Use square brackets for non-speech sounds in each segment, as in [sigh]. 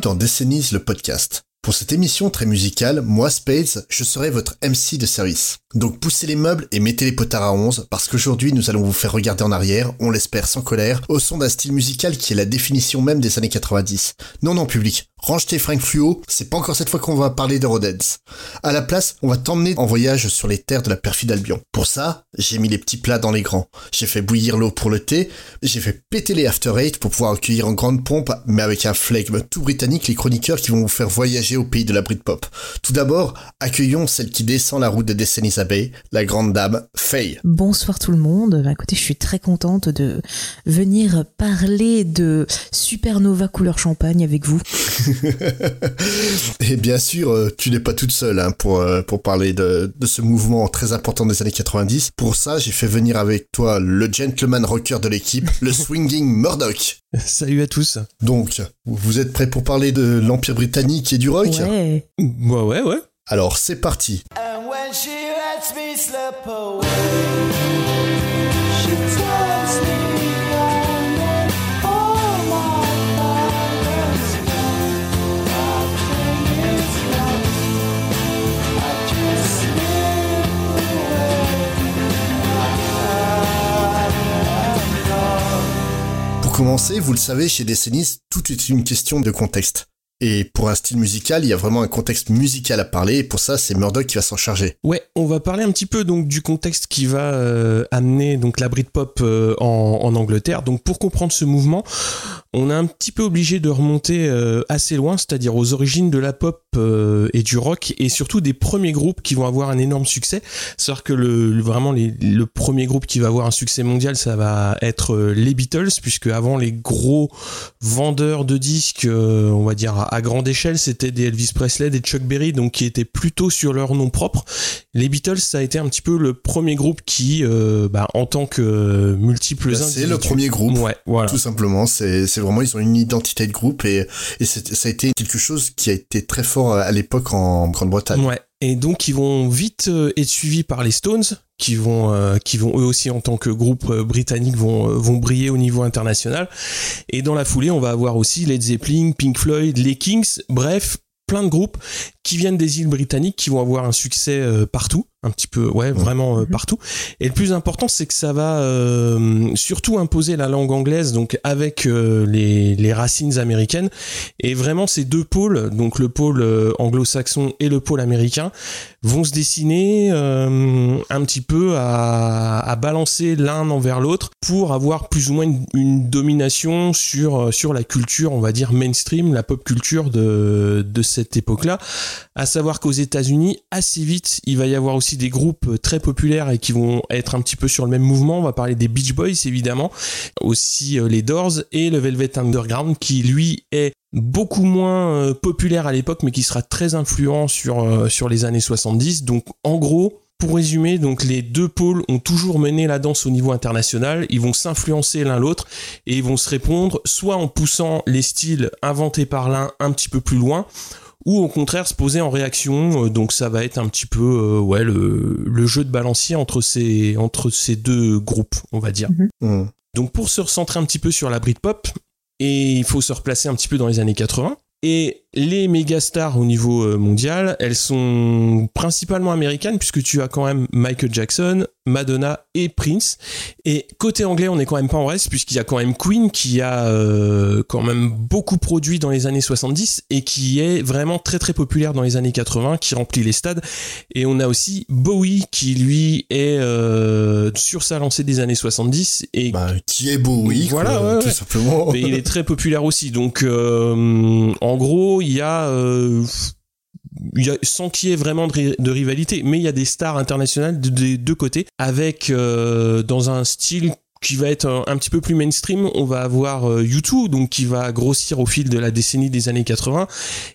Bienvenue dans Décennies le podcast. Pour cette émission très musicale, moi Spades, je serai votre MC de service. Donc poussez les meubles et mettez les potards à 11 parce qu'aujourd'hui nous allons vous faire regarder en arrière, on l'espère sans colère, au son d'un style musical qui est la définition même des années 90. Non non public, range tes fringues fluo, c'est pas encore cette fois qu'on va parler d'Eurodance. À la place, on va t'emmener en voyage sur les terres de la perfide Albion. Pour ça, j'ai mis les petits plats dans les grands. J'ai fait bouillir l'eau pour le thé, j'ai fait péter les after eight pour pouvoir accueillir en grande pompe, mais avec un flegme tout britannique les chroniqueurs qui vont vous faire voyager au pays de la Britpop. Tout d'abord, accueillons celle qui descend la route de Destiny's Abbey, la grande dame Faye. Bonsoir tout le monde. Bah, écoutez, je suis très contente de venir parler de Supernova couleur champagne avec vous. [laughs] [laughs] Et bien sûr, euh, tu n'es pas toute seule hein, pour, euh, pour parler de, de ce mouvement très important des années 90. Pour ça, j'ai fait venir avec toi le gentleman rocker de l'équipe, [laughs] le swinging Murdoch. Salut à tous. Donc, vous êtes prêts pour parler de l'Empire britannique et du rock? Ouais. Ouais, ouais, ouais. Alors, c'est parti. And when she lets me slip away, commencer, vous le savez, chez Décennies, tout est une question de contexte. Et pour un style musical, il y a vraiment un contexte musical à parler, et pour ça, c'est Murdoch qui va s'en charger. Ouais, on va parler un petit peu donc du contexte qui va euh, amener donc la Britpop euh, en, en Angleterre. Donc pour comprendre ce mouvement, on est un petit peu obligé de remonter euh, assez loin, c'est-à-dire aux origines de la pop euh, et du rock, et surtout des premiers groupes qui vont avoir un énorme succès. C'est-à-dire que le, le- vraiment les- le premier groupe qui va avoir un succès mondial, ça va être euh, les Beatles, puisque avant les gros vendeurs de disques, euh, on va dire à, à grande échelle, c'était des Elvis Presley, des Chuck Berry, donc qui étaient plutôt sur leur nom propre. Les Beatles, ça a été un petit peu le premier groupe qui, euh, bah, en tant que multiples Bah, c'est le premier groupe. Ouais, voilà. Tout simplement, c'est vraiment, ils ont une identité de groupe, et, ça a été quelque chose qui a été très fort à l'époque en Grande-Bretagne. Ouais. Et donc ils vont vite euh, être suivis par les Stones, qui vont, euh, qui vont eux aussi en tant que groupe euh, britannique vont, vont briller au niveau international. Et dans la foulée, on va avoir aussi Led Zeppelin, Pink Floyd, les Kings, bref, plein de groupes qui viennent des îles britanniques, qui vont avoir un succès partout, un petit peu, ouais, vraiment euh, partout. Et le plus important, c'est que ça va euh, surtout imposer la langue anglaise, donc avec euh, les, les racines américaines. Et vraiment, ces deux pôles, donc le pôle anglo-saxon et le pôle américain, vont se dessiner un petit peu à, à balancer l'un envers l'autre pour avoir plus ou moins une, une domination sur, sur la culture, on va dire mainstream, la pop culture de, de cette époque-là. À savoir qu'aux États-Unis, assez vite, il va y avoir aussi des groupes très populaires et qui vont être un petit peu sur le même mouvement. On va parler des Beach Boys, évidemment, aussi euh, les Doors et le Velvet Underground, qui lui est beaucoup moins euh, populaire à l'époque, mais qui sera très influent sur, euh, sur les années 70. Donc, en gros, pour résumer, donc les deux pôles ont toujours mené la danse au niveau international. Ils vont s'influencer l'un l'autre et ils vont se répondre soit en poussant les styles inventés par l'un un petit peu plus loin, ou au contraire se poser en réaction. Euh, Donc ça va être un petit peu euh, ouais le, le jeu de balancier entre ces entre ces deux groupes, on va dire. Hmm. Donc pour se recentrer un petit peu sur la Britpop, et il faut se replacer un petit peu dans les années 80. Et les méga stars au niveau euh, mondial, elles sont principalement américaines puisque tu as quand même Michael Jackson, Madonna et Prince. Et côté anglais, on n'est quand même pas en reste puisqu'il y a quand même Queen qui a euh, quand même beaucoup produit dans les années 70 et qui est vraiment très très populaire dans les années 80, qui remplit les stades. Et on a aussi Bowie qui lui est euh, sur sa lancée des années 70 et Bah, qui est Bowie, Voilà, quoi, ouais, tout simplement. mais il est très populaire aussi. Donc, euh, en gros, il y a, y a sans qu'il y ait vraiment de, ri- de rivalité, mais il y a des stars internationales de- des deux côtés, avec euh, dans un style qui va être un, petit peu plus mainstream, on va avoir euh, U2, donc qui va grossir au fil de la décennie des années 80,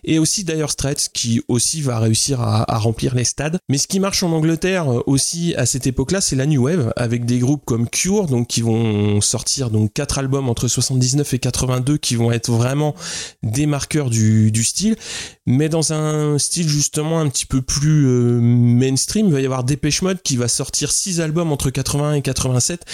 et aussi Dire Straits, qui aussi va réussir à, à remplir les stades. Mais ce qui marche en Angleterre euh, aussi à cette époque-là, c'est la New Wave, avec des groupes comme Cure, donc qui vont sortir donc quatre albums entre 79 et 82, qui vont être vraiment des marqueurs du, du style, mais dans un style justement un petit peu plus euh, mainstream. Il va y avoir Dépêche Mode qui va sortir six albums entre 80 et 87,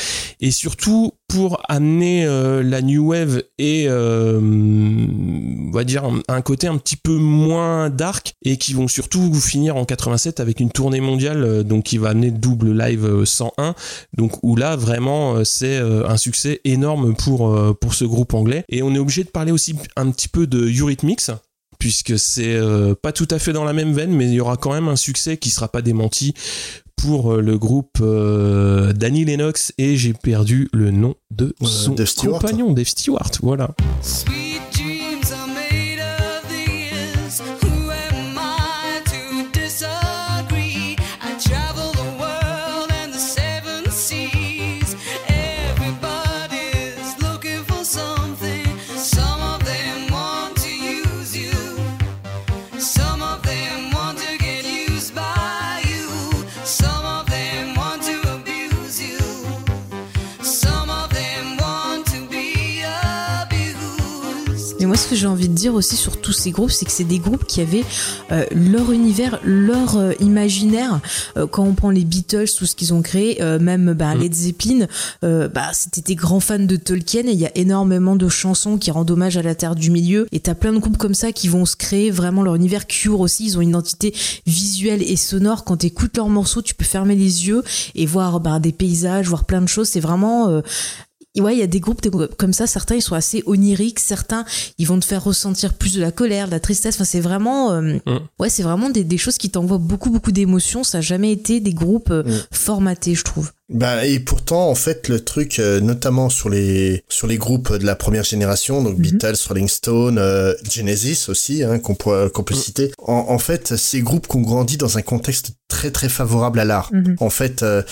et surtout pour amener euh, la new wave et euh, on va dire un, côté un petit peu moins dark et qui vont surtout finir en 87 avec une tournée mondiale euh, donc qui va amener double live euh, 101 donc où là vraiment c'est un succès énorme pour pour ce groupe anglais. Et on est obligé de parler aussi un petit peu de Eurythmics puisque c'est pas tout à fait dans la même veine mais il y aura quand même un succès qui sera pas démenti pour euh, le groupe euh, Danny Lennox et j'ai perdu le nom de Euh, son compagnon Dave Stewart voilà. Sweet moi, ce que j'ai envie de dire aussi sur tous ces groupes, c'est que c'est des groupes qui avaient euh, leur univers, leur euh, imaginaire. Euh, quand on prend les Beatles, tout ce qu'ils ont créé, euh, même bah, Led Zeppelin, euh, bah, c'était des grands fans de Tolkien et il y a énormément de chansons qui rendent hommage à la Terre du Milieu. Et t'as plein de groupes comme ça qui vont se créer vraiment leur univers. Cure aussi, ils ont une identité visuelle et sonore. Quand t'écoutes leurs morceaux, tu peux fermer les yeux et voir bah, des paysages, voir plein de choses. C'est vraiment euh, Ouais, il y a des groupes comme ça, certains ils sont assez oniriques, certains ils vont te faire ressentir plus de la colère, de la tristesse. Enfin, c'est vraiment, euh, Mm. ouais, c'est vraiment des, des choses qui t'envoient beaucoup beaucoup d'émotions. Ça a jamais été des groupes euh, Mm. formatés, je trouve. Bah et pourtant en fait le truc euh, notamment sur les sur les groupes de la première génération donc Mhm. Beatles, Rolling Stone, euh, Genesis aussi hein, qu'on peut qu'on peut citer. En, en fait ces groupes qui ont grandi dans un contexte très très favorable à l'art. Mhm. En fait euh,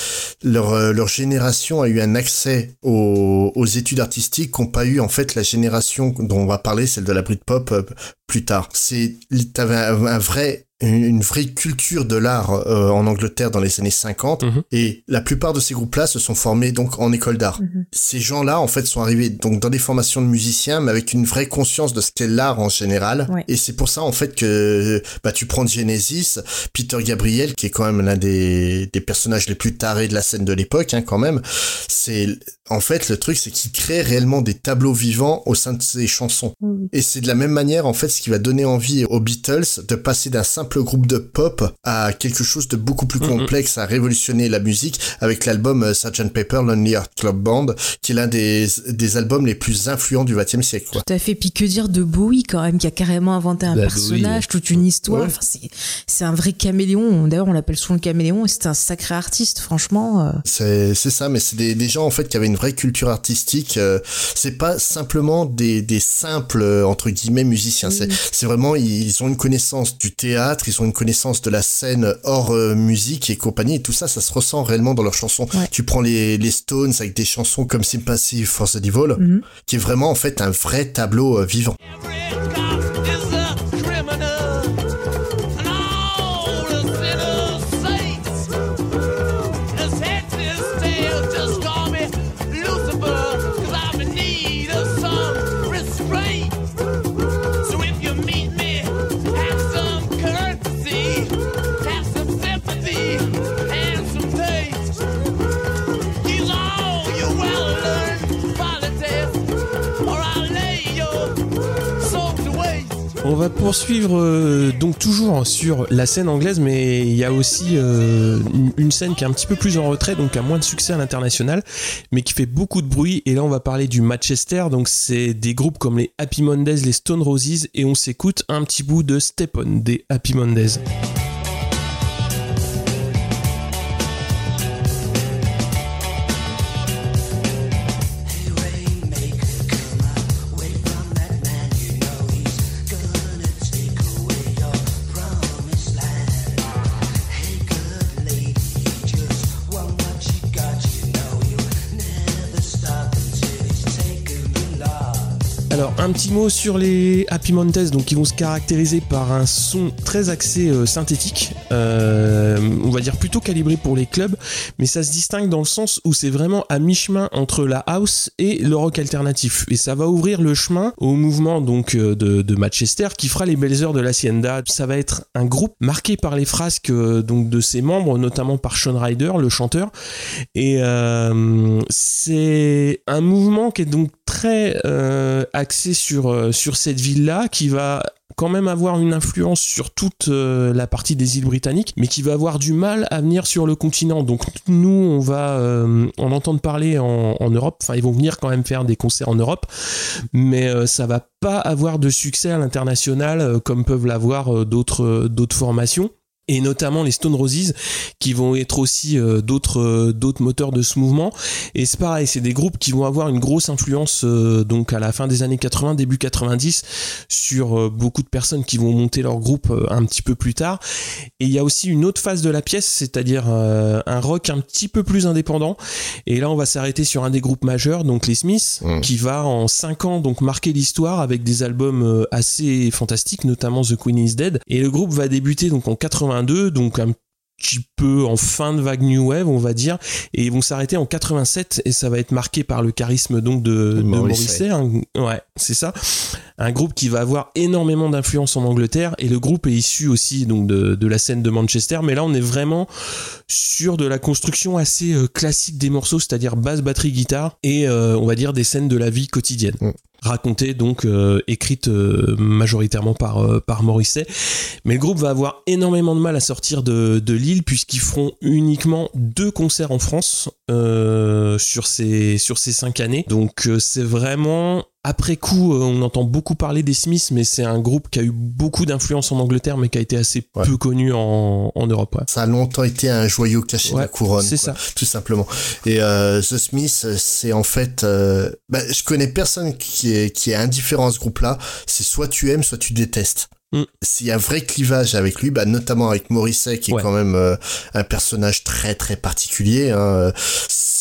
leur euh, leur génération a eu un accès aux, aux études artistiques qu'ont pas eu en fait la génération dont on va parler celle de la Britpop euh, plus tard. C'est t'avais un, un vrai une, une vraie culture de l'art euh, en Angleterre dans les années 50 Mhm. et la plupart de ces groupes-là se sont formés donc en école d'art. Mhm. Ces gens-là en fait sont arrivés donc dans des formations de musiciens mais avec une vraie conscience de ce qu'est l'art en général Ouais. et c'est pour ça en fait que bah tu prends Genesis, Peter Gabriel qui est quand même l'un des des personnages les plus tarés de la scène de l'époque hein, quand même. C'est en fait le truc c'est qu'il crée réellement des tableaux vivants au sein de ses chansons. Et c'est de la même manière, en fait, ce qui va donner envie aux Beatles de passer d'un simple groupe de pop à quelque chose de beaucoup plus Mhm. complexe, à révolutionner la musique avec l'album euh, Sgt. Pepper Lonely Heart Club Band, qui est l'un des, des albums les plus influents du XXe siècle, quoi. Tout à fait. Puis que dire de Bowie quand même, qui a carrément inventé un Bah, personnage, toute une histoire. Ouais. Enfin, c'est un vrai caméléon. D'ailleurs, on l'appelle souvent le caméléon. Et c'est un sacré artiste, franchement. euh. C'est, c'est ça, mais c'est des, des gens, en fait, qui avaient une vraie culture artistique. euh, c'est pas simplement des, des simples, euh, entre guillemets, musiciens. C'est, c'est vraiment, ils, ont une connaissance du théâtre, ils ont une connaissance de la scène hors euh, musique et compagnie. Et tout ça, ça se ressent réellement dans leurs chansons. Ouais. Tu prends les, les Stones avec des chansons comme Sympathy for the Devil, Mhm. qui est vraiment, en fait, un vrai tableau vivant. Every On va poursuivre euh, donc toujours sur la scène anglaise, mais il y a aussi euh, une, scène qui est un petit peu plus en retrait, donc a moins de succès à l'international, mais qui fait beaucoup de bruit. Et là, on va parler du Manchester. Donc c'est des groupes comme les Happy Mondays, les Stone Roses, et on s'écoute un petit bout de Step On des Happy Mondays. Un petit mot sur les Happy Montes, donc qui vont se caractériser par un son très axé euh, synthétique, euh, on va dire plutôt calibré pour les clubs, mais ça se distingue dans le sens où c'est vraiment à mi-chemin entre la house et le rock alternatif, et ça va ouvrir le chemin au mouvement donc euh, de, Manchester qui fera les belles heures de l'Hacienda. Ça va être un groupe marqué par les frasques donc de ses membres, notamment par Sean Ryder, le chanteur, et c'est un mouvement qui est donc très euh, axé sur, euh, sur cette ville-là, qui va quand même avoir une influence sur toute euh, la partie des îles britanniques, mais qui va avoir du mal à venir sur le continent. Donc nous, on va en entendre parler en, Europe. Enfin, ils vont venir quand même faire des concerts en Europe, mais euh, ça va pas avoir de succès à l'international comme peuvent l'avoir d'autres d'autres formations et notamment les Stone Roses qui vont être aussi euh, d'autres euh, d'autres moteurs de ce mouvement. Et c'est pareil c'est des groupes qui vont avoir une grosse influence euh, donc à la fin des années 80 début 90 sur beaucoup de personnes qui vont monter leur groupe un petit peu plus tard. Et il y a aussi une autre phase de la pièce c'est-à-dire un rock un petit peu plus indépendant. Et là on va s'arrêter sur un des groupes majeurs donc les Smiths Mm. qui va en 5 ans donc marquer l'histoire avec des albums assez fantastiques notamment The Queen is Dead. Et le groupe va débuter donc en 82 donc un petit peu en fin de vague new wave on va dire et ils vont s'arrêter en 87 et ça va être marqué par le charisme donc de, de Morrissey. Ouais. C'est ça. Un groupe qui va avoir énormément d'influence en Angleterre et le groupe est issu aussi donc de, de la scène de Manchester mais là on est vraiment sur de la construction assez euh, classique des morceaux c'est-à-dire basse batterie guitare et euh, on va dire des scènes de la vie quotidienne Racontées donc euh, écrites euh, majoritairement par euh, par Morrissey mais le groupe va avoir énormément de mal à sortir de, de l'île puisqu'ils feront uniquement deux concerts en France euh, sur ces sur ces cinq années. Donc euh, c'est vraiment après coup, euh, on entend beaucoup parler des Smiths, mais c'est un groupe qui a eu beaucoup d'influence en Angleterre, mais qui a été assez Ouais. peu connu en, en Europe. ouais. Ça a longtemps été un joyau caché de Ouais, la couronne. c'est quoi, ça. Tout simplement. Et euh, The Smith, c'est en fait... euh, bah, je connais personne qui est, qui est indifférent à ce groupe-là. C'est soit tu aimes, soit tu détestes. Mm. S'il y a un vrai clivage avec lui, bah, notamment avec Morrissey, qui est quand même euh, un personnage très très particulier. Hein.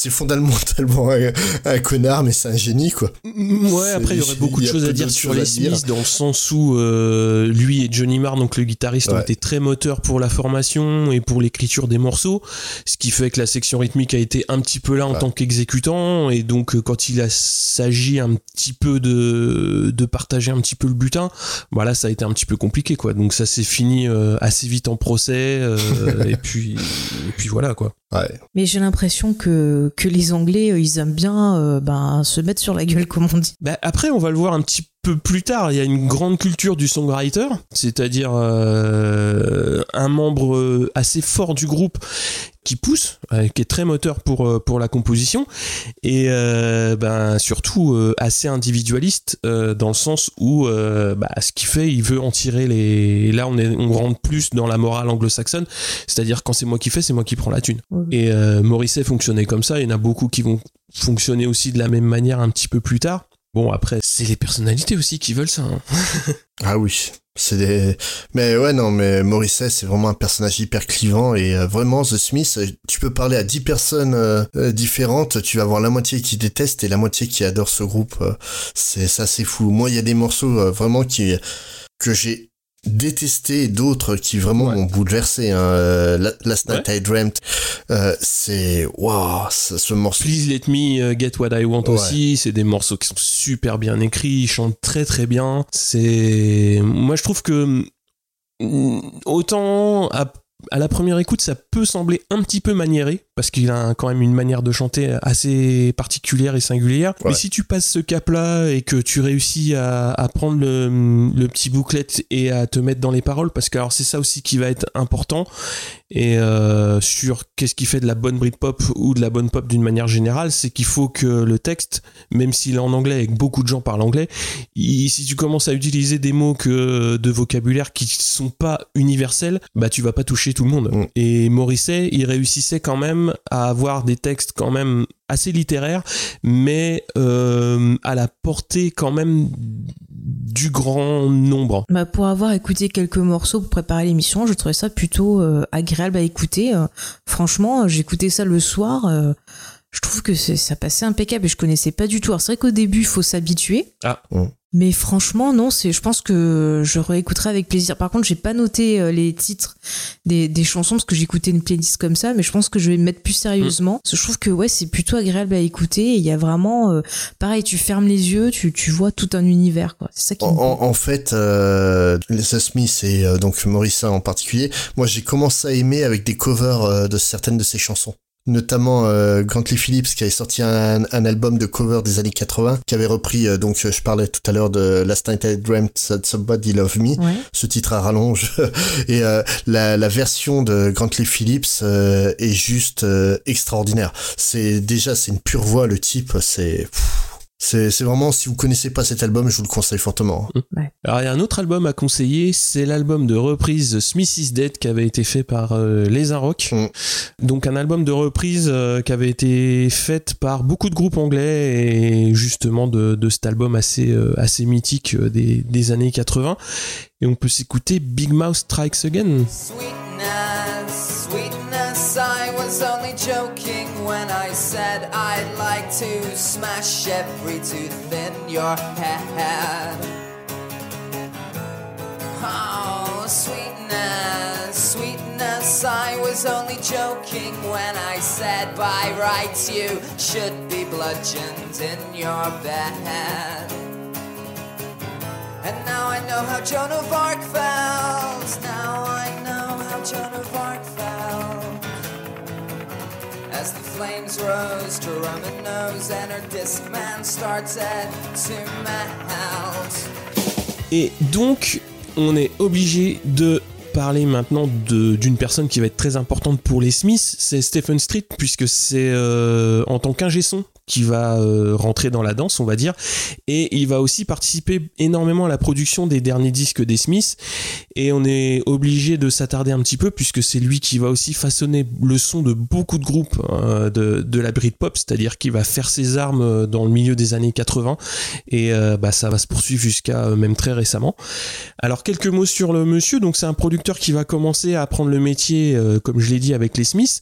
C'est fondamentalement un, un connard, mais c'est un génie, quoi. Ouais, après il y aurait beaucoup de choses à dire sur les. Smiths dans le sens où euh, lui et Johnny Marr, donc le guitariste, ont été très moteurs pour la formation et pour l'écriture des morceaux, ce qui fait que la section rythmique a été un petit peu là en Ouais. tant qu'exécutant et donc euh, quand il a s'agit un petit peu de de partager un petit peu le butin, voilà ça a été un petit peu compliqué quoi. Donc ça s'est fini euh, assez vite en procès euh, [laughs] et puis et puis voilà quoi. Ouais. Mais j'ai l'impression que, que les Anglais, euh, ils aiment bien euh, ben, se mettre sur la gueule, [laughs] comme on dit. Bah, après, on va le voir un petit peu plus tard. Il y a une grande culture du songwriter, c'est-à-dire euh, un membre euh, assez fort du groupe qui pousse, euh, qui est très moteur pour pour la composition et euh, ben surtout assez individualiste dans le sens où bah, ce qu'il fait, il veut en tirer les. Là, on est on rentre plus dans la morale anglo-saxonne, c'est-à-dire quand c'est moi qui fais, c'est moi qui prends la thune. Et Morrissey fonctionnait comme ça. Il y en a beaucoup qui vont fonctionner aussi de la même manière un petit peu plus tard. Bon, après, c'est les personnalités aussi qui veulent ça. hein. [laughs] Ah oui, c'est des... Mais ouais, non, mais Morrissey, c'est vraiment un personnage hyper clivant et euh, vraiment, The Smith, euh, tu peux parler à 10 personnes euh, différentes, tu vas avoir la moitié qui déteste et la moitié qui adore ce groupe. c'est ça, c'est fou. Moi, il y a des morceaux vraiment qui que j'ai détesté d'autres qui vraiment Ouais. m'ont bouleversé. Hein. Euh, La- Last Night Ouais. I Dreamt, euh, c'est... Waouh, ce ce morceau... Please Let Me uh, Get What I Want Ouais. aussi. C'est des morceaux qui sont super bien écrits. Ils chantent très très bien. C'est. Moi, je trouve que. mm, Autant à, à la première écoute, ça peut sembler un petit peu maniéré, parce qu'il a quand même une manière de chanter assez particulière et singulière. Ouais. Mais si tu passes ce cap-là et que tu réussis à, à prendre le, le petit bouclet et à te mettre dans les paroles, parce que alors c'est ça aussi qui va être important, et euh, sur qu'est-ce qui fait de la bonne Britpop ou de la bonne pop d'une manière générale, c'est qu'il faut que le texte, même s'il est en anglais et que beaucoup de gens parlent anglais, il- si tu commences à utiliser des mots que de vocabulaire qui sont pas universels, bah tu vas pas toucher tout le monde. Mm. Et Morrissey, il réussissait quand même à avoir des textes quand même assez littéraires, mais euh, à la portée quand même du grand nombre. Bah, pour avoir écouté quelques morceaux pour préparer l'émission, je trouvais ça plutôt euh, agréable à écouter. Euh, franchement, j'écoutais ça le soir. Je trouve que ça passait impeccable et je connaissais pas du tout. Alors c'est vrai qu'au début, il faut s'habituer. Ah. Mm. Mais franchement, non, c'est, je pense que je réécouterai avec plaisir. Par contre, j'ai pas noté euh, les titres des, des chansons parce que j'écoutais une playlist comme ça, mais je pense que je vais me mettre plus sérieusement. Parce que je trouve que ouais, c'est plutôt agréable à écouter. Et il y a vraiment, euh, pareil, tu fermes les yeux, tu, tu vois tout un univers, quoi. C'est ça qui En, me en- fait, euh, les The Smiths et euh, donc Morrison en particulier, moi j'ai commencé à aimer avec des covers euh, de certaines de ses chansons. Notamment euh, Grantley Phillips qui avait sorti un, un album de cover des années 80 qui avait repris euh, donc je parlais tout à l'heure de Last Night I Dreamt That Somebody Loved Me. Ouais. ce titre à rallonge. [laughs] Et euh, la, la version de Grantley Phillips euh, est juste euh, extraordinaire. C'est déjà c'est une pure voix le type c'est pff, c'est vraiment si vous connaissez pas cet album je vous le conseille fortement Alors il y a un autre album à conseiller, c'est l'album de reprise Smith is Dead qui avait été fait par euh, Les Rock. Mm. Donc un album de reprise euh, qui avait été fait par beaucoup de groupes anglais et justement de, de cet album assez, euh, assez mythique euh, des, des années 80. Et on peut s'écouter Big Mouth Strikes Again. Sweetness, sweetness, I was only joking when I said to smash every tooth in your head. Oh, sweetness, sweetness, I was only joking when I said by rights you should be bludgeoned in your bed. And now I know how Joan of Arc felt. Now I know how Joan of Arc felt. Et donc, on est obligé de parler maintenant d'une personne qui va être très importante pour les Smiths, c'est Stephen Street, puisque c'est euh, en tant qu'ingé son qui va euh, rentrer dans la danse, on va dire, et il va aussi participer énormément à la production des derniers disques des Smiths, et on est obligé de s'attarder un petit peu, puisque c'est lui qui va aussi façonner le son de beaucoup de groupes euh, de, de la Britpop, c'est-à-dire qu'il va faire ses armes euh, dans le milieu des années 80, et euh, bah, ça va se poursuivre jusqu'à euh, même très récemment. Alors quelques mots sur le monsieur. Donc c'est un producteur qui va commencer à apprendre le métier, euh, comme je l'ai dit, avec les Smiths.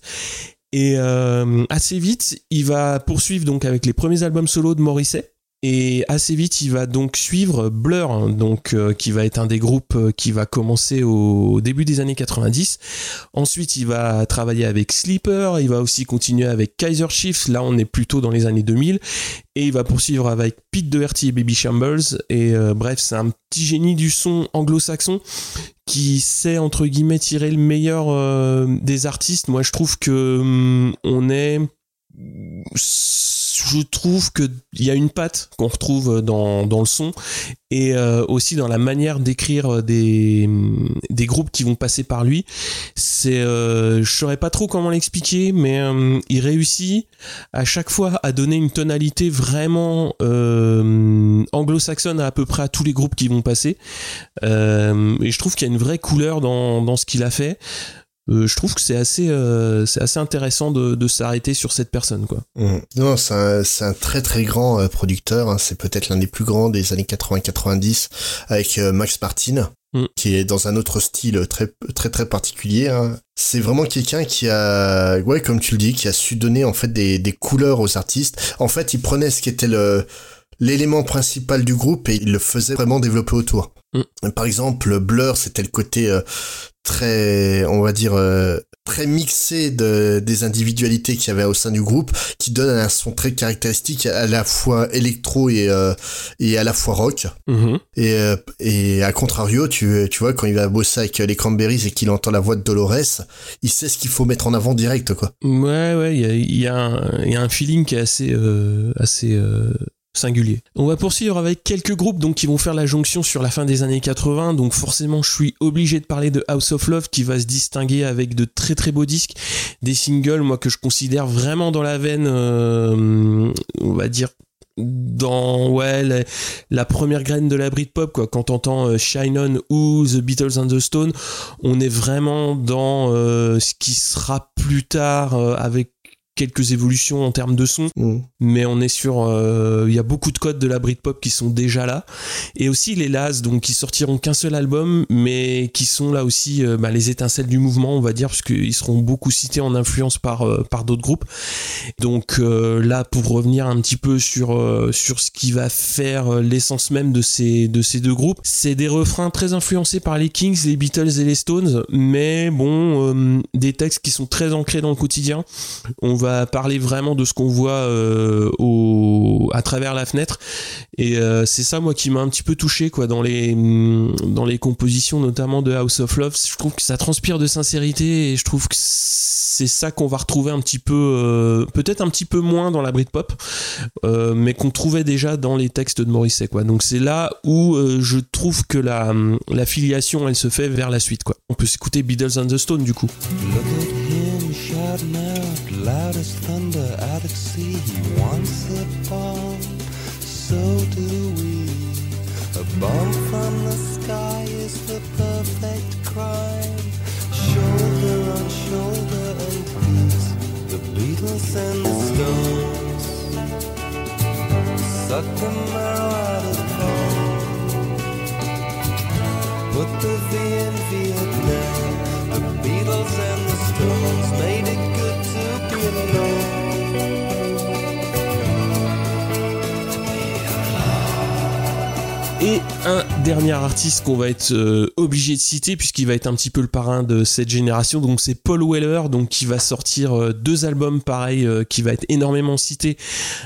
Et euh, assez vite, il va poursuivre donc avec les premiers albums solo de Morrissey. Et assez vite, il va donc suivre Blur, donc euh, qui va être un des groupes euh, qui va commencer au, au début des années 90. Ensuite, il va travailler avec Sleeper. Il va aussi continuer avec Kaiser Chiefs. Là, on est plutôt dans les années 2000 et il va poursuivre avec Pete Doherty et Baby Shambles et euh, bref c'est un petit génie du son anglo-saxon qui sait entre guillemets tirer le meilleur euh, des artistes moi je trouve que hum, on est je trouve que il y a une patte qu'on retrouve dans, dans le son et euh, aussi dans la manière d'écrire des, des groupes qui vont passer par lui. C'est euh, je saurais pas trop comment l'expliquer mais euh, il réussit à chaque fois à donner une tonalité vraiment euh, anglo-saxonne à à peu près à tous les groupes qui vont passer. Et je trouve qu'il y a une vraie couleur dans, dans ce qu'il a fait je trouve que c'est assez euh, c'est assez intéressant de, de s'arrêter sur cette personne quoi Mm. Non, c'est un, c'est un très très grand euh, producteur. hein. C'est peut-être l'un des plus grands des années 80-90 avec euh, Max Martin, Mm. qui est dans un autre style très très très particulier. hein. C'est vraiment quelqu'un qui a, ouais, comme tu le dis, qui a su donner en fait des, des couleurs aux artistes. En fait, il prenait ce qui était le l'élément principal du groupe et il le faisait vraiment développer autour. Par exemple, Blur, c'était le côté euh, très, on va dire, euh, très mixé de, des individualités qu'il y avait au sein du groupe, qui donne un son très caractéristique à la fois électro et, euh, et à la fois rock. Et, euh, et à contrario, tu, tu vois, quand il va bosser avec les Cranberries et qu'il entend la voix de Dolores, il sait ce qu'il faut mettre en avant direct, quoi. Ouais, ouais, il y a, y, a y a un feeling qui est assez, euh, assez euh, singulier. On va poursuivre avec quelques groupes donc qui vont faire la jonction sur la fin des années 80. Donc forcément, je suis obligé de parler de House of Love qui va se distinguer avec de très très beaux disques, des singles, moi que je considère vraiment dans la veine, euh, on va dire dans ouais la, première graine de la Britpop quoi quand t'entends euh, Shine On ou The Beatles and the Stone on est vraiment dans euh, ce qui sera plus tard euh, avec quelques évolutions en termes de son, Mm. mais on est sur, euh, il y a beaucoup de codes de la Britpop qui sont déjà là, et aussi les Laz, donc qui sortiront qu'un seul album, mais qui sont là aussi euh, bah, les étincelles du mouvement, on va dire, parce qu'ils seront beaucoup cités en influence par euh, par d'autres groupes. Donc là, pour revenir un petit peu sur sur ce qui va faire l'essence même de ces de ces deux groupes, c'est des refrains très influencés par les Kings, les Beatles et les Stones, mais bon, des textes qui sont très ancrés dans le quotidien. On va parler vraiment de ce qu'on voit euh, à travers la fenêtre, et euh, c'est ça moi qui m'a un petit peu touché quoi dans les hum, dans les compositions notamment de House of Love. Je trouve que ça transpire de sincérité et je trouve que c'est ça qu'on va retrouver un petit peu euh, peut-être un petit peu moins dans la Britpop mais qu'on trouvait déjà dans les textes de Morrissey quoi. Donc c'est là où je trouve que la la filiation elle se fait vers la suite quoi. On peut s'écouter Beatles and the Stone du coup. Loud as thunder out at sea. He wants a bomb, so do we. A bomb from the sky is the perfect crime. Shoulder on shoulder and peace. The Beatles and the Stones. Suck the marrow out of bone. Put the V in Et un dernier artiste qu'on va être euh, obligé de citer puisqu'il va être un petit peu le parrain de cette génération, donc c'est Paul Weller, donc qui va sortir euh, deux albums pareil, euh, qui va être énormément cité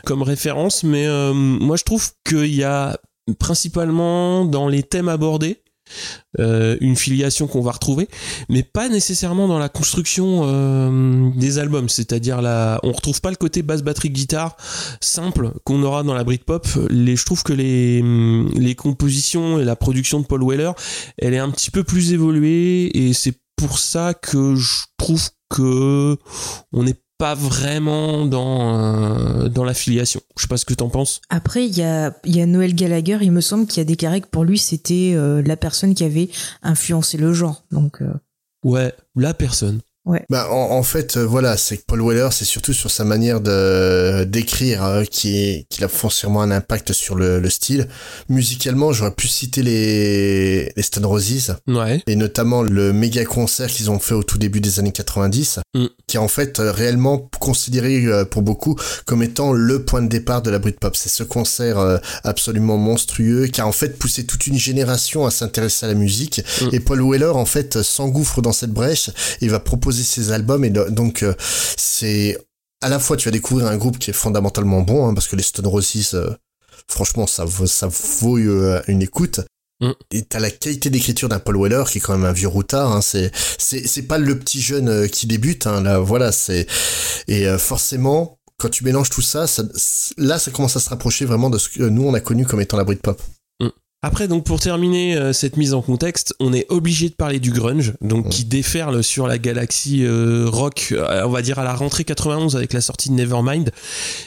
comme référence. Mais euh, moi je trouve qu'il y a principalement dans les thèmes abordés euh, une filiation qu'on va retrouver, mais pas nécessairement dans la construction euh, des albums. C'est-à-dire là, on retrouve pas le côté basse batterie guitare simple qu'on aura dans la Britpop. Les, je trouve que les les compositions et la production de Paul Weller, elle est un petit peu plus évoluée et c'est pour ça que je trouve que on n'est pas vraiment dans euh, dans l'affiliation. Je sais pas ce que t'en penses. Après, il y a, il y a Noël Gallagher, il me semble qu'il y a carrés que pour lui, c'était euh, la personne qui avait influencé le genre. Donc, euh, Ouais, la personne. Bah, en, en fait, euh, voilà, c'est que Paul Weller, c'est surtout sur sa manière de d'écrire euh, qui a foncièrement un impact sur le, le style. Musicalement, j'aurais pu citer les, les Stone Roses Ouais. et notamment le méga concert qu'ils ont fait au tout début des années 90, Mm. qui est en fait euh, réellement considéré euh, pour beaucoup comme étant le point de départ de la Britpop. C'est ce concert euh, absolument monstrueux qui a en fait poussé toute une génération à s'intéresser à la musique. Mm. Et Paul Weller, en fait, s'engouffre dans cette brèche et va proposer ses albums. Et do- donc, euh, c'est à la fois tu vas découvrir un groupe qui est fondamentalement bon, hein, parce que les Stone Roses, euh, franchement, ça vaut, ça vaut euh, une écoute. Mm. Et t'as la qualité d'écriture d'un Paul Weller qui est quand même un vieux routard. Hein, c'est c'est c'est pas le petit jeune qui débute. Hein, là, voilà, c'est et euh, forcément quand tu mélanges tout ça, ça, là, ça commence à se rapprocher vraiment de ce que nous on a connu comme étant la Britpop. Après, donc pour terminer euh, cette mise en contexte, on est obligé de parler du grunge, donc qui déferle sur la galaxie euh, rock, euh, on va dire à la rentrée 91 avec la sortie de Nevermind.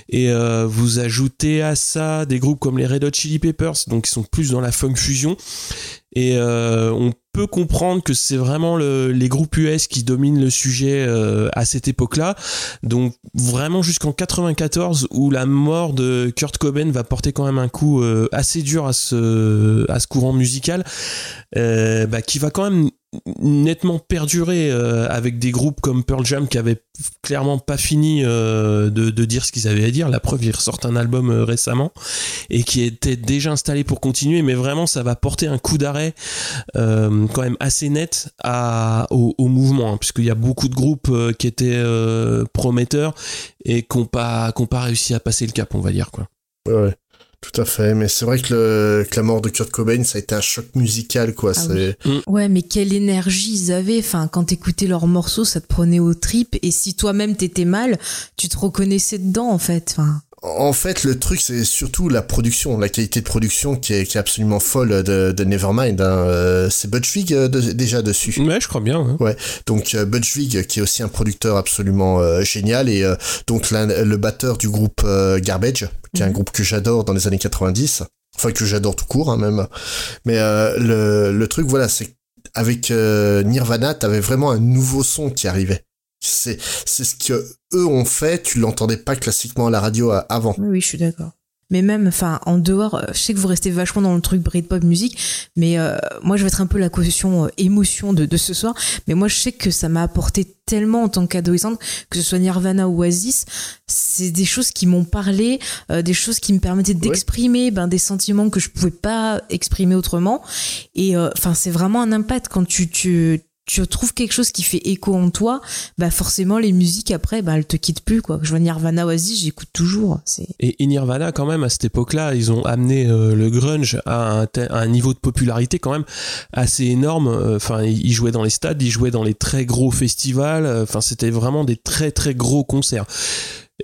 Et euh, vous ajoutez à ça des groupes comme les Red Hot Chili Peppers, donc qui sont plus dans la funk fusion. Et euh, on peut comprendre que c'est vraiment le- les groupes US qui dominent le sujet euh, à cette époque-là. Donc vraiment jusqu'en 94 où la mort de Kurt Cobain va porter quand même un coup euh, assez dur à ce à ce courant musical, euh, bah, qui va quand même nettement perdurer euh, avec des groupes comme Pearl Jam qui avaient clairement pas fini euh, de, dire ce qu'ils avaient à dire. La preuve, ils ressortent un album euh, récemment et qui était déjà installé pour continuer, mais vraiment ça va porter un coup d'arrêt quand même assez net au, mouvement, hein, puisqu'il y a beaucoup de groupes qui étaient prometteurs et qui n'ont pas, pas réussi à passer le cap, on va dire quoi. Ouais, tout à fait. Mais c'est vrai que, le, que la mort de Kurt Cobain, ça a été un choc musical, quoi. Ah c'est ouais, mais quelle énergie ils avaient. Enfin, quand t'écoutais leurs morceaux, ça te prenait aux tripes. Et si toi-même t'étais mal, tu te reconnaissais dedans, en fait. Enfin, En fait, le truc, c'est surtout la production, la qualité de production qui est, qui est absolument folle de, de Nevermind. Hein. Euh, C'est Butch Vig euh, de- déjà dessus. Ouais, je crois bien. hein. Donc euh, Butch Vig, qui est aussi un producteur absolument euh, génial, et euh, donc le batteur du groupe euh, Garbage, qui est un Mhm. groupe que j'adore dans les années 90, enfin que j'adore tout court hein, même. Mais euh, le, le truc, voilà, c'est avec Nirvana, t'avais vraiment un nouveau son qui arrivait C'est c'est ce que eux ont fait. Tu l'entendais pas classiquement à la radio euh, avant. Oui, oui, je suis d'accord. Mais même, enfin, en dehors, euh, je sais que vous restez vachement dans le truc Britpop musique, mais euh, moi, je vais être un peu la caution euh, émotion de, de ce soir. Mais moi, je sais que ça m'a apporté tellement en tant qu'adolescente, que ce soit Nirvana ou Oasis, c'est des choses qui m'ont parlé, euh, des choses qui me permettaient d'exprimer ben, des sentiments que je pouvais pas exprimer autrement. Et enfin, c'est vraiment un impact quand tu, tu tu trouves quelque chose qui fait écho en toi, bah forcément les musiques après, bah elles te quittent plus quoi. Je vois Nirvana Oasis, j'écoute toujours. C'est Et, Nirvana, quand même, à cette époque-là, ils ont amené euh, le grunge à un, à un niveau de popularité quand même assez énorme. Euh, Enfin, ils ils jouaient dans les stades, ils jouaient dans les très gros festivals. Euh, Enfin, c'était vraiment des très très gros concerts.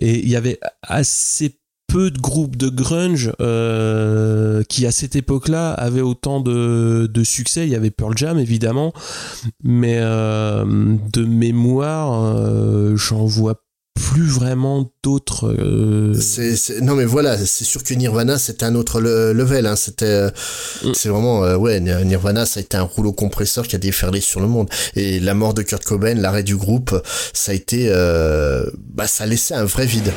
Et il y avait assez peu de groupes de grunge euh, qui à cette époque-là avaient autant de, de succès. Il y avait Pearl Jam évidemment, mais euh, de mémoire, euh, j'en vois plus vraiment d'autres. non mais voilà, c'est sûr que Nirvana c'était un autre le- level. Hein. C'était, Mm. c'est vraiment ouais, Nir- Nirvana ça a été un rouleau compresseur qui a déferlé sur le monde. Et la mort de Kurt Cobain, l'arrêt du groupe, ça a été, bah ça a laissé un vrai vide.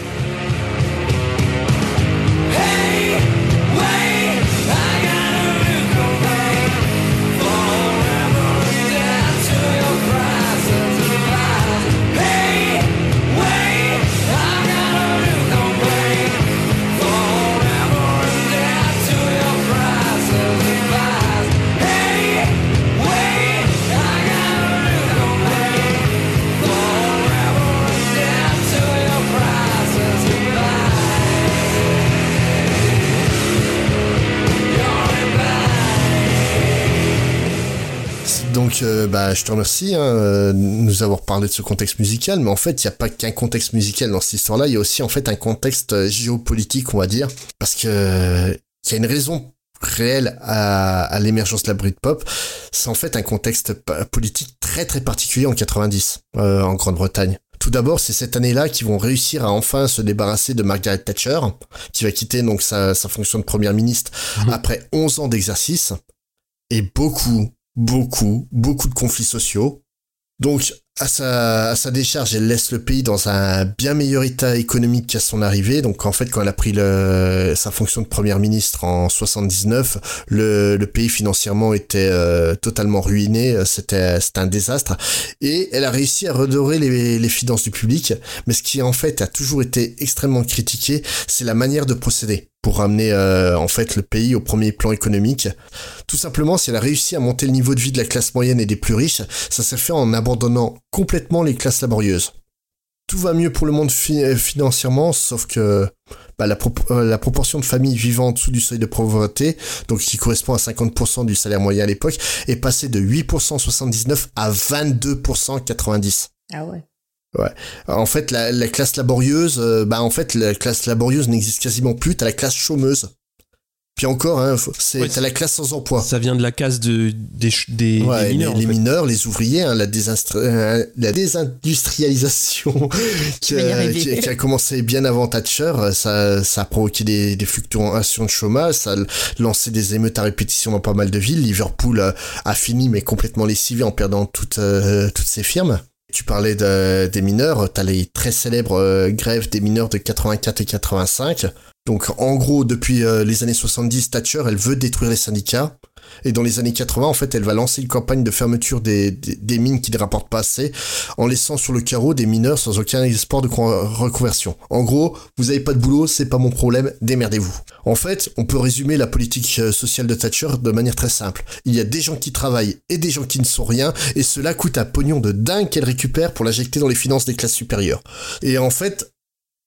Euh, bah, je te remercie hein, euh, de nous avoir parlé de ce contexte musical, mais en fait, il n'y a pas qu'un contexte musical dans cette histoire-là, il y a aussi en fait un contexte euh, géopolitique, on va dire, parce que il y a une raison réelle à, à l'émergence de la Britpop, c'est en fait un contexte politique très très particulier en 90 euh, en Grande-Bretagne. Tout d'abord, c'est cette année-là qu'ils vont réussir à enfin se débarrasser de Margaret Thatcher, qui va quitter donc sa, sa fonction de première ministre après 11 ans d'exercice, et beaucoup, beaucoup, beaucoup de conflits sociaux. Donc, à sa, à sa décharge, elle laisse le pays dans un bien meilleur état économique qu'à son arrivée. Donc, en fait, quand elle a pris le, sa fonction de première ministre en 79, le, le pays financièrement était euh, totalement ruiné. C'était, un désastre. Et elle a réussi à redorer les, les finances du public. Mais ce qui, en fait, a toujours été extrêmement critiqué, c'est la manière de procéder pour ramener, euh, en fait, le pays au premier plan économique. Tout simplement, si elle a réussi à monter le niveau de vie de la classe moyenne et des plus riches, ça s'est fait en abandonnant complètement les classes laborieuses. Tout va mieux pour le monde euh, financièrement, sauf que bah, euh, la proportion de familles vivant en dessous du seuil de pauvreté, donc qui correspond à 50% du salaire moyen à l'époque, est passée de 8% en 79 à 22% en 90. ah ouais. En fait, la, la classe laborieuse, euh, bah en fait, la classe laborieuse n'existe quasiment plus. T'as la classe chômeuse. Puis encore, hein, c'est Ouais, t'as la classe sans emploi. Ça vient de la case de, des, des, Ouais, des mineurs. les, les en fait. mineurs, les ouvriers, hein, la, euh, la désindustrialisation [laughs] qui, a, arriver. qui- qui a commencé bien avant Thatcher, euh, ça, ça a provoqué des, des fluctuations de chômage, ça a lancé des émeutes à répétition dans pas mal de villes. Liverpool euh, a fini mais complètement lessivé en perdant toutes, euh, toutes ses firmes. Tu parlais de, des mineurs, t'as les très célèbres euh, grèves des mineurs de 84 et 85. Donc en gros, depuis euh, les années 70, Thatcher, elle veut détruire les syndicats. Et dans les années 80, en fait, elle va lancer une campagne de fermeture des, mines qui ne rapportent pas assez, en laissant sur le carreau des mineurs sans aucun espoir de con- reconversion. En gros, vous avez pas de boulot, c'est pas mon problème, démerdez-vous. En fait, on peut résumer la politique euh, sociale de Thatcher de manière très simple. Il y a des gens qui travaillent et des gens qui ne sont rien, et cela coûte un pognon de dingue qu'elle récupère pour l'injecter dans les finances des classes supérieures. Et en fait,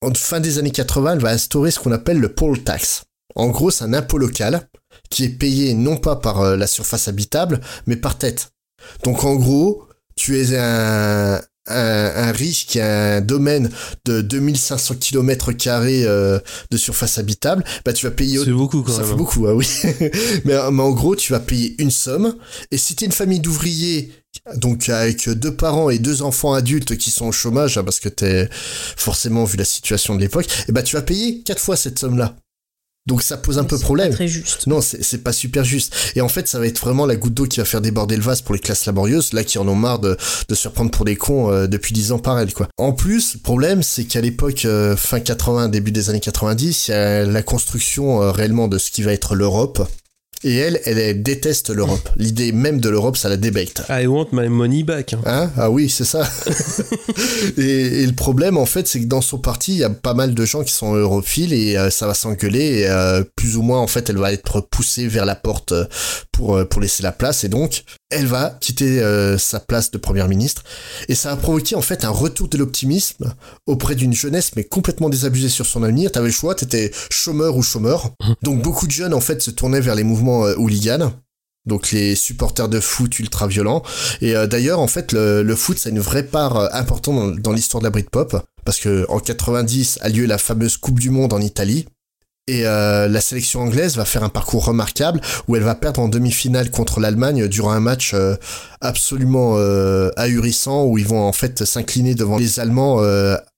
en fin des années 80, elle va instaurer ce qu'on appelle le poll tax. En gros, c'est un impôt local qui est payé non pas par euh, la surface habitable, mais par tête. Donc en gros, tu es un, un, un riche qui a un domaine de 2500 km carrés de surface habitable, bah tu vas payer C'est beaucoup quand ça même. fait beaucoup, ah oui. [laughs] mais, euh, mais en gros, tu vas payer une somme. Et si t'es une famille d'ouvriers, donc avec deux parents et deux enfants adultes qui sont au chômage, hein, parce que t'es forcément vu la situation de l'époque, et bah tu vas payer quatre fois cette somme-là. Donc ça pose un peu problème. pas très juste. Non, c'est pas super juste. Et en fait, ça va être vraiment la goutte d'eau qui va faire déborder le vase pour les classes laborieuses, là qui en ont marre de, de se faire prendre pour des cons euh, depuis 10 ans par elles, quoi. En plus, le problème, c'est qu'à l'époque, euh, fin 80, début des années 90, il y a la construction euh, réellement de ce qui va être l'Europe. Et elle, elle, elle déteste l'Europe. L'idée même de l'Europe, ça la débecte. I want my money back. hein. Hein? Ah oui, c'est ça. [laughs] [laughs] et, et le problème, en fait, c'est que dans son parti, il y a pas mal de gens qui sont europhiles et euh, ça va s'engueuler. Et euh, plus ou moins, en fait, elle va être poussée vers la porte euh, pour, pour laisser la place. Et donc, elle va quitter euh, sa place de première ministre. Et ça va provoquer, en fait, un retour de l'optimisme auprès d'une jeunesse, mais complètement désabusée sur son avenir. T'avais le choix, t'étais chômeur ou chômeur. Donc, beaucoup de jeunes, en fait, se tournaient vers les mouvements euh, hooligans. Donc les supporters de foot ultra violents. Et euh, d'ailleurs, en fait, le, foot, c'est une vraie part euh, importante dans, l'histoire de la Britpop. Parce que en 90 a lieu la fameuse Coupe du Monde en Italie. Et la sélection anglaise va faire un parcours remarquable où elle va perdre en demi-finale contre l'Allemagne durant un match absolument ahurissant où ils vont en fait s'incliner devant les Allemands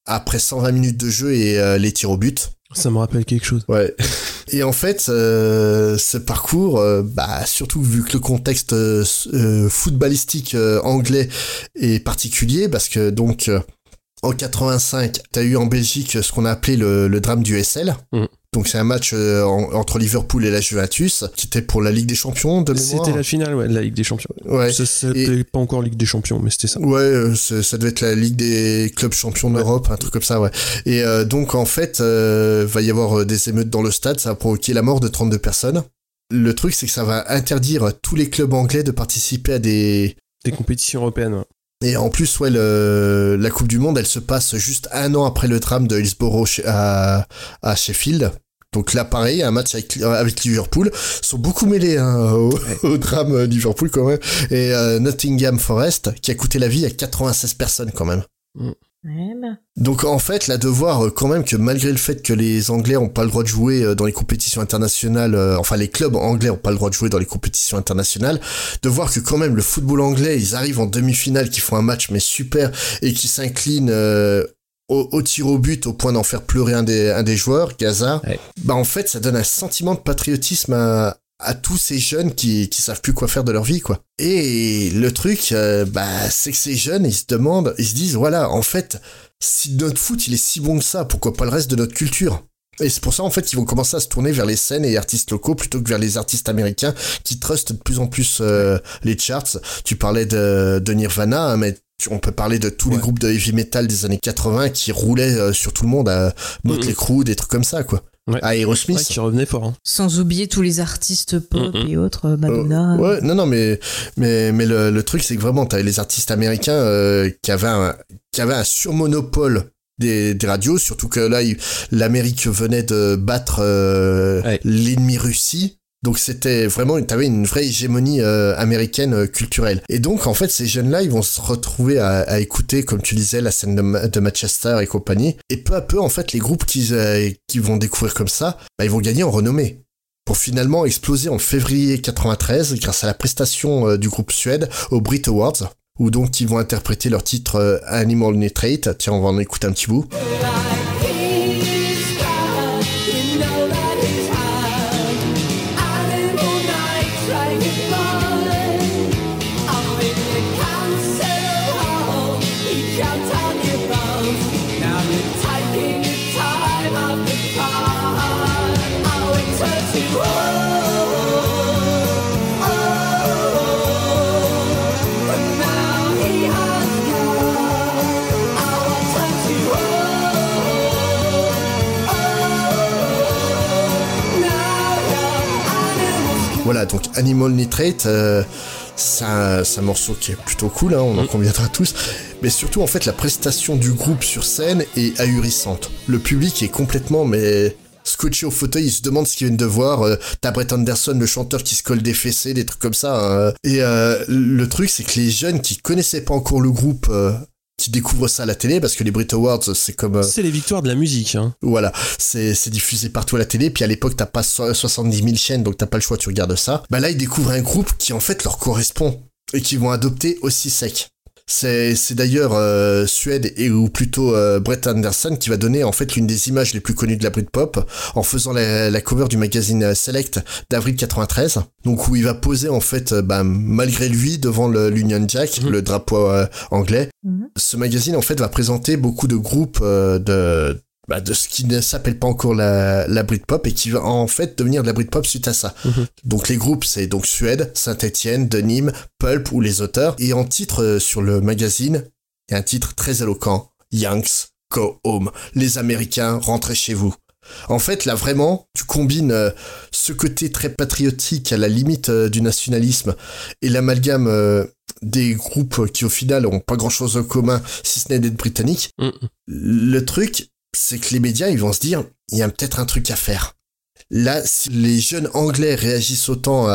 après 120 minutes de jeu et les tirs au but. Ça me rappelle quelque chose. Ouais. [laughs] Et en fait, euh, ce parcours, euh, bah surtout vu que le contexte euh, euh, footballistique euh, anglais est particulier, parce que donc euh, en 85, t'as eu en Belgique ce qu'on a appelé le, le drame du SL. Mm. Donc c'est un match euh, en- entre Liverpool et la Juventus, qui était pour la Ligue des Champions de mémoire. C'était la finale ouais, de la Ligue des Champions. Ouais. C'était pas encore Ligue des Champions, mais c'était ça. Ouais, euh, ça devait être la Ligue des clubs champions d'Europe, un truc comme ça, ouais. Et euh, donc en fait, va y avoir des émeutes dans le stade, ça va provoquer la mort de 32 personnes. Le truc, c'est que ça va interdire tous les clubs anglais de participer à des... Des compétitions européennes. ouais. Et en plus, ouais, le... la Coupe du Monde, elle se passe juste un an après le drame de Hillsborough à, à Sheffield. Donc là, pareil, un match avec, avec Liverpool. Ils sont beaucoup mêlés hein, au, [laughs] au drame euh, Liverpool quand même. Et euh, Nottingham Forest, qui a coûté la vie à 96 personnes quand même. Bah. Donc en fait, là de voir euh, quand même que malgré le fait que les Anglais ont pas le droit de jouer euh, dans les compétitions internationales, euh, enfin les clubs anglais ont pas le droit de jouer dans les compétitions internationales, de voir que quand même le football anglais, ils arrivent en demi-finale, qui font un match mais super et qui s'inclinent euh, au, au tir au but au point d'en faire pleurer un des, un des joueurs, Gaza. Ouais. Bah en fait, ça donne un sentiment de patriotisme à, à tous ces jeunes qui, qui savent plus quoi faire de leur vie, quoi. Et le truc, euh, bah, c'est que ces jeunes, ils se demandent, ils se disent, voilà, en fait, si notre foot, il est si bon que ça, pourquoi pas le reste de notre culture? Et c'est pour ça en fait qu'ils vont commencer à se tourner vers les scènes et artistes locaux plutôt que vers les artistes américains qui trustent de plus en plus euh, les charts. Tu parlais de, de Nirvana, hein, mais on peut parler de tous les groupes de heavy metal des années 80 qui roulaient euh, sur tout le monde, à Motley Mhm. Crue, des trucs comme ça quoi. Ouais. À Aerosmith. Ouais, qui revenait fort. hein. Sans oublier tous les artistes pop et autres, euh, Madonna. Euh, ouais, non, non, mais mais mais le, le truc c'est que vraiment t'avais les artistes américains euh, qui avaient un qui avaient un surmonopole des, des radios, surtout que là l'Amérique venait de battre euh, Ouais. l'ennemi Russie. Donc c'était vraiment, t'avais une vraie hégémonie euh, américaine euh, culturelle. Et donc en fait ces jeunes-là, ils vont se retrouver à, écouter, comme tu disais, la scène de, Ma- de Manchester et compagnie. Et peu à peu, en fait, les groupes qu'ils euh, vont découvrir comme ça, bah, ils vont gagner en renommée pour finalement exploser en février 93 grâce à la prestation du groupe Suède aux Brit Awards où donc ils vont interpréter leur titre Animal Nitrate. Tiens, on va en écouter un petit bout. Voilà, donc Animal Nitrate, euh, c'est un, morceau qui est plutôt cool, hein, on en conviendra tous. Mais surtout, en fait, la prestation du groupe sur scène est ahurissante. Le public est complètement, mais scotché au fauteuil, il se demande ce qu'ils viennent de voir. Euh, T'as Brett Anderson, le chanteur, qui se colle des fessées, des trucs comme ça. hein. Et euh, le truc, c'est que les jeunes qui connaissaient pas encore le groupe, qui découvrent ça à la télé, parce que les Brit Awards, c'est comme... euh, C'est les victoires de la musique. Hein. voilà, c'est c'est diffusé partout à la télé. Puis à l'époque, t'as pas so- 70 000 chaînes, donc t'as pas le choix, tu regardes ça. Bah là, ils découvrent un groupe qui en fait leur correspond et qui vont adopter aussi sec. C'est, c'est d'ailleurs euh, Suède et ou plutôt euh, Brett Anderson qui va donner en fait l'une des images les plus connues de la Britpop en faisant la, la cover du magazine euh, Select d'avril 93. Donc où il va poser en fait euh, bah, malgré lui devant le- l'Union Jack, Mhm. le drapeau euh, anglais. Mhm. Ce magazine en fait va présenter beaucoup de groupes euh, de bah, de ce qui ne s'appelle pas encore la, la Britpop et qui va en fait devenir de la Britpop suite à ça. Mhm. Donc les groupes c'est donc Suède, Saint-Étienne, de Nîmes, Pulp ou les auteurs. Et en titre euh, sur le magazine, il y a un titre très éloquent. Yanks, go home. Les Américains, rentrez chez vous. En fait, là vraiment, tu combines euh, ce côté très patriotique à la limite euh, du nationalisme et l'amalgame euh, des groupes qui au final ont pas grand chose en commun si ce n'est d'être britanniques. Mm. Le truc, c'est que les médias, ils vont se dire, il y a peut-être un truc à faire. Là, si les jeunes anglais réagissent autant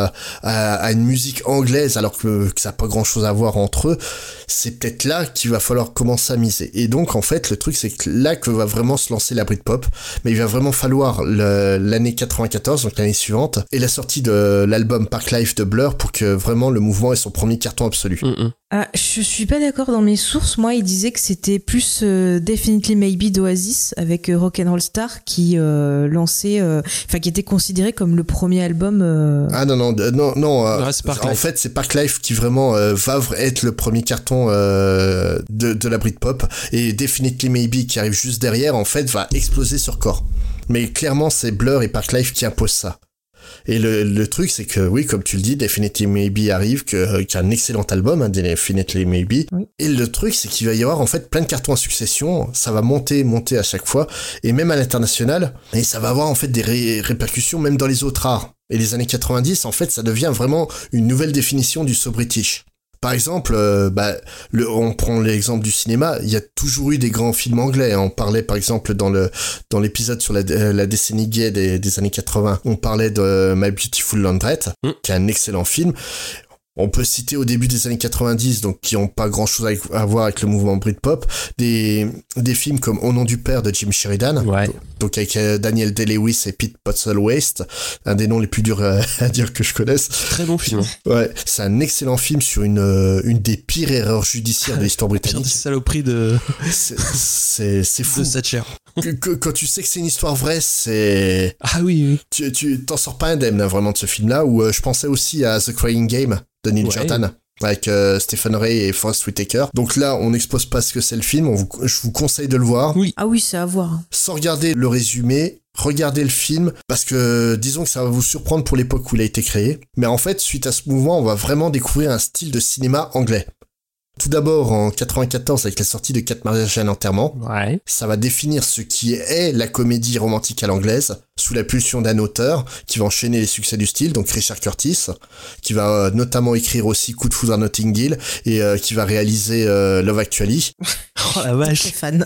à, une musique anglaise alors que, ça n'a pas grand chose à voir entre eux, c'est peut-être là qu'il va falloir commencer à miser. Et donc, en fait, le truc, c'est que là que va vraiment se lancer la Britpop, mais il va vraiment falloir l'année 94, donc l'année suivante, et la sortie de l'album Park Life de Blur pour que vraiment le mouvement ait son premier carton absolu. Mm, mm. Ah, je suis pas d'accord dans mes sources. Moi, il disait que c'était plus euh, Definitely Maybe d'Oasis avec euh, Rock'n'Roll Star qui euh, lançait, euh, enfin qui était considéré comme le premier album. euh, Ah non, non, non, non. euh, Ouais, en fait, c'est Park Life qui vraiment euh, va être le premier carton euh, de, de la Britpop. Et Definitely Maybe qui arrive juste derrière, en fait, va exploser sur corps. Mais clairement, c'est Blur et Park Life qui imposent ça. Et le, le truc, c'est que oui, comme tu le dis, Definitely Maybe arrive, que, euh, qui un excellent album, hein, Definitely Maybe. Oui. Et le truc, c'est qu'il va y avoir en fait plein de cartons en succession. Ça va monter, monter à chaque fois, et même à l'international. Et ça va avoir en fait des ré- répercussions même dans les autres arts. Et les années 90, en fait, ça devient vraiment une nouvelle définition du so british. Par exemple, euh, bah, le, on prend l'exemple du cinéma, il y a toujours eu des grands films anglais. On parlait par exemple dans le dans l'épisode sur la, euh, la décennie gay des, des années 80, on parlait de My Beautiful Laundrette, Mm. qui est un excellent film. On peut citer au début des années 90, donc qui ont pas grand chose à, à voir avec le mouvement Britpop, des, des films comme Au nom du père de Jim Sheridan, Ouais. donc avec euh, Daniel Day-Lewis et Pete Postlethwaite, un des noms les plus durs euh, [laughs] à dire que je connaisse. Très bon film. Ouais, c'est un excellent film sur une, euh, une des pires erreurs judiciaires de l'histoire [laughs] britannique. saloperies de, C'est- C'est c'est [laughs] fou. de Thatcher. Que- que- quand tu sais que c'est une histoire vraie, c'est Ah oui, oui. tu tu t'en sors pas indemne hein, vraiment de ce film-là. Ou euh, je pensais aussi à The Crying Game de Neil Ouais. Jordan avec euh, Stephen Ray et Forrest Whitaker. Donc là, on n'expose pas ce que c'est le film. On vous- je vous conseille de le voir Oui. Ah oui, c'est à voir. sans regarder le résumé. Regardez le film parce que disons que ça va vous surprendre pour l'époque où il a été créé. Mais en fait, suite à ce mouvement, on va vraiment découvrir un style de cinéma anglais. Tout d'abord en 94 avec la sortie de Quatre mariages et un enterrement. Ouais. Ça va définir ce qui est la comédie romantique à l'anglaise, sous la pulsion d'un auteur qui va enchaîner les succès du style, donc Richard Curtis, qui va euh, notamment écrire aussi Coup de foudre à Notting Hill et euh, qui va réaliser euh, Love Actually. [laughs] Oh la vache. Très fan.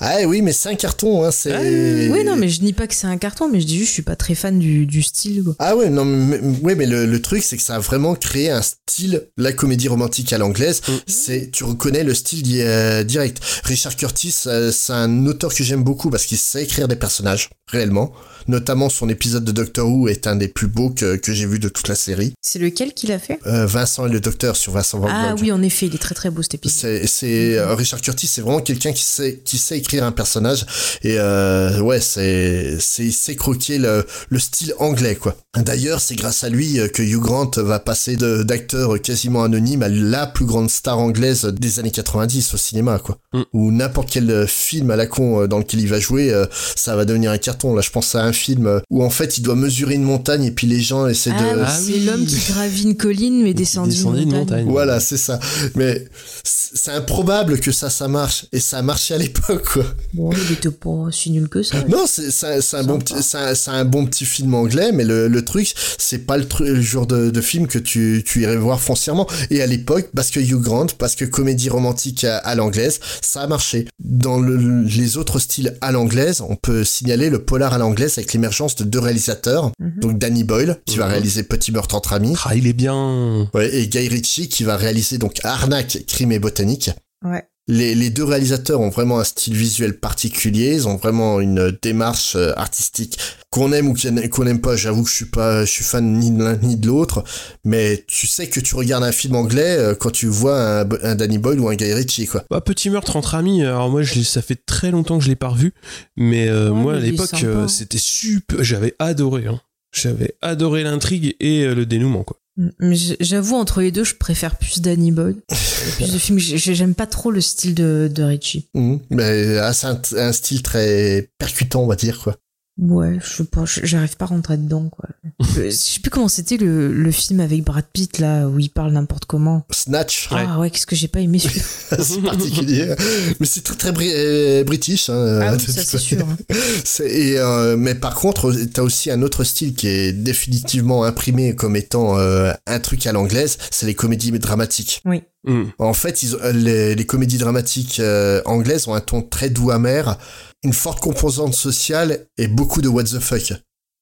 Ah oui, mais c'est un carton, hein, c'est... Oui, non, mais je dis pas que c'est un carton, mais je dis juste, je suis pas très fan du, du style. Quoi. Ah ouais, non, mais, mais- ouais, mais le, le truc, c'est que ça a vraiment créé un style, la comédie romantique à l'anglaise. Mm. C'est, tu reconnais le style di- euh, direct. Richard Curtis, euh, c'est un auteur que j'aime beaucoup parce qu'il sait écrire des personnages, réellement. Notamment son épisode de Doctor Who est un des plus beaux que, que j'ai vu de toute la série. C'est lequel qu'il a fait? Euh, Vincent et le Docteur sur Vincent Van Ah oui, en effet, il est très très beau cet épisode. C'est, c'est euh, Richard Curtis, c'est vraiment quelqu'un qui sait, qui sait écrire un personnage et euh, ouais, c'est, c'est, il sait croquer le, le style anglais quoi. D'ailleurs, c'est grâce à lui que Hugh Grant va passer de, d'acteur quasiment anonyme à la plus grande star anglaise des années 90 au cinéma quoi. Mm. Ou n'importe quel film à la con dans lequel il va jouer, ça va devenir un carton. Là, je pense à un film où en fait il doit mesurer une montagne et puis les gens essaient Ah, de oui, Ah c'est oui. l'homme qui gravit une colline mais descend descendit une montagne. montagne. Voilà, c'est ça. Mais c'est improbable que ça, ça marche. Et ça a marché à l'époque, quoi. Bon, il était pas si nul que ça. Non, c'est c'est- c'est un, bon Sympa. petit- c'est un, c'est un bon petit film anglais, mais le, le truc, c'est pas le, tru- le genre de, de film que tu, tu irais voir foncièrement. Et à l'époque, parce que Hugh Grant, parce que comédie romantique à, à l'anglaise, ça a marché. Dans le- les autres styles à l'anglaise, on peut signaler le polar à l'anglaise avec l'émergence de deux réalisateurs. Mhm. Donc Danny Boyle, qui va Mhm. réaliser Petit meurtre entre amis. Ah, il est bien. Ouais, et Guy Ritchie, qui va réaliser donc Arnaque, crime et botanique. Ouais. Les, les deux réalisateurs ont vraiment un style visuel particulier, ils ont vraiment une démarche euh, artistique qu'on aime ou qu'on qu'on aime pas. J'avoue que je suis pas, je suis fan ni de l'un ni de l'autre, mais tu sais que tu regardes un film anglais euh, quand tu vois un, un Danny Boyle ou un Guy Ritchie, quoi. Bah, Petit meurtre entre amis, alors moi je ça fait très longtemps que je l'ai pas revu, mais euh, Ouais, moi à mais l'époque euh, c'était super, j'avais adoré, hein. j'avais adoré l'intrigue et euh, le dénouement quoi. Mais j'avoue, entre les deux, je préfère plus Danny Boyle. [laughs] plus de films. J'ai- J'aime pas trop le style de, de Ritchie. Mhm. Mais ah, c'est un, un style très percutant, on va dire, quoi. Ouais, je sais pas, j'arrive pas à rentrer dedans, quoi. je [laughs] je sais plus comment c'était le, le film avec Brad Pitt, là, où il parle n'importe comment. Snatch, Ah ouais, qu'est-ce que j'ai pas aimé [laughs] [laughs] c'est particulier, mais c'est très très bri- euh, british. Hein, Ah euh, oui, ça c'est sûr. hein. C'est- Et, euh, mais par contre, t'as aussi un autre style qui est définitivement imprimé comme étant euh, un truc à l'anglaise, c'est les comédies dramatiques. Hmm. En fait, ils ont- euh, les, les comédies dramatiques euh, anglaises ont un ton très doux amer, une forte composante sociale et beaucoup de what the fuck.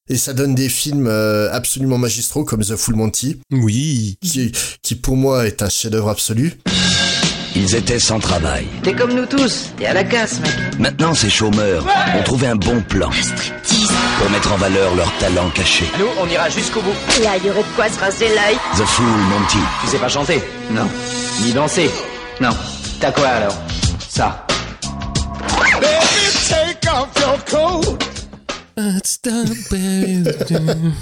Et ça donne des films euh, absolument magistraux comme The Full Monty, Oui. qui, qui pour moi est un chef-d'œuvre absolu. Ils étaient sans travail. T'es comme nous tous, t'es à la casse, mec. Maintenant, ces chômeurs ont trouvé un bon plan pour mettre en valeur leur talent caché. Nous, on ira jusqu'au bout. Là, il y aurait de quoi se rincer l'œil. The Fool Monty. Tu sais pas chanter? Non. Ni danser? Non. T'as quoi alors? Ça.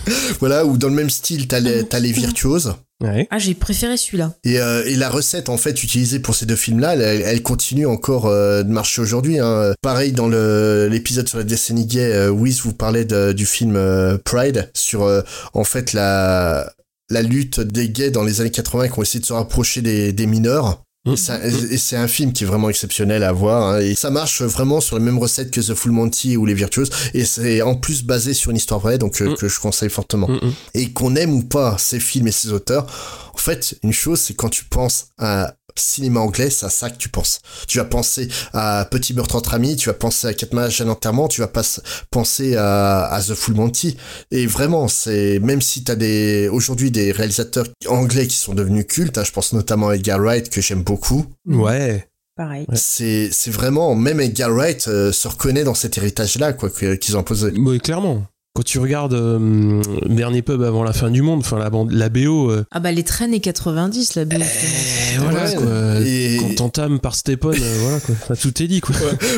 [laughs] Voilà, ou dans le même style, t'as les, t'as les virtuoses. Ouais. Ah, j'ai préféré celui-là. Et, euh, et la recette en fait utilisée pour ces deux films-là, elle, elle continue encore euh, de marcher aujourd'hui. Hein. Pareil dans le l'épisode sur la décennie gay, euh, Wiz vous parlait de- du film euh, Pride sur euh, en fait la la lutte des gays dans les années 80 qui ont essayé de se rapprocher des, des mineurs. Mm. Et c'est un- film qui est vraiment exceptionnel à voir. hein. Et ça marche vraiment sur les mêmes recettes que The Full Monty ou Les Virtuoses. Et c'est en plus basé sur une histoire vraie, donc euh, Mm. que je conseille fortement mm. et qu'on aime ou pas ces films et ces auteurs, en fait, une chose, c'est quand tu penses à cinéma anglais, c'est à ça que tu penses. Tu vas penser à Petit meurtre entre amis, tu vas penser à Quatre mariages à l'enterrement, tu vas pas penser à, à The Full Monty. Et vraiment, c'est même si t'as des aujourd'hui des réalisateurs anglais qui sont devenus cultes, hein, je pense notamment à Edgar Wright que j'aime beaucoup. Ouais. Pareil. C'est c'est vraiment même Edgar Wright euh, se reconnaît dans cet héritage-là quoi qu'ils ont posé. Oui, clairement. Quand tu regardes euh, Dernier pub avant la fin du monde, enfin la, bande, la BO, euh, Ah bah les traînes et 90, la BO. et voilà Ouais, quoi. et- Quand t'entames par Stepon, euh, voilà quoi. Enfin, tout est dit quoi.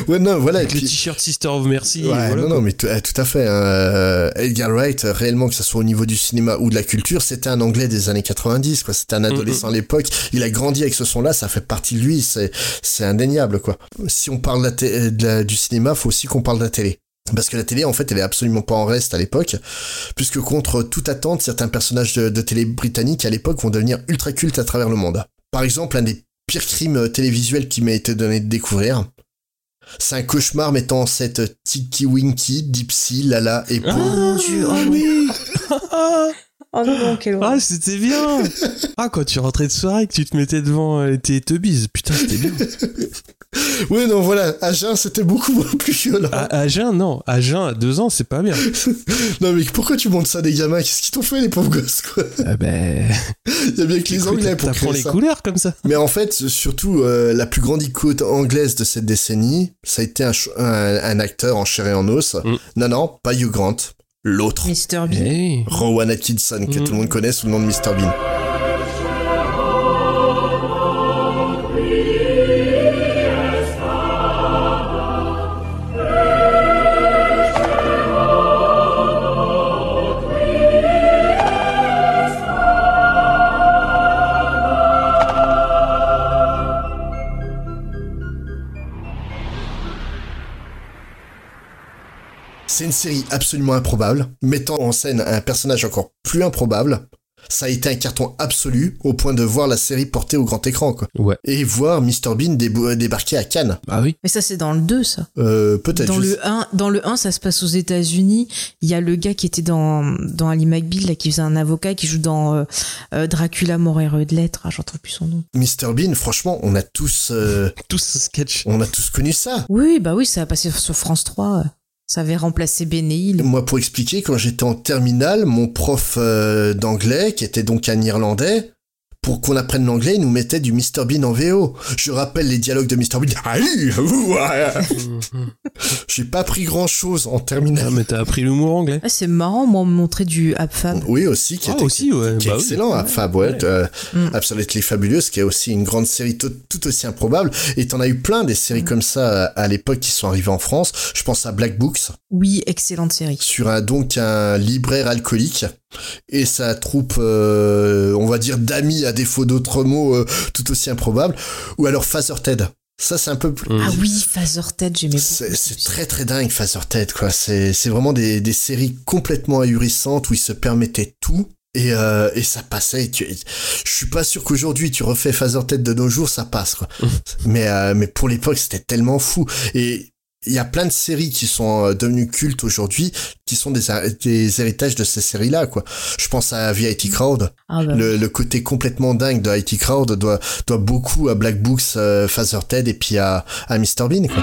Ouais non voilà. et Avec le t-shirt Sister of Mercy. Ouais, voilà, non, quoi. non, mais tout, euh, tout à fait. Euh, Edgar Wright, euh, réellement, que ce soit au niveau du cinéma ou de la culture, c'était un Anglais des années 90, quoi. C'était un adolescent à l'époque. Il a grandi avec ce son-là, ça fait partie de lui. C'est, c'est indéniable, quoi. Si on parle de la de la- du cinéma, faut aussi qu'on parle de la télé. Parce que la télé, en fait, elle est absolument pas en reste à l'époque, puisque contre toute attente, certains personnages de, de télé britanniques à l'époque vont devenir ultra cultes à travers le monde. Par exemple, un des pires crimes euh, télévisuels qui m'a été donné de découvrir, c'est un cauchemar mettant en scène Tiki Winky, Dipsy, Lala et Pooh. Oh mon dieu, oh oui. [laughs] Oh non, quel Ah, c'était bien Ah, quand tu rentrais de soirée, que tu te mettais devant euh, tes Teletubbies, putain, c'était bien [laughs] Oui, non, voilà, à jeun, c'était beaucoup moins plus violent. À, à jeun, non. À jeun, à deux ans, c'est pas bien. [laughs] Non, mais pourquoi tu montes ça des gamins? Qu'est-ce qu'ils t'ont fait, les pauvres gosses, quoi? Ah ben... [laughs] Il y a bien que les Anglais pour créer les ça. couleurs comme ça. Mais en fait, surtout, euh, la plus grande icône anglaise de cette décennie, ça a été un, ch- un, un acteur en chair et en os. Mm. Non, non, pas Hugh Grant, l'autre. Mr. Bean. Hey. Rowan Atkinson, que Mm. tout le monde connaît sous le nom de Mr. Bean. C'est une série absolument improbable, mettant en scène un personnage encore plus improbable. Ça a été un carton absolu, au point de voir la série portée au grand écran, quoi. Ouais. Et voir Mr. Bean débo- débarquer à Cannes. Bah oui. Mais ça, c'est dans le 2, ça. Euh, peut-être. Dans le 1, dans le 1, ça se passe aux États-Unis. Il y a le gars qui était dans, dans Ali McBeal, là, qui faisait un avocat, qui joue dans euh, euh, Dracula, mort héros de lettres. Ah, j'en trouve plus son nom. Mr. Bean, franchement, on a tous, euh, [laughs] Tous ce sketch. on a tous connu ça. Oui, bah oui, ça a passé sur France 3. Ça avait remplacé Bénéil. Moi, pour expliquer, quand j'étais en terminale, mon prof euh, d'anglais, qui était donc un Irlandais, pour qu'on apprenne l'anglais, ils nous mettaient du Mr Bean en VO. Je rappelle les dialogues de Mr Bean. [laughs] J'ai pas appris grand chose en terminale. Ah, mais t'as appris l'humour anglais. Ah, c'est marrant, moi, me montrer du AppFab. Oui, aussi, qui Ah, était aussi, ouais. qui est bah oui. excellent, hein, Fab, ouais, euh, Mm. Absolutely Fabulous, qui est aussi une grande série tout, tout aussi improbable. Et t'en as eu plein des Mm. séries comme ça à, à l'époque qui sont arrivées en France. Je pense à Black Books, Oui, excellente série. sur un donc un libraire alcoolique et sa troupe, euh, on va dire d'amis à défaut d'autres mots euh, tout aussi improbables. Ou alors Father Ted. Ça, c'est un peu plus. Mm. Ah oui, Father Ted, j'aimais beaucoup. C'est c'est très très dingue Father Ted quoi. C'est c'est vraiment des, des séries complètement ahurissantes où ils se permettaient tout. Et, euh, et ça passait. et Tu, je suis pas sûr qu'aujourd'hui tu refais Father Ted de nos jours, ça passe quoi. mais euh, mais pour l'époque c'était tellement fou. Et il y a plein de séries qui sont euh, devenues cultes aujourd'hui, qui sont des, des héritages de ces séries-là quoi. Je pense à VIP Crowd. Ah bah, Le, le côté complètement dingue de IT Crowd doit, doit beaucoup à Black Books, euh, Father Ted et puis à, à Mr Bean quoi.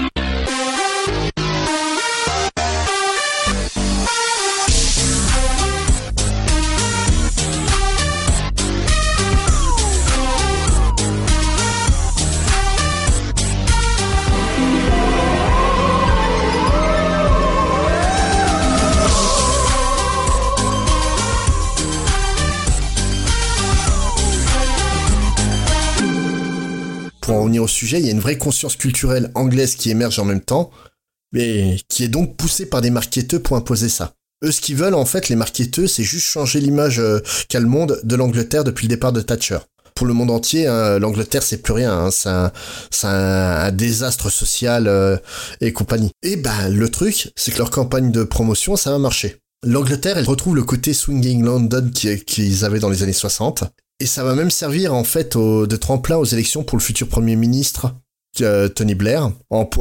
Au sujet, il y a une vraie conscience culturelle anglaise qui émerge en même temps, mais qui est donc poussée par des marketeurs pour imposer ça. Eux, ce qu'ils veulent, en fait, les marketeurs, c'est juste changer l'image euh, qu'a le monde de l'Angleterre depuis le départ de Thatcher. Pour le monde entier, hein, l'Angleterre, c'est plus rien. hein, c'est un, un- désastre social euh, et compagnie. Et ben, le truc, c'est que leur campagne de promotion, ça va marcher. L'Angleterre, elle retrouve le côté swinging London qui- qu'ils avaient dans les années 60. Et ça va même servir en fait de tremplin aux élections pour le futur Premier ministre euh, Tony Blair.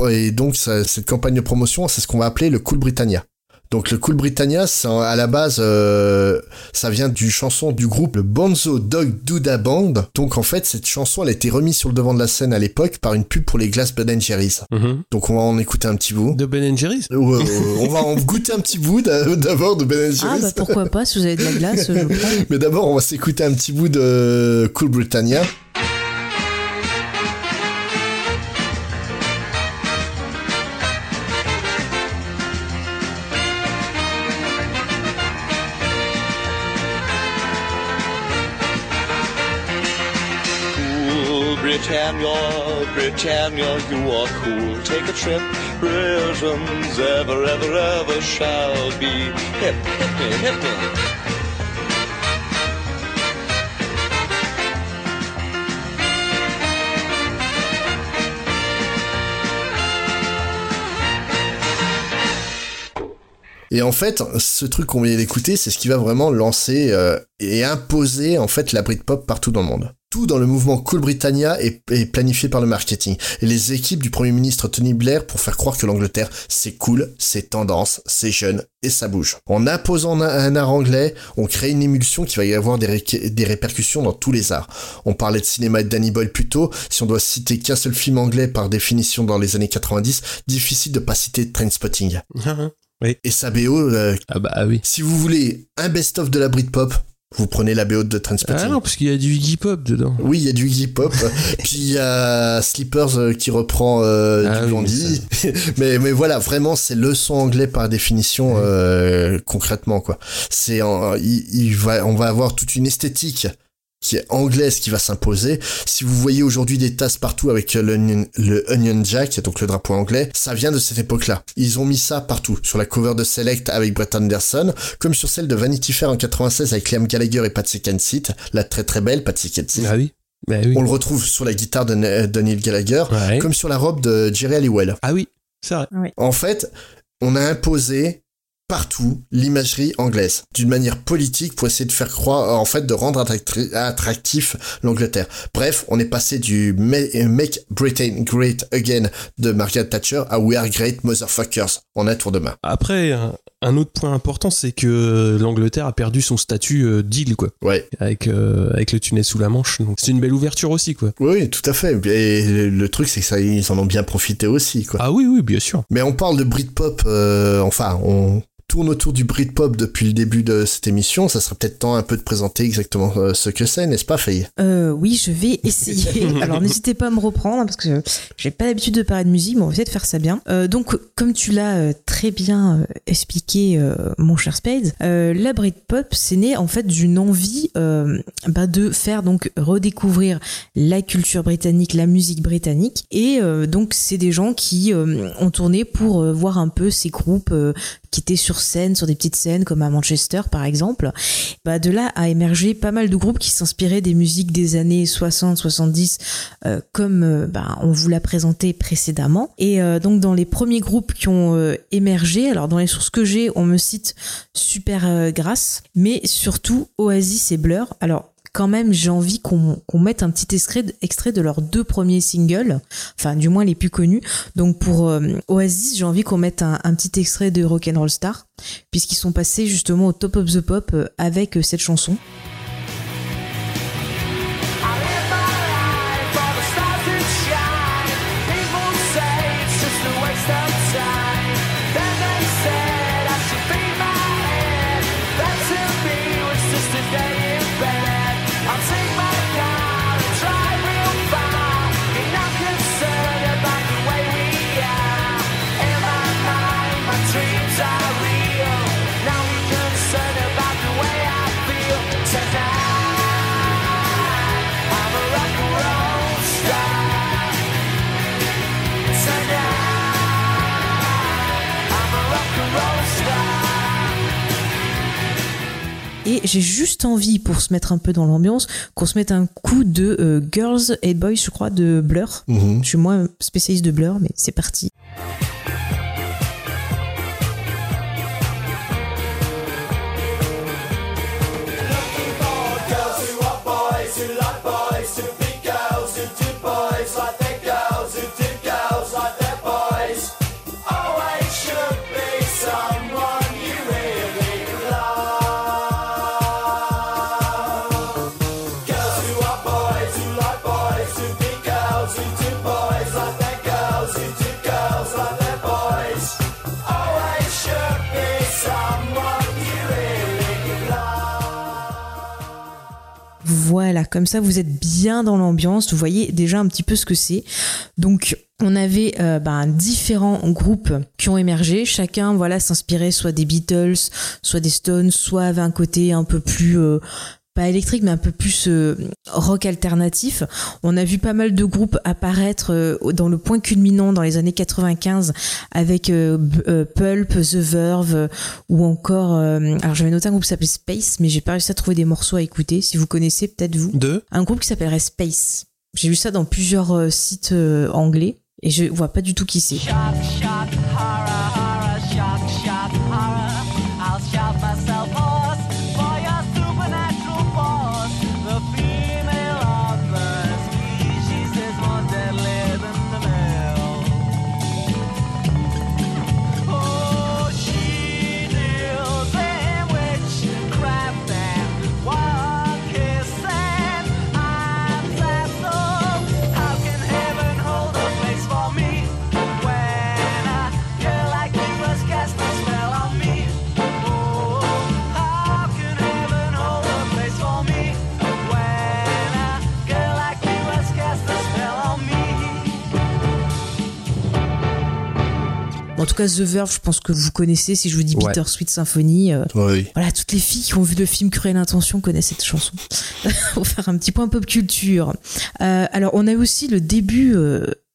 Et donc cette campagne de promotion, c'est ce qu'on va appeler le Cool Britannia. Donc le Cool Britannia, en- à la base, euh, ça vient du chanson du groupe le Bonzo Dog Duda Band. Donc en fait, cette chanson, elle a été remise sur le devant de la scène à l'époque par une pub pour les glaces Ben Jerry's. Mhm. Donc on va en écouter un petit bout. De Ben Jerry's? Euh, [laughs] on va en goûter un petit bout d'a- d'abord de Ben ah Jerry's. bah pourquoi pas, si vous avez de la glace, je. [laughs] Mais d'abord, on va s'écouter un petit bout de Cool Britannia. Britannia, you are cool. Take a trip. Britons ever, ever, ever shall be. Hip, hip hip, hip Et en fait, ce truc qu'on vient d'écouter, c'est ce qui va vraiment lancer euh, et imposer en fait la Britpop partout dans le monde. Tout dans le mouvement Cool Britannia est, planifié par le marketing et les équipes du Premier ministre Tony Blair pour faire croire que l'Angleterre c'est cool, c'est tendance, c'est jeune et ça bouge. En imposant un, art anglais, on crée une émulsion qui va y avoir des, des répercussions dans tous les arts. On parlait de cinéma de Danny Boyle plus tôt, si on doit citer qu'un seul film anglais par définition dans les années 90, difficile de pas citer Trainspotting. [laughs] Et sa BO, euh, Ah bah oui. si vous voulez un best-of de la Britpop, vous prenez la BO de Trainspotting. Ah non, parce qu'il y a du Iggy Pop dedans. Oui, il y a du Iggy Pop, [laughs] puis il y a Slippers euh, qui reprend euh, Ah du oui, Blondie. [laughs] mais, mais voilà, vraiment, c'est le son anglais par définition, euh, concrètement, quoi. C'est, en- il, il va, on va avoir toute une esthétique qui est anglaise qui va s'imposer. Si vous voyez aujourd'hui des tasses partout avec le, Onion- le Union Jack, donc le drapeau anglais, ça vient de cette époque-là. Ils ont mis ça partout, sur la cover de Select avec Brett Anderson, comme sur celle de Vanity Fair en 96 avec Liam Gallagher et Patsy Kensit, la très très belle Patsy Kensit. Ah oui. Bah oui. On le retrouve sur la guitare de, Ne- de Neil Gallagher, Ouais. comme sur la robe de Jerry Halliwell. Ah oui, c'est vrai. En fait, on a imposé partout l'imagerie anglaise d'une manière politique pour essayer de faire croire en fait de rendre attracti- attractif l'Angleterre. Bref, on est passé du Ma- Make Britain Great Again de Margaret Thatcher à We Are Great Motherfuckers en un tour de main. Après, un, un autre point important, c'est que l'Angleterre a perdu son statut euh, d'île, quoi. Ouais. Avec, euh, avec le tunnel sous la Manche. Donc c'est une belle ouverture aussi, quoi. Oui, tout à fait. Et le truc, c'est que ça, ils en ont bien profité aussi, quoi. Ah oui, oui, bien sûr. Mais on parle de Britpop, euh, enfin, on tourne autour du Britpop depuis le début de cette émission, ça serait peut-être temps un peu de présenter exactement euh, ce que c'est, n'est-ce pas, Faye? Euh, oui, je vais [laughs] essayer. [laughs] Alors n'hésitez pas à me reprendre parce que j'ai pas l'habitude de parler de musique, mais on va essayer de faire ça bien. Euh, donc, comme tu l'as euh, très bien expliqué, euh, mon cher Spade, euh, la Britpop, c'est né en fait d'une envie euh, bah, de faire donc redécouvrir la culture britannique, la musique britannique, et euh, donc c'est des gens qui euh, ont tourné pour euh, voir un peu ces groupes euh, qui étaient sur scène, sur des petites scènes comme à Manchester par exemple. Bah, de là a émergé pas mal de groupes qui s'inspiraient des musiques des années 60-70 euh, comme euh, bah, on vous l'a présenté précédemment. Et euh, donc dans les premiers groupes qui ont euh, émergé, alors dans les sources que j'ai, on me cite Super euh, Grass, mais surtout Oasis et Blur. Alors quand même, j'ai envie qu'on mette un petit extrait, extrait de leurs deux premiers singles, enfin du moins les plus connus. Donc pour euh, Oasis, j'ai envie qu'on mette un, un petit extrait de Rock'n'Roll Star, puisqu'ils sont passés justement au top of the pop euh, avec euh, cette chanson. Et j'ai juste envie, pour se mettre un peu dans l'ambiance, qu'on se mette un coup de euh, Girls and Boys, je crois, de Blur. Mhm. Je suis moins spécialiste de Blur, mais c'est parti. Voilà, comme ça vous êtes bien dans l'ambiance, vous voyez déjà un petit peu ce que c'est. Donc on avait euh, ben, différents groupes qui ont émergé, chacun voilà s'inspirait soit des Beatles, soit des Stones, soit avait un côté un peu plus euh, pas électrique mais un peu plus euh, rock alternatif. On a vu pas mal de groupes apparaître euh, dans le point culminant dans les années 95 avec euh, euh, Pulp, The Verve euh, ou encore euh, alors j'avais noté un groupe qui s'appelait Space mais j'ai pas réussi à trouver des morceaux à écouter. Si vous connaissez peut-être vous. Deux. Un groupe qui s'appellerait Space. J'ai vu ça dans plusieurs euh, sites euh, anglais et je vois pas du tout qui c'est. En tout cas, The Verve, je pense que vous connaissez. Si je vous dis Ouais. Bittersweet Symphony, euh, Oui. voilà, toutes les filles qui ont vu le film Cruel Intention connaissent cette chanson. [laughs] Pour faire un petit point pop culture. Euh, alors, on a aussi le début.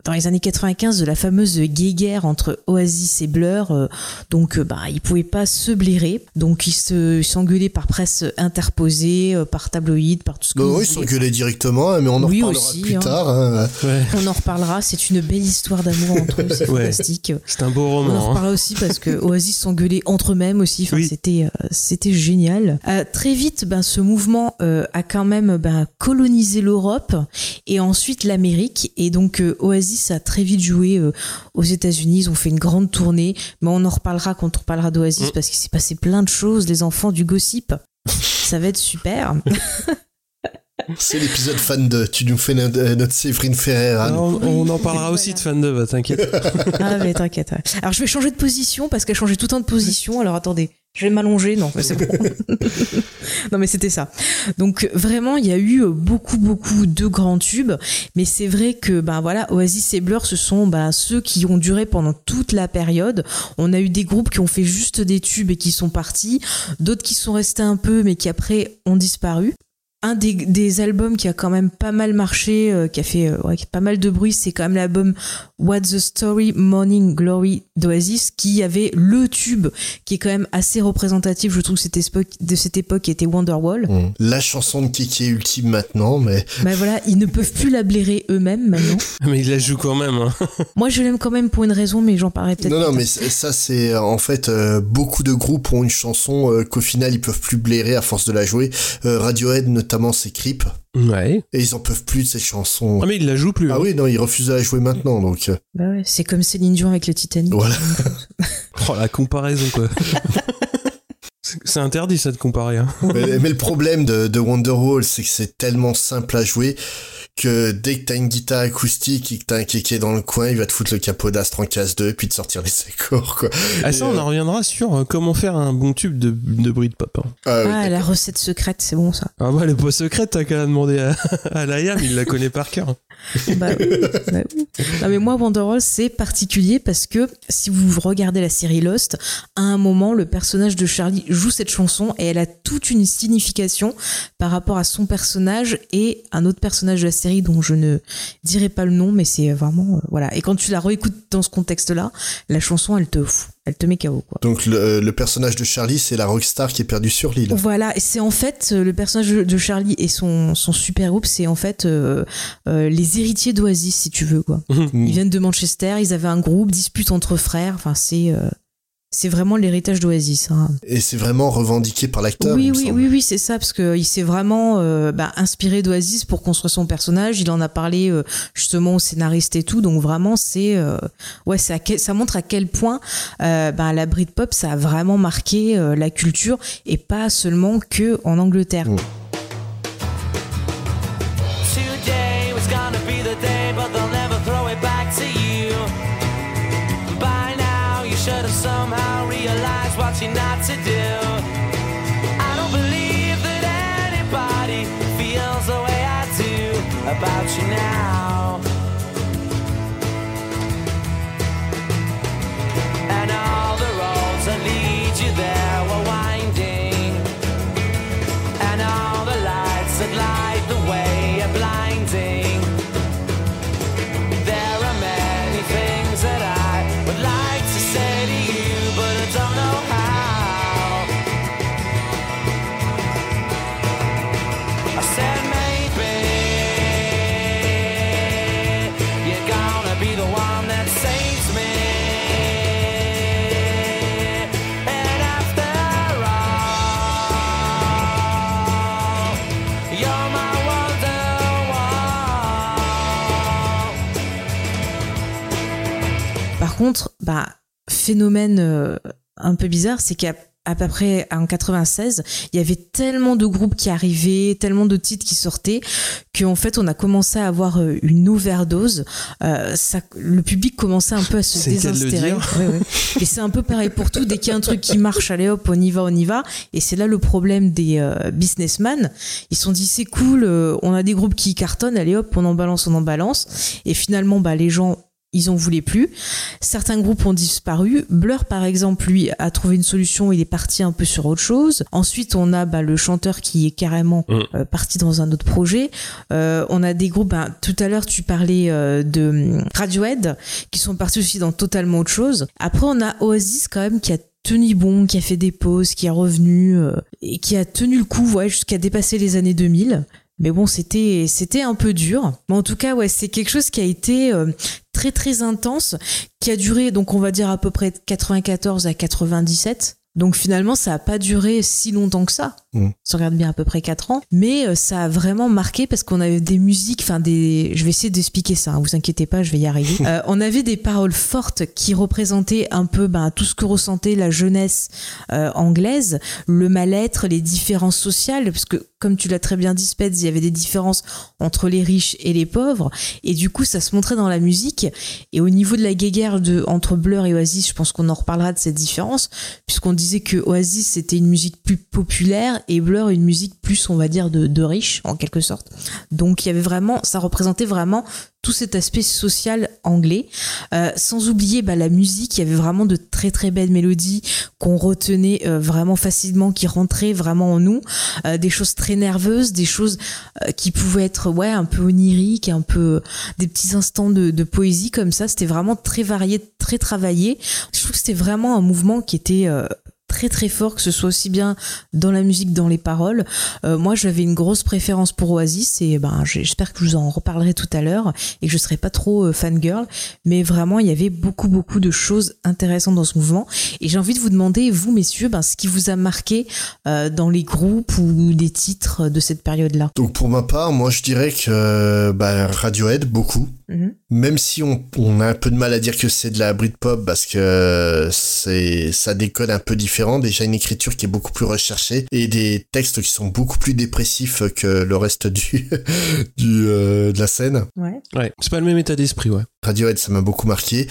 Dans les années 95 de la fameuse guéguerre entre Oasis et Blur, euh, donc euh, bah ils pouvaient pas se blairer, donc ils se s'engueulaient par presse interposée, euh, par tabloïd, par tout ce que Bah vous oui, ils s'engueulaient directement, hein, mais on en Oui, reparlera aussi, plus hein. tard. hein. On en reparlera, c'est une belle histoire d'amour entre eux, c'est Ouais. fantastique. C'est un beau On en roman. hein. reparlera aussi parce que Oasis s'engueulait entre eux-mêmes aussi. Enfin, Oui. c'était euh, c'était génial. Euh, très vite, ben ce mouvement euh, a quand même ben, colonisé l'Europe et ensuite l'Amérique. Et donc Oasis a très vite joué euh, aux États-Unis. Ils ont fait une grande tournée, mais on en reparlera quand on reparlera d'Oasis Mm. parce qu'il s'est passé plein de choses. Les enfants du gossip, [laughs] ça va être super. [laughs] C'est l'épisode fan de. Tu nous fais notre, euh, Séverine Ferrer. On, on en parlera aussi de fan de, bah, t'inquiète. Ah mais t'inquiète. ouais. Alors je vais changer de position parce qu'elle changeait tout le temps de position. Alors attendez, je vais m'allonger. Non, c'est bon. [laughs] non mais c'était ça. Donc vraiment, il y a eu euh, beaucoup beaucoup de grands tubes, mais c'est vrai que ben voilà, Oasis et Blur, ce sont ben, ceux qui ont duré pendant toute la période. On a eu des groupes qui ont fait juste des tubes et qui sont partis, d'autres qui sont restés un peu mais qui après ont disparu. Un des, des albums qui a quand même pas mal marché, euh, qui a fait euh, ouais, qui a pas mal de bruit, c'est quand même l'album What's the Story Morning Glory d'Oasis, qui avait le tube qui est quand même assez représentatif, je trouve, cette époque, de cette époque qui était Wonderwall. Mm. La chanson de Kiki est ultime maintenant, mais Ben voilà, ils ne peuvent plus la blairer eux-mêmes maintenant. [laughs] Mais il la joue quand même. Hein. [laughs] Moi, je l'aime quand même pour une raison, mais j'en parlerai peut-être. non, non, mais ça c'est euh, en fait euh, beaucoup de groupes ont une chanson euh, qu'au final ils peuvent plus blairer à force de la jouer. Euh, Radiohead notamment c'est Creep Ouais. et ils en peuvent plus de cette chanson. Ah mais il la joue plus. Ah hein. oui, non, ils refusent de la jouer maintenant donc. euh, Bah ouais, c'est comme Céline Dion avec le Titanic. Voilà. [laughs] Oh la comparaison quoi. [laughs] C'est- interdit ça de comparer. Hein. [laughs] mais, mais le problème de, de Wonderwall, c'est que c'est tellement simple à jouer que dès que t'as une guitare acoustique et que t'as un kéké dans le coin, il va te foutre le capot d'Astre en case 2 puis te sortir les accords, quoi. Ah ça on en reviendra sur euh, comment faire un bon tube de, de Britpop. Hein. Ah, oui, Ah, la recette secrète, c'est bon ça. Ah bah elle est pas secrète, t'as qu'à la demander à, à Liam, il la connaît par cœur. [laughs] Bah oui, bah oui. Non mais moi Wonderwall c'est particulier parce que si vous regardez la série Lost, à un moment le personnage de Charlie joue cette chanson et elle a toute une signification par rapport à son personnage et un autre personnage de la série dont je ne dirai pas le nom mais c'est vraiment euh, voilà et quand tu la réécoutes dans ce contexte-là, la chanson elle te fout, elle te met KO quoi. Donc le, le personnage de Charlie, c'est la rockstar qui est perdue sur l'île. Voilà, et c'est en fait euh, le personnage de Charlie et son, son super groupe, c'est en fait euh, euh, les héritiers d'Oasis, si tu veux quoi. [laughs] Ils viennent de Manchester, ils avaient un groupe, dispute entre frères. Enfin, c'est euh, c'est vraiment l'héritage d'Oasis. hein. Et c'est vraiment revendiqué par l'acteur. Oui, oui, oui, oui, c'est ça, parce que il s'est vraiment euh, bah, inspiré d'Oasis pour construire son personnage. Il en a parlé euh, justement au scénariste et tout, donc vraiment c'est euh, ouais, ça montre à quel point bah, la Britpop ça a vraiment marqué la culture et pas seulement que en Angleterre. Today all the Par contre, bah, phénomène euh, un peu bizarre, c'est qu'à à peu près en 96, il y avait tellement de groupes qui arrivaient, tellement de titres qui sortaient, qu'en fait on a commencé à avoir euh, une overdose. Euh, ça, le public commençait un peu à se. Ouais, ouais. Et c'est un peu pareil pour tout. Dès qu'il y a un truc qui marche, allez hop, on y va, on y va. Et c'est là le problème des euh, businessmen. Ils se sont dit c'est cool, euh, on a des groupes qui cartonnent, allez hop, on en balance, on en balance. Et finalement, bah les gens ils en voulaient plus. Certains groupes ont disparu. Blur, par exemple, lui, a trouvé une solution. Il est parti un peu sur autre chose. Ensuite, on a bah, le chanteur qui est carrément Mm. euh, parti dans un autre projet. Euh, on a des groupes. bah, tout à l'heure, tu parlais euh, de hum, Radiohead, qui sont partis aussi dans totalement autre chose. Après, on a Oasis quand même qui a tenu bon, qui a fait des pauses, qui est revenu et qui a tenu le coup, ouais, jusqu'à dépasser les années 2000. Mais bon, c'était c'était un peu dur. Mais en tout cas, ouais, c'est quelque chose qui a été euh, très très intense, qui a duré donc on va dire à peu près de 94 à 97. Donc finalement, ça a pas duré si longtemps que ça. Mm. Ça regarde bien à peu près 4 ans, mais euh, ça a vraiment marqué parce qu'on avait des musiques, enfin des, je vais essayer d'expliquer ça. Hein, vous inquiétez pas, je vais y arriver. [laughs] Euh, on avait des paroles fortes qui représentaient un peu ben, tout ce que ressentait la jeunesse euh, anglaise, le mal-être, les différences sociales, parce que comme tu l'as très bien dit, Speds, il y avait des différences entre les riches et les pauvres, et du coup, ça se montrait dans la musique. Et au niveau de la guéguerre de entre Blur et Oasis, je pense qu'on en reparlera de cette différence, puisqu'on disait que Oasis c'était une musique plus populaire et Blur une musique plus, on va dire, de, riche en quelque sorte. Donc il y avait vraiment, ça représentait vraiment tout cet aspect social anglais. Euh, sans oublier bah, la musique, il y avait vraiment de très très belles mélodies qu'on retenait euh, vraiment facilement, qui rentraient vraiment en nous, Euh, des choses très nerveuses, des choses qui pouvaient être ouais un peu oniriques, un peu des petits instants de, poésie comme ça. C'était vraiment très varié, très travaillé. Je trouve que c'était vraiment un mouvement qui était très très fort, que ce soit aussi bien dans la musique, dans les paroles. Euh, moi, j'avais une grosse préférence pour Oasis et ben j'espère que je vous en reparlerai tout à l'heure et que je serai pas trop euh, fangirl, mais vraiment il y avait beaucoup beaucoup de choses intéressantes dans ce mouvement et j'ai envie de vous demander vous messieurs ben ce qui vous a marqué euh, dans les groupes ou des titres de cette période-là? Donc pour ma part, moi je dirais que bah, Radiohead, beaucoup. Mhm. Même si on, on a un peu de mal à dire que c'est de la Britpop parce que c'est ça décode un peu différent. Déjà une écriture qui est beaucoup plus recherchée et des textes qui sont beaucoup plus dépressifs que le reste du, [laughs] du euh, de la scène. Ouais. Ouais, c'est pas le même état d'esprit, ouais. Radiohead, ça m'a beaucoup marqué.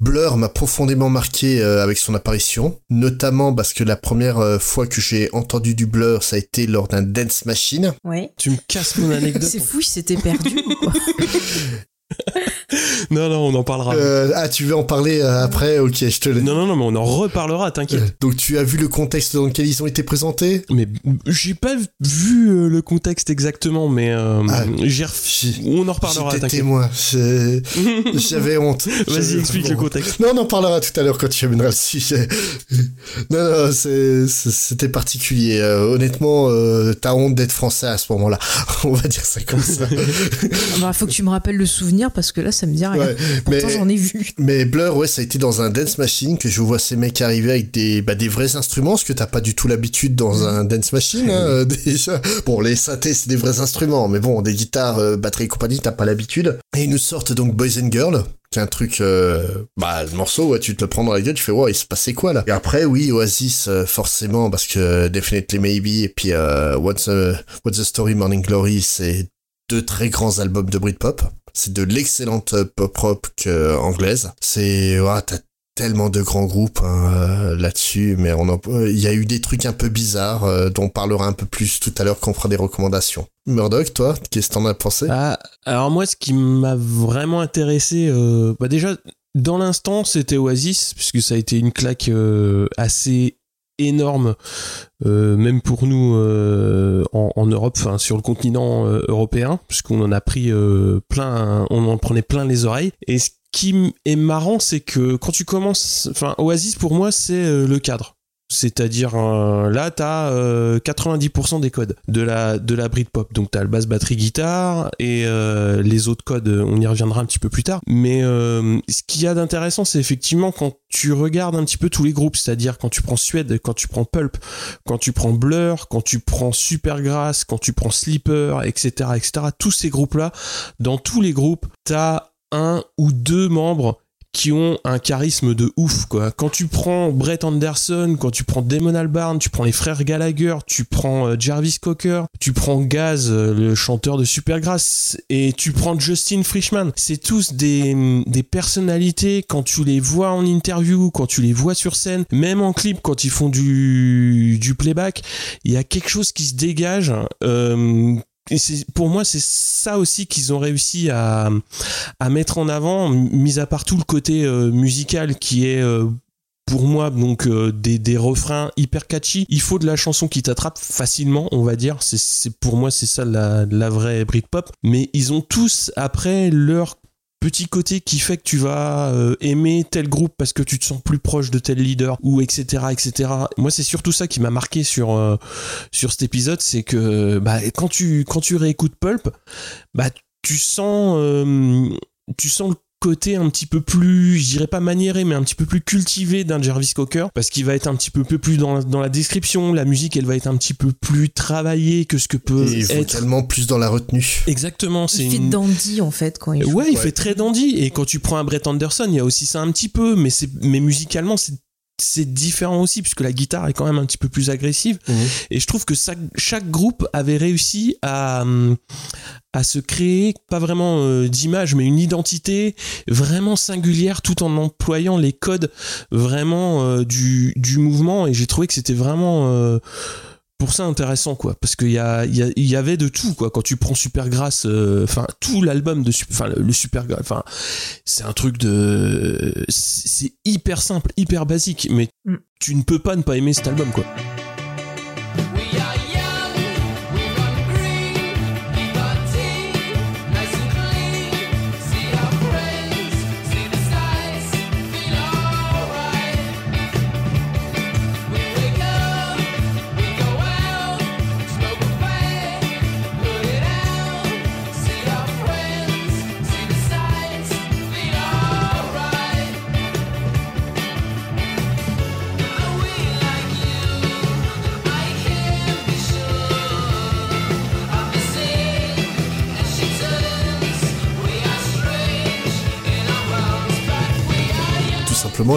Blur m'a profondément marqué euh, avec son apparition, notamment parce que la première euh, fois que j'ai entendu du Blur, ça a été lors d'un Dance Machine. Ouais. Tu me casses mon [laughs] anecdote. C'est fou, il s'était perdu [laughs] non, non, on en parlera. Euh, ah, tu veux en parler euh, après Ok, je te le. Non, non, non, mais on en reparlera, t'inquiète. Euh, Donc tu as vu le contexte dans lequel ils ont été présentés? Mais j'ai pas vu euh, le contexte exactement, mais euh, Ah, j'ai ref- on en reparlera, t'inquiète. témoin. J'ai- [laughs] J'avais honte. Vas-y, explique le contexte. Non, on en parlera tout à l'heure quand tu amèneras le sujet. [laughs] Non, non, c'était particulier. Euh, honnêtement, euh, t'as honte d'être français à ce moment-là. [laughs] On va dire ça comme ça. Il bah, faut que tu me rappelles le souvenir parce que là ça me dit rien. Ouais, Pourtant j'en ai vu. Mais Blur, ouais, ça a été dans un dance machine que je vois ces mecs arriver avec des, bah, des vrais instruments, ce que t'as pas du tout l'habitude dans un dance machine, hein, [laughs] euh, déjà. Bon, les synthés, c'est des vrais instruments, mais bon, des guitares, euh, batterie et compagnie, t'as pas l'habitude. Et ils nous sortent donc Boys and Girls, qui est un truc, euh, bah, le morceau, ouais, tu te le prends dans la gueule, tu fais, wow, il se passait quoi, là? Et après, oui, Oasis, euh, forcément, parce que Definitely Maybe, et puis, euh, What's, the, What's the Story, Morning Glory, c'est deux très grands albums de Britpop. C'est de l'excellente pop rock euh, anglaise. C'est, ouais, t'as tellement de grands groupes hein, euh, là-dessus, mais on il y a eu des trucs un peu bizarres euh, dont on parlera un peu plus tout à l'heure quand on fera des recommandations. Murdoch, toi, qu'est-ce que t'en as pensé? Ah, alors moi, ce qui m'a vraiment intéressé, bah déjà, dans l'instant, c'était Oasis, puisque ça a été une claque assez énorme, euh, même pour nous euh, en, Europe, enfin sur le continent euh, européen, puisqu'on en a pris plein, on en prenait plein les oreilles. Et ce qui est marrant, c'est que quand tu commences, enfin Oasis pour moi c'est le cadre. C'est-à-dire euh, là, t'as euh, 90% des codes de la de la Britpop. Donc t'as le basse, batterie, guitare et euh, les autres codes. On y reviendra un petit peu plus tard. Mais euh, ce qu'il y a d'intéressant, c'est effectivement quand tu regardes un petit peu tous les groupes. C'est-à-dire quand tu prends Suède, quand tu prends Pulp, quand tu prends Blur, quand tu prends Supergrass, quand tu prends Sleeper, etc., etc. Tous ces groupes-là, dans tous les groupes, t'as un ou deux membres qui ont un charisme de ouf quoi. Quand tu prends Brett Anderson, quand tu prends Damon Albarn, tu prends les frères Gallagher, tu prends euh, Jarvis Cocker, tu prends Gaz, euh, le chanteur de Supergrass, et tu prends Justin Frischman, c'est tous des, des personnalités quand tu les vois en interview, quand tu les vois sur scène, même en clip quand ils font du, du playback, il y a quelque chose qui se dégage. euh, pour moi c'est ça aussi qu'ils ont réussi à, à mettre en avant, mis à part tout le côté euh, musical qui est euh, pour moi donc euh, des, des refrains hyper catchy. Il faut de la chanson qui t'attrape facilement, on va dire. C'est, pour moi c'est ça la, la vraie Britpop. Mais ils ont tous après leur petit côté qui fait que tu vas euh, aimer tel groupe parce que tu te sens plus proche de tel leader ou etc etc moi c'est surtout ça qui m'a marqué sur euh, sur cet épisode c'est que bah, quand tu quand tu réécoutes Pulp bah tu sens euh, tu sens côté un petit peu plus, je dirais pas maniéré, mais un petit peu plus cultivé d'un Jarvis Cocker, parce qu'il va être un petit peu plus dans la, dans la description, la musique, elle va être un petit peu plus travaillée que ce que peut Et être. vocalement plus dans la retenue. Exactement, c'est Il fait une... dandy en fait quand il joue. Ouais, il fait très dandy. Et quand tu prends un Brett Anderson, il y a aussi ça un petit peu, mais c'est, mais musicalement, c'est, c'est différent aussi, puisque la guitare est quand même un petit peu plus agressive. Et je trouve que ça- chaque groupe avait réussi à, hum, à se créer, pas vraiment euh, d'image, mais une identité vraiment singulière tout en employant les codes vraiment euh, du, du mouvement. Et j'ai trouvé que c'était vraiment euh, pour ça intéressant, quoi. Parce qu'il y, a, il y, a- il y avait de tout, quoi. Quand tu prends Supergrass, euh, enfin, tout l'album de, enfin, le, le Supergrass, enfin, c'est un truc de. C'est c'est hyper simple, hyper basique, mais Mm. tu ne peux pas ne pas aimer cet album, quoi.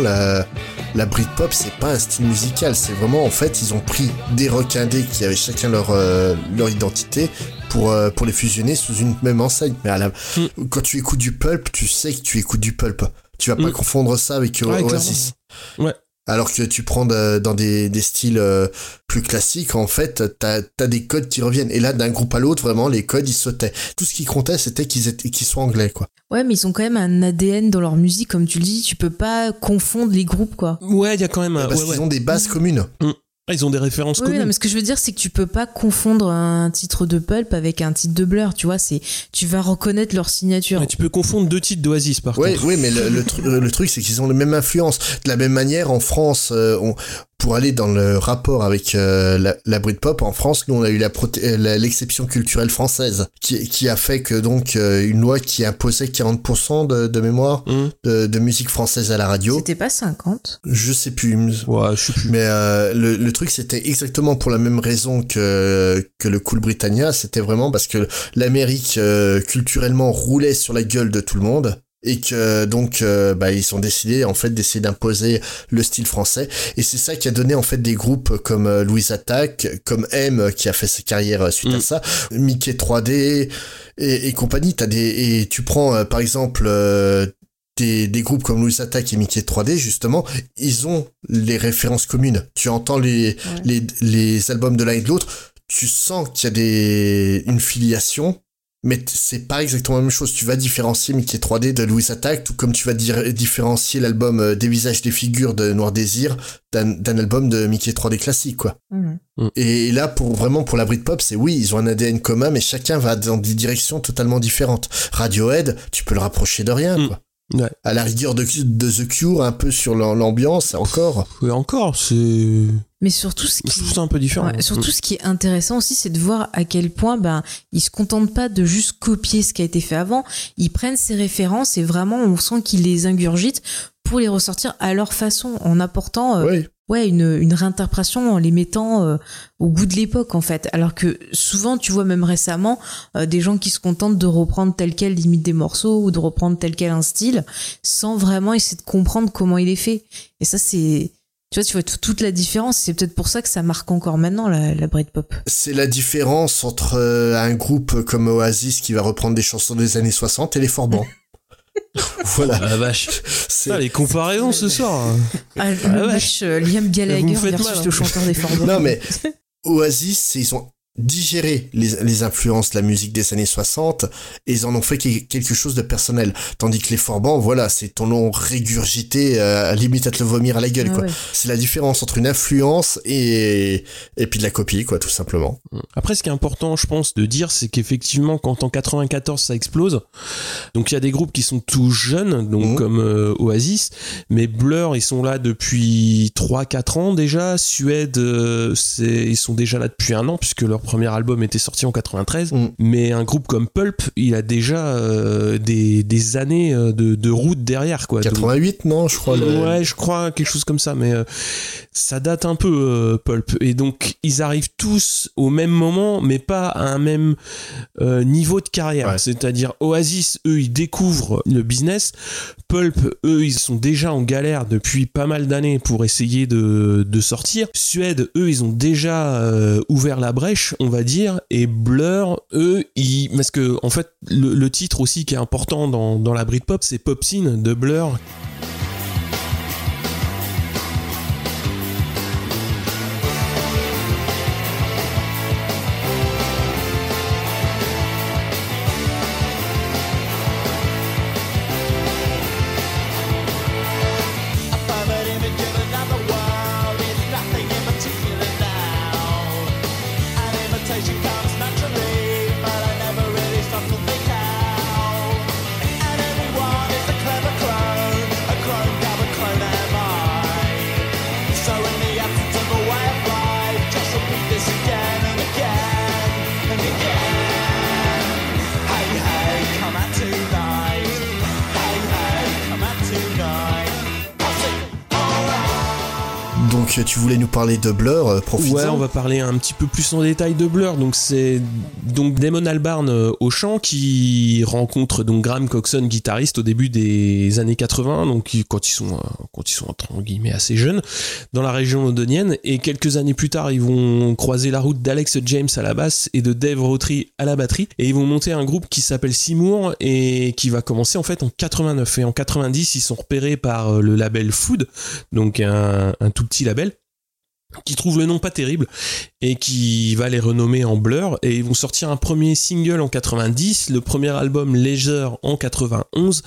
La, la Britpop, c'est pas un style musical. C'est vraiment, en fait, ils ont pris des rock indés qui avaient chacun leur, euh, leur identité pour, euh, pour les fusionner sous une même enseigne. Mais à la, quand tu écoutes du pulp, tu sais que tu écoutes du pulp. Tu vas pas Mm. confondre ça avec euh, Ouais, Oasis. clairement. Ouais. Alors que tu prends de- dans des, des styles euh, plus classiques, en fait, t'as as des codes qui reviennent. Et là, d'un groupe à l'autre, vraiment, les codes, ils sautaient. Tout ce qui comptait, c'était qu'ils étaient, qu'ils soient anglais, quoi. Ouais, mais ils ont quand même un ADN dans leur musique, comme tu le dis. Tu peux pas confondre les groupes, quoi. Ouais, il y a quand même un. Parce ouais, qu'ils ouais. ont des bases communes. Ah, Ils ont des références Oui, non, communes. mais ce que je veux dire, c'est que tu peux pas confondre un titre de Pulp avec un titre de Blur, tu vois. C'est, tu vas reconnaître leur signature. Ouais, tu peux confondre deux titres d'Oasis, par Oui, contre. oui, mais le, le, tru- le truc, c'est qu'ils ont la même influence. De la même manière, en France, euh, on, pour aller dans le rapport avec euh, la, la Britpop, en France, nous, on a eu la proté- euh, l'exception culturelle française, qui, qui a fait que donc euh, une loi qui imposait 40% de, de mémoire Hum. de, de musique française à la radio. C'était pas 50. Je sais plus. Ouais, je sais plus. Mais euh, le, le truc, c'était exactement pour la même raison que, que le Cool Britannia. C'était vraiment parce que l'Amérique, euh, culturellement, roulait sur la gueule de tout le monde. Et que donc euh, bah, ils ont décidé en fait d'essayer d'imposer le style français et c'est ça qui a donné en fait des groupes comme euh, Louise Attack, comme M euh, qui a fait sa carrière euh, suite à Mm. ça, Mickey 3D et, et compagnie. T'as des et tu prends euh, par exemple euh, des, des groupes comme Louis Attack et Mickey 3D, justement, ils ont les références communes. Tu entends les, les, les albums de l'un et de l'autre, tu sens qu'il y a des, une filiation, mais c'est pas exactement la même chose. Tu vas différencier Mickey 3D de Louis Attack, tout comme tu vas dire- différencier l'album euh, Des visages des figures de Noir Désir d'un album de Mickey 3D classique, quoi. Mhm. Et là, pour vraiment pour la Britpop, c'est oui, ils ont un ADN commun, mais chacun va dans des directions totalement différentes. Radiohead, tu peux le rapprocher de rien, Mm. quoi. Ouais. À la rigueur de, de The Cure, un peu sur l'am- l'ambiance, encore. Ouais, encore, c'est. Mais surtout, ce Je qui, trouve ça un peu différent. Ouais, surtout, ce qui est intéressant aussi, c'est de voir à quel point ben ils se contentent pas de juste copier ce qui a été fait avant. Ils prennent ces références et vraiment, on sent qu'ils les ingurgitent pour les ressortir à leur façon, en apportant euh, Oui. Ouais une, une réinterprétation, en les mettant euh, au goût de l'époque en fait. Alors que souvent, tu vois même récemment euh, des gens qui se contentent de reprendre tel quel limite des morceaux ou de reprendre tel quel un style, sans vraiment essayer de comprendre comment il est fait. Et ça, c'est tu vois, tu vois tout- toute la différence. C'est peut-être pour ça que ça marque encore maintenant la, la Britpop. C'est la différence entre euh, un groupe comme Oasis qui va reprendre des chansons des années 60 et les Forbans. [laughs] voilà. Ah, la vache. C'est- les comparaisons ce soir. hein. Ah, le Ah ouais. match euh, Liam Gallagher versus mal, hein. le chanteur des Forbans. Non, mais Oasis, c'est- ils ont digéré les, les influences de la musique des années 60 et ils en ont fait que- quelque chose de personnel. Tandis que les Forbans, voilà, c'est ton nom régurgité, euh, limite à te le vomir à la gueule, Ah quoi. ouais. C'est la différence entre une influence et, et puis de la copie, quoi, tout simplement. Après, ce qui est important, je pense, de dire, c'est qu'effectivement, quand en 94 ça explose, donc il y a des groupes qui sont tout jeunes, donc Mhm. comme euh, Oasis, mais Blur, ils sont là depuis 3-4 ans déjà. Suède, euh, c'est, ils sont déjà là depuis un an, puisque leur premier album était sorti en 93. Mm. Mais un groupe comme Pulp, il a déjà euh, des, des années euh, de, de route derrière, quoi. Donc- 88, non, je crois. le- Ouais, je crois quelque chose comme ça, mais euh, ça date un peu euh, Pulp. Et donc ils arrivent tous au même moment, mais pas à un même niveau de carrière. Ouais. C'est-à-dire Oasis, eux, ils découvrent le business. Pulp, eux, ils sont déjà en galère depuis pas mal d'années pour essayer de, de sortir. Suède, eux, ils ont déjà ouvert la brèche, on va dire. Et Blur, eux, ils... parce que en fait, le, titre aussi qui est important dans, dans la Britpop, c'est Pop Scene de Blur, Tu voulais nous parler de Blur, euh, profites-en. Ouais, on va parler un petit peu plus en détail de Blur. Donc c'est donc Damon Albarn euh, au chant qui rencontre donc Graham Coxon, guitariste au début des années 80, donc quand ils sont euh, quand ils sont entre guillemets assez jeunes dans la région londonienne. Et quelques années plus tard, ils vont croiser la route d'Alex James à la basse et de Dave Rotary à la batterie, et ils vont monter un groupe qui s'appelle Seymour et qui va commencer en fait en 89. Et en 90, ils sont repérés par le label Food, donc un tout petit label qui trouve le nom pas terrible et qui va les renommer en Blur. Et ils vont sortir un premier single en 90, le premier album Leisure en 91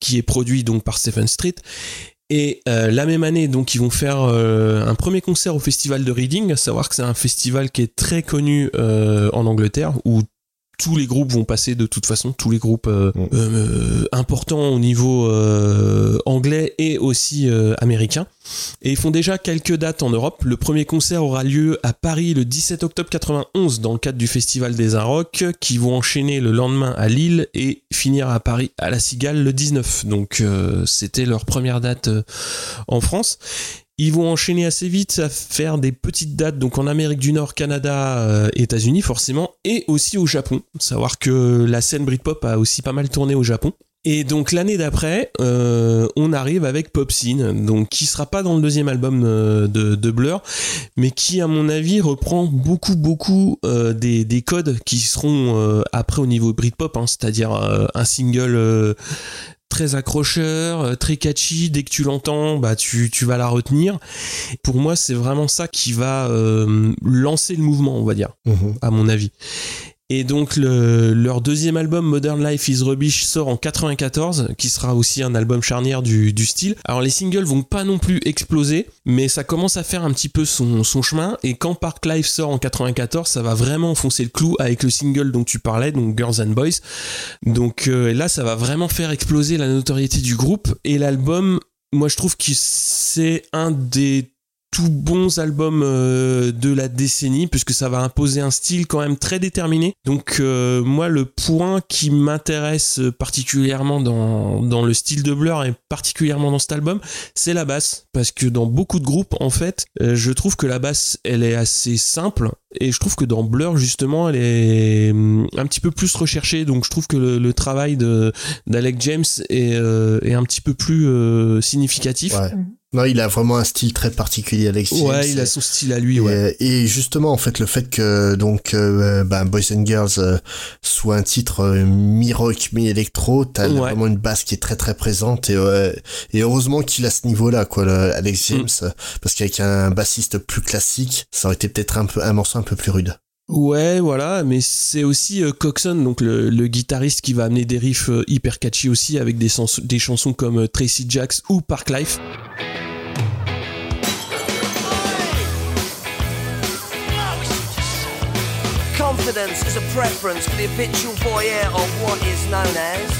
qui est produit donc par Stephen Street. Et euh, la même année donc ils vont faire euh, un premier concert au festival de Reading, à savoir que c'est un festival qui est très connu euh, en Angleterre où tous les groupes vont passer de toute façon, tous les groupes euh, Mm. euh, importants au niveau euh, anglais et aussi américain. Et ils font déjà quelques dates en Europe. Le premier concert aura lieu à Paris le 17 octobre 91 dans le cadre du Festival des Rock, qui vont enchaîner le lendemain à Lille et finir à Paris à la Cigale le 19. Donc c'était leur première date en France. Ils vont enchaîner assez vite à faire des petites dates donc en Amérique du Nord, Canada, euh, États-Unis forcément, et aussi au Japon. Savoir que la scène Britpop a aussi pas mal tourné au Japon. Et donc l'année d'après, euh, on arrive avec Pop Scene, donc qui sera pas dans le deuxième album euh, de, Blur, mais qui à mon avis reprend beaucoup beaucoup des, des codes qui seront après au niveau Britpop, hein, c'est-à-dire un single très accrocheur, euh, très catchy, dès que tu l'entends, bah tu, tu vas la retenir. Pour moi, c'est vraiment ça qui va euh, lancer le mouvement, on va dire Mhm. à mon avis. Et donc le- leur deuxième album Modern Life is Rubbish sort en 94, qui sera aussi un album charnière du, style. Alors les singles vont pas non plus exploser, mais ça commence à faire un petit peu son, son chemin. Et quand Park Life sort en 94, ça va vraiment enfoncer le clou avec le single dont tu parlais, donc Girls and Boys. Donc euh, là, ça va vraiment faire exploser la notoriété du groupe. Et l'album, moi je trouve que c'est un des tout bons albums euh, de la décennie puisque ça va imposer un style quand même très déterminé. Donc euh, moi le point qui m'intéresse particulièrement dans, dans le style de Blur et particulièrement dans cet album, c'est la basse parce que dans beaucoup de groupes en fait, euh, je trouve que la basse elle est assez simple et je trouve que dans Blur justement elle est hum, un petit peu plus recherchée donc je trouve que le, le travail de d'Alec James est, euh, est un petit peu plus euh, significatif. Ouais. Non, il a vraiment un style très particulier, Alex James. Ouais, il a son style à lui, ouais. Et, euh, et justement, en fait, le fait que donc euh, ben, Boys and Girls euh, soit un titre euh, mi-rock, mi-électro, t'as Ouais. vraiment une basse qui est très très présente et, et heureusement qu'il a ce niveau-là, quoi, le Alex Mm. James, parce qu'avec un bassiste plus classique, ça aurait été peut-être un peu un morceau un peu plus rude. Ouais, voilà, mais c'est aussi euh, Coxon, donc le, le guitariste qui va amener des riffs euh, hyper catchy aussi avec des, sens- des chansons comme euh, Tracy Jacks ou Park Life. Confidence is a preference for the habitual voyeur of what is known as.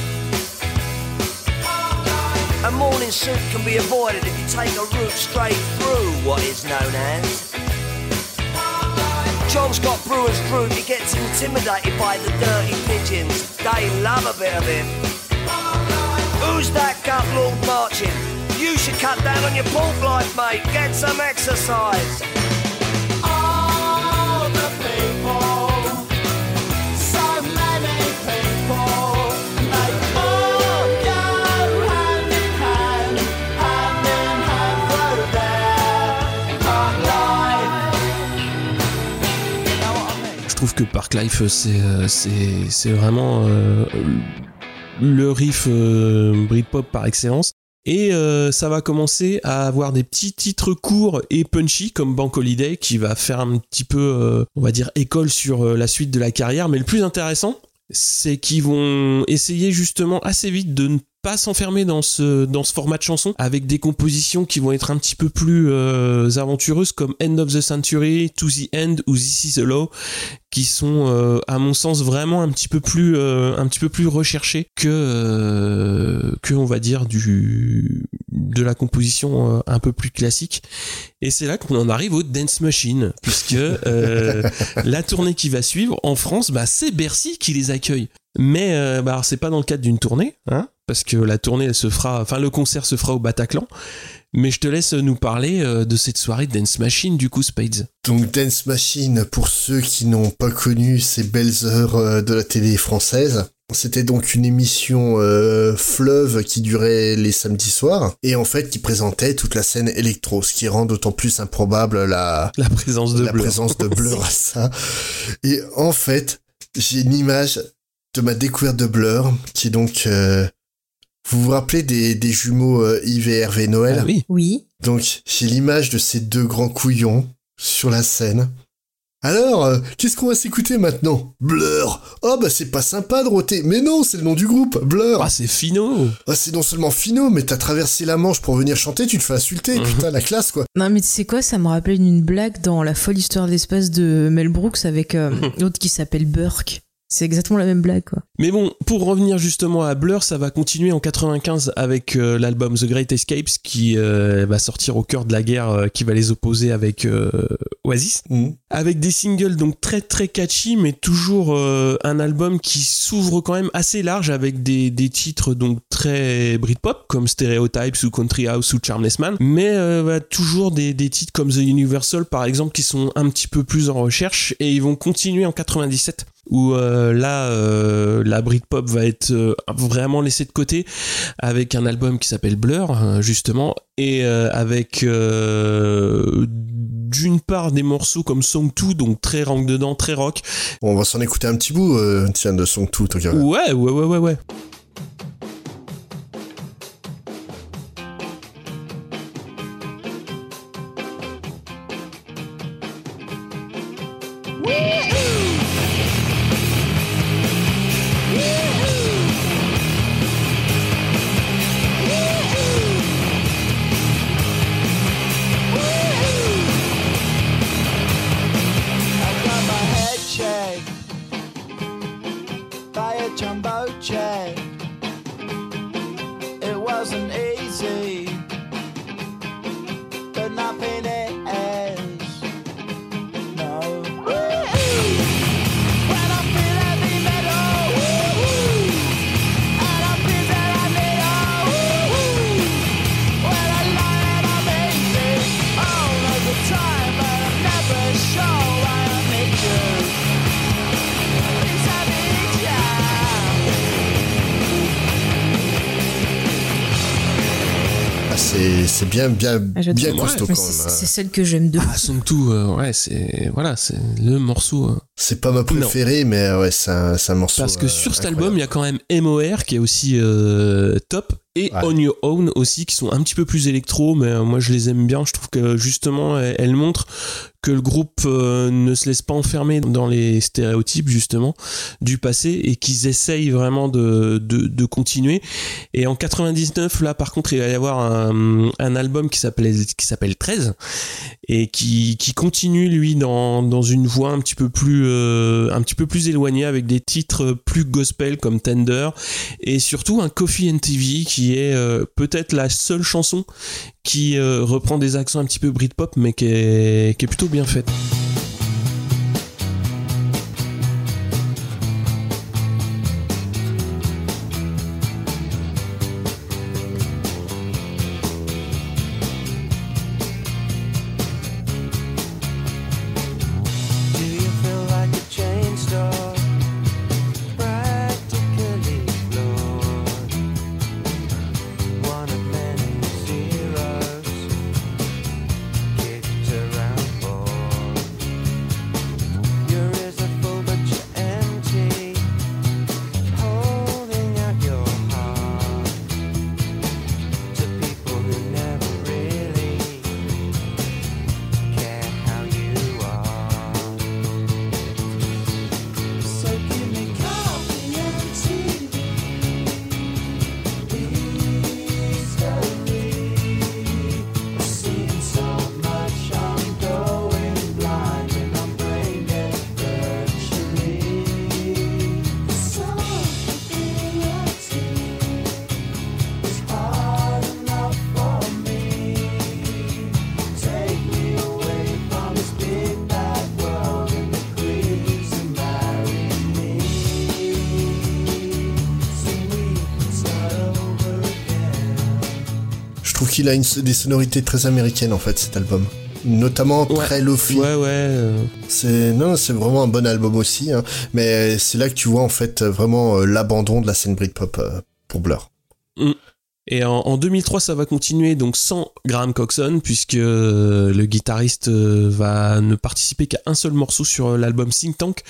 A morning suit can be avoided if you take a route straight through what is known as. John's got brewer's fruit, he gets intimidated by the dirty pigeons. They love a bit of him. Who's that gut lord marching? You should cut down on your pork life, mate. Get some exercise. Trouve que Park Life, c'est euh, c'est c'est vraiment euh, le riff euh, Britpop par excellence. Et euh, ça va commencer à avoir des petits titres courts et punchy comme Bank Holiday qui va faire un petit peu, euh, on va dire, école sur euh, la suite de la carrière. Mais le plus intéressant, c'est qu'ils vont essayer justement assez vite de ne pas s'enfermer dans ce, dans ce format de chanson avec des compositions qui vont être un petit peu plus euh, aventureuses comme End of the Century, To the End ou This is the Law qui sont euh, à mon sens vraiment un petit peu plus euh, un petit peu plus recherchés que euh, que on va dire du de la composition un peu plus classique. Et c'est là qu'on en arrive au Dance Machine puisque [laughs] la tournée qui va suivre en France bah c'est Bercy qui les accueille mais euh, bah c'est pas dans le cadre d'une tournée hein parce que la tournée elle se fera enfin le concert se fera au Bataclan. Mais je te laisse nous parler euh, de cette soirée Dance Machine du coup Spades. Donc Dance Machine, pour ceux qui n'ont pas connu ces belles heures euh, de la télé française, c'était donc une émission euh, fleuve qui durait les samedis soirs et en fait qui présentait toute la scène électro, ce qui rend d'autant plus improbable la, la présence de la présence de Blur à ça. Et en fait, j'ai une image de ma découverte de Blur qui est donc... euh, vous vous rappelez des, des jumeaux euh, Yves et Hervé Noël? Ah oui Oui. donc, j'ai l'image de ces deux grands couillons sur la scène. Alors, euh, qu'est-ce qu'on va s'écouter maintenant? Blur Oh, bah c'est pas sympa de roter. Mais non, c'est le nom du groupe, Blur ah c'est finaux Ah, c'est non seulement finaux, mais t'as traversé la Manche pour venir chanter, tu te fais insulter. Putain, la classe, quoi. Non, mais tu sais quoi, ça me rappelle une blague dans La folle histoire de l'espace de Mel Brooks avec euh, [laughs] l'autre qui s'appelle Burke. C'est exactement la même blague, quoi. Mais bon, pour revenir justement à Blur, ça va continuer en 95 avec euh, l'album The Great Escapes qui euh, va sortir au cœur de la guerre euh, qui va les opposer avec euh, Oasis. Mhm. Avec des singles donc très très catchy, mais toujours euh, un album qui s'ouvre quand même assez large avec des, des titres donc très Britpop comme Stereotypes ou Country House ou Charmless Man, mais euh, bah, toujours des, des titres comme The Universal par exemple qui sont un petit peu plus en recherche et ils vont continuer en 97 où euh, là euh, la Britpop va être euh, vraiment laissée de côté avec un album qui s'appelle Blur euh, justement et avec d'une part des morceaux comme Song 2 donc très rentre dedans très rock Bon, on va s'en écouter un petit bout, tiens, de son tout, tant qu'à faire. ouais ouais ouais ouais ouais c'est bien, bien, Ah, bien Ouais, costaud mais quand même. c'est hein. c'est celle que j'aime de ah Song 2 euh, ouais c'est voilà c'est le morceau euh, C'est pas ma préférée, mais ouais, c'est un, un morceau. Parce que euh, sur cet incroyable. album, il y a quand même MOR qui est aussi euh, top et Ouais. On Your Own aussi qui sont un petit peu plus électro, mais euh, moi je les aime bien. Je trouve que justement, elles, montrent que le groupe euh, ne se laisse pas enfermer dans les stéréotypes justement du passé et qu'ils essayent vraiment de, de, de continuer. Et en 99, là par contre, il va y avoir un, un album qui s'appelle qui s'appelle 13 et qui, qui continue lui dans, dans une voie un petit peu plus euh, un petit peu plus éloignée avec des titres plus gospel comme Tender et surtout un Coffee and TV qui est euh, peut-être la seule chanson qui euh, reprend des accents un petit peu Britpop mais qui est plutôt bien faite. Qu'il a une, des sonorités très américaines en fait cet album. Notamment Ouais. très lofi. Ouais, ouais. euh, C'est non, c'est vraiment un bon album aussi. hein. Mais c'est là que tu vois en fait vraiment euh, l'abandon de la scène Britpop euh, pour Blur. Et en, en 2003, ça va continuer donc sans Graham Coxon, puisque euh, le guitariste euh, va ne participer qu'à un seul morceau sur euh, l'album Think Tank.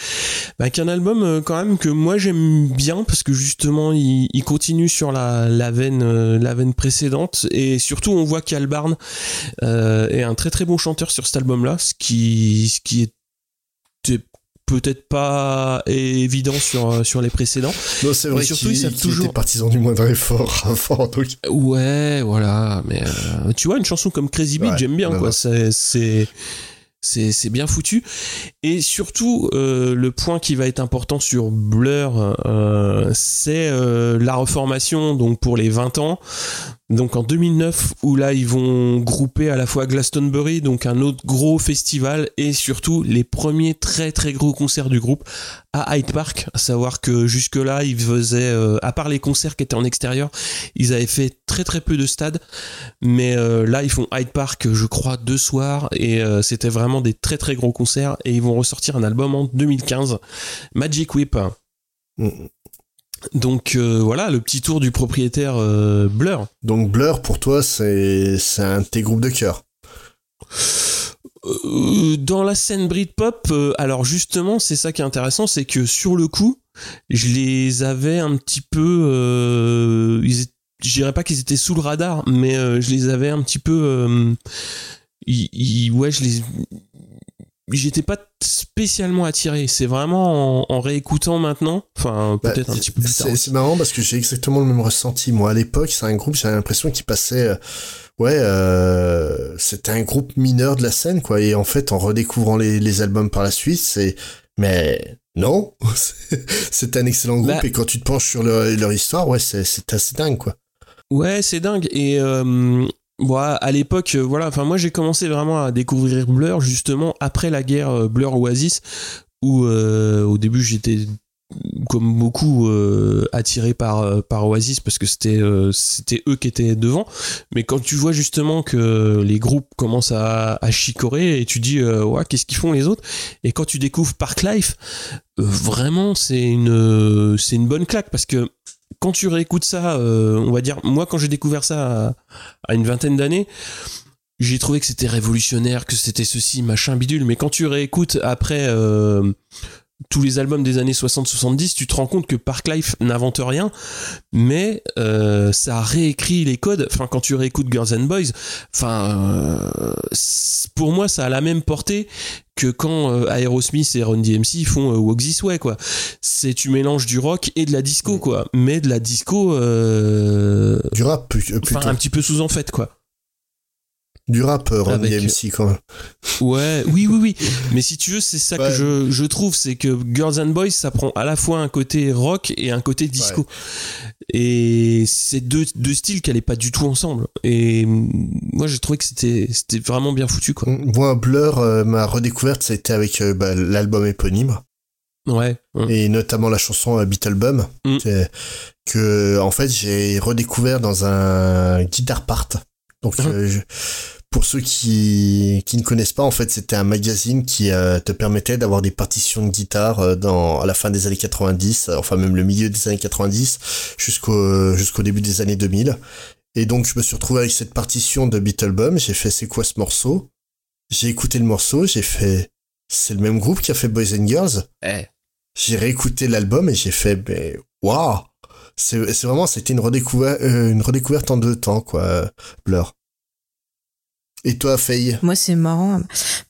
Bah, qu'un album euh, quand même que moi j'aime bien, parce que justement il, il continue sur la, la, veine, la veine précédente, et surtout on voit qu'Al Barn euh, est un très très bon chanteur sur cet album-là, ce qui, ce qui était peut-être pas évident sur, euh, sur les précédents. Non, c'est Mais vrai surtout, ils savent toujours- était partisan du moindre effort. [laughs] Donc... Ouais, voilà, mais euh, tu vois une chanson comme Crazy Beat, Ouais, j'aime bien quoi, ouais. c'est c'est c'est c'est bien foutu et surtout euh, le point qui va être important sur Blur euh, c'est euh, la reformation donc pour les 20 ans donc en 2009 où là ils vont grouper à la fois Glastonbury donc un autre gros festival et surtout les premiers très très gros concerts du groupe à Hyde Park. À savoir que jusque là ils faisaient euh, à part les concerts qui étaient en extérieur ils avaient fait très très peu de stades. Mais euh, là ils font Hyde Park je crois deux soirs et euh, c'était vraiment des très très gros concerts et ils vont ressortir un album en 2015 Magic Whip. Mm. Donc euh, voilà le petit tour du propriétaire euh, Blur Donc Blur pour toi c'est un de tes groupes de cœur. Euh, dans la scène Britpop, alors justement, c'est ça qui est intéressant, c'est que sur le coup, je les avais un petit peu, ils je dirais pas qu'ils étaient sous le radar, mais je les avais un petit peu, ouais, je les, j'étais pas spécialement attiré. C'est vraiment en, en réécoutant maintenant, enfin Bah, peut-être un petit peu plus tard. C'est marrant parce que j'ai exactement le même ressenti. Moi, à l'époque, c'est un groupe, j'avais l'impression qu'il passait, euh, ouais, euh, c'était un groupe mineur de la scène, quoi. Et en fait, en redécouvrant les, les albums par la suite, c'est, mais non, [laughs] c'est un excellent groupe. Bah- et quand tu te penches sur leur, leur histoire, ouais, c'est c'est assez dingue, quoi. Ouais, c'est dingue. Et euh, bon, à l'époque, euh, voilà, enfin moi j'ai commencé vraiment à découvrir Blur justement après la guerre euh, Blur Oasis, où euh, au début j'étais comme beaucoup euh, attiré par par Oasis parce que c'était c'était eux qui étaient devant. Mais quand tu vois justement que les groupes commencent à, à chicorer et tu dis ouais qu'est-ce qu'ils font les autres? Et quand tu découvres Parklife vraiment c'est une c'est une bonne claque parce que quand tu réécoutes ça euh, on va dire moi quand j'ai découvert ça à, une vingtaine d'années j'ai trouvé que c'était révolutionnaire que c'était ceci machin bidule. Mais quand tu réécoutes après euh, tous les albums des années 60-70, tu te rends compte que Parklife n'invente rien, mais euh, ça réécrit les codes. Enfin, quand tu réécoutes Girls and Boys, enfin, euh, pour moi, ça a la même portée que quand euh, Aerosmith et Run DMC font euh, Walk This Way, quoi. C'est tu mélanges du rock et de la disco, quoi. Mais de la disco, euh, Du rap, plutôt. un petit peu sous en fait, quoi. Du rap, euh, Run Avec- DMC, quand même. Ouais, [laughs] oui, oui, oui. Mais si tu veux, c'est ça Ouais. que je, je trouve, c'est que Girls and Boys, ça prend à la fois un côté rock et un côté disco. Et c'est deux, deux styles qui allaient pas du tout ensemble. Et mm, moi, j'ai trouvé que c'était, c'était vraiment bien foutu, quoi. Moi, Blur, euh, ma redécouverte, ça a été avec euh, bah, l'album éponyme. Ouais. et notamment la chanson euh, Beetlebum Mm. que, en fait j'ai redécouvert dans un guitar part donc euh, je- pour ceux qui qui ne connaissent pas en fait c'était un magazine qui euh, te permettait d'avoir des partitions de guitare euh, dans à la fin des années 90 euh, enfin même le milieu des années 90 jusqu'au jusqu'au début des années 2000 et donc je me suis retrouvé avec cette partition de Beetlebum j'ai fait c'est quoi ce morceau? J'ai écouté le morceau. J'ai fait c'est le même groupe qui a fait Boys and Girls. Eh. j'ai réécouté l'album et j'ai fait, mais waouh! C'est c'est vraiment, c'était une redécouverte, euh, une redécouverte en deux temps, quoi, euh, Blur. Et toi, Faye Moi, c'est marrant.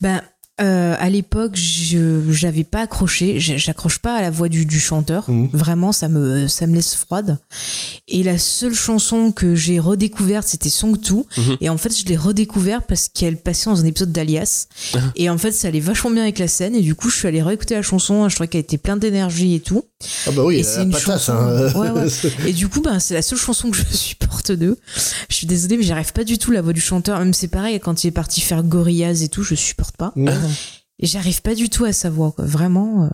Ben, euh, à l'époque, je j'avais pas accroché. J'accroche pas à la voix du, du chanteur. Mhm. Vraiment, ça me ça me laisse froide. Et la seule chanson que j'ai redécouverte, c'était Song 2. Mhm. Et en fait, je l'ai redécouverte parce qu'elle passait dans un épisode d'Alias. et en fait, ça allait vachement bien avec la scène. Et du coup, je suis allée réécouter la chanson. Je trouvais qu'elle était pleine d'énergie et tout. Ah bah oui, Et c'est une patate, chanson- hein. Ouais, ouais. [laughs] Et du coup, ben, c'est la seule chanson que je supporte d'eux. Je suis désolée, mais j'arrive pas du tout la voix du chanteur. Même c'est pareil, quand il est parti faire Gorillaz et tout, je supporte pas. Et j'arrive pas du tout à sa voix, quoi. Vraiment. euh,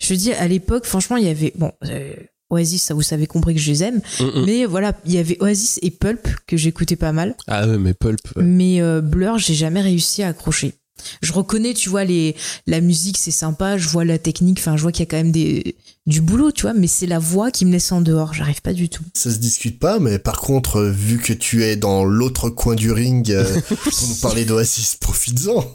Je dire, à l'époque, franchement, il y avait. Bon, euh, Oasis, ça vous savez compris que je les aime. Mm, mm. Mais voilà, il y avait Oasis et Pulp que j'écoutais pas mal. Ah ouais, mais Pulp. Mais euh, Blur, j'ai jamais réussi à accrocher. Je reconnais, tu vois, les, la musique, c'est sympa, je vois la technique, enfin, je vois qu'il y a quand même des, du boulot, tu vois, mais c'est la voix qui me laisse en dehors, j'arrive pas du tout. Ça se discute pas, mais par contre, vu que tu es dans l'autre coin du ring euh, [laughs] pour nous parler d'Oasis, profites-en.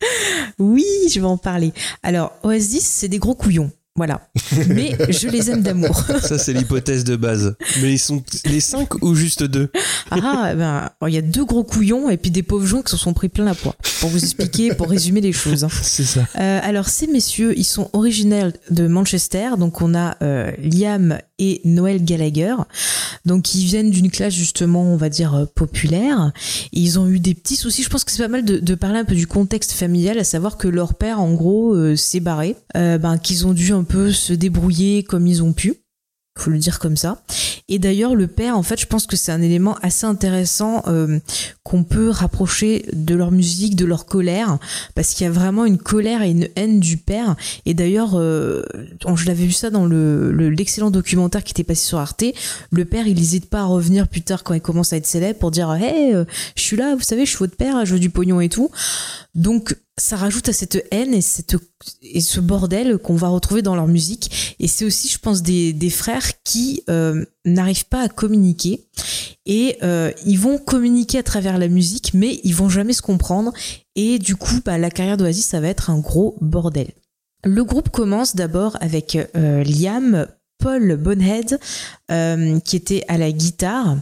Oui, je vais en parler. Alors, Oasis, c'est des gros couillons. Voilà. Mais je les aime d'amour. [laughs] Ça, c'est l'hypothèse de base. Mais ils sont les cinq ou juste deux? Ah, ben, il y a deux gros couillons et puis des pauvres gens qui se sont pris plein la poire. Pour vous expliquer, pour résumer les choses. hein. [laughs] C'est ça. Euh, alors ces messieurs, ils sont originaires de Manchester, donc on a euh, Liam et Noel Gallagher, donc ils viennent d'une classe justement, on va dire euh, populaire. Ils ont eu des petits soucis. Je pense que c'est pas mal de, de parler un peu du contexte familial, à savoir que leur père, en gros, euh, s'est barré, euh, ben, qu'ils ont dû un peu se débrouiller comme ils ont pu faut le dire comme ça. Et d'ailleurs, le père, en fait, je pense que c'est un élément assez intéressant euh, qu'on peut rapprocher de leur musique, de leur colère, parce qu'il y a vraiment une colère et une haine du père. Et d'ailleurs, euh, je l'avais vu ça dans le le- l'excellent documentaire qui était passé sur Arte. Le père, il n'hésite pas à revenir plus tard quand il commence à être célèbre pour dire, hey, euh, je suis là, vous savez, je suis votre père, je veux du pognon et tout. Donc ça rajoute à cette haine et, cette, et ce bordel qu'on va retrouver dans leur musique. Et c'est aussi, je pense, des, frères qui euh, n'arrivent pas à communiquer. Et euh, ils vont communiquer à travers la musique, mais ils vont jamais se comprendre. Et du coup, bah, la carrière d'Oasis, ça va être un gros bordel. Le groupe commence d'abord avec euh, Liam, Paul Bonhead, qui était à la guitare,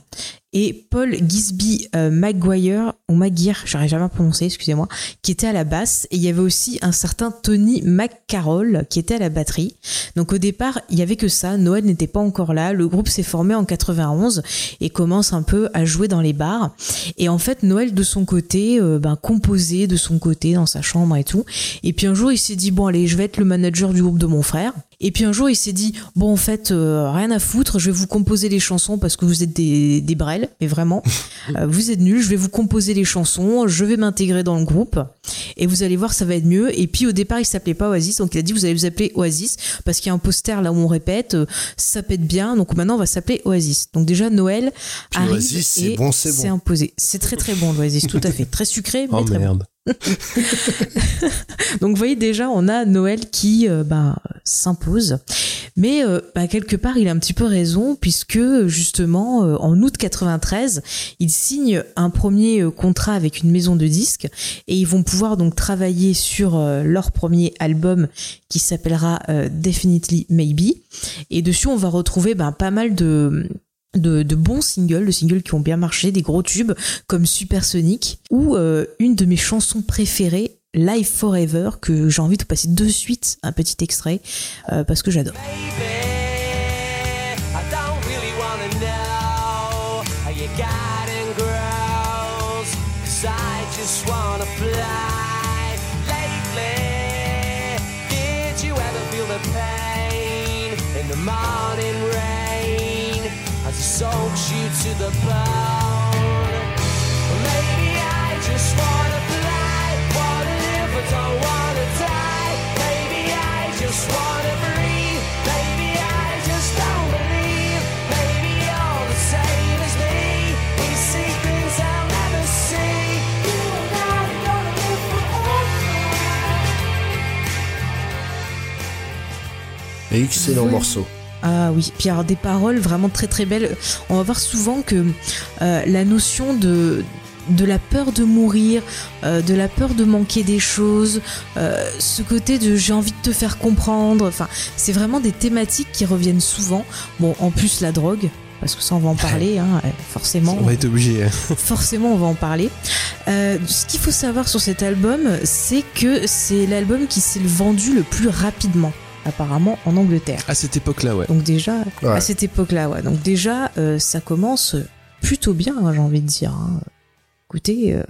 et Paul Gisby euh, Maguire, ou Maguire, j'arrive jamais à prononcer, excusez-moi, qui était à la basse. Et il y avait aussi un certain Tony McCarroll qui était à la batterie. Donc au départ, il y avait que ça. Noël n'était pas encore là. Le groupe s'est formé en 91 et commence un peu à jouer dans les bars. Et en fait, Noël de son côté, euh, ben, composait de son côté dans sa chambre et tout. Et puis un jour, il s'est dit bon allez, je vais être le manager du groupe de mon frère. Et puis un jour, il s'est dit bon en fait, euh, rien à foutre, je vais vous composer les chansons parce que vous êtes des, des mais vraiment, [laughs] Euh, vous êtes nuls. Je vais vous composer les chansons, je vais m'intégrer dans le groupe et vous allez voir, ça va être mieux. Et puis au départ, il s'appelait pas Oasis, donc il a dit vous allez vous appeler Oasis parce qu'il y a un poster là où on répète, euh, ça pète bien, donc maintenant on va s'appeler Oasis. Donc déjà Noël Puis arrive Oasis, et bon, c'est bon. imposé. C'est très très bon l'Oasis, tout à fait, très sucré, [laughs] mais Oh très bon. [laughs] Donc vous voyez déjà, on a Noël qui euh, bah, s'impose. Mais euh, bah, quelque part, il a un petit peu raison puisque justement, euh, en août 93, il signe un premier contrat avec une maison de disques et ils vont pouvoir donc travailler sur leur premier album qui s'appellera Definitely Maybe. Et dessus, on va retrouver bah, pas mal de de, bons singles, de singles qui ont bien marché, des gros tubes comme Supersonic ou euh, une de mes chansons préférées, Live Forever, que j'ai envie de passer de suite un petit extrait euh, parce que j'adore. To the bone? Maybe I just wanna fly, wanna live but don't wanna die. Maybe I just wanna breathe. Maybe I just don't believe. Maybe you're the same as me. We see things I'll never see. You and I are gonna live forever. Excellent morceau. Ah oui, puis alors des paroles vraiment très très belles. On va voir souvent que euh, la notion de de la peur de mourir, euh, de la peur de manquer des choses, euh, ce côté de j'ai envie de te faire comprendre, enfin c'est vraiment des thématiques qui reviennent souvent. Bon, en plus la drogue, parce que ça on va en parler, [laughs] hein, forcément. On va être obligé. [laughs] Forcément, on va en parler. Euh, ce qu'il faut savoir sur cet album, c'est que c'est l'album qui s'est vendu le plus rapidement, apparemment, en Angleterre. À cette époque-là, ouais. Donc déjà, Ouais. à cette époque-là, ouais. Donc déjà, euh, ça commence plutôt bien, hein, j'ai envie de dire. hein. Écoutez, euh,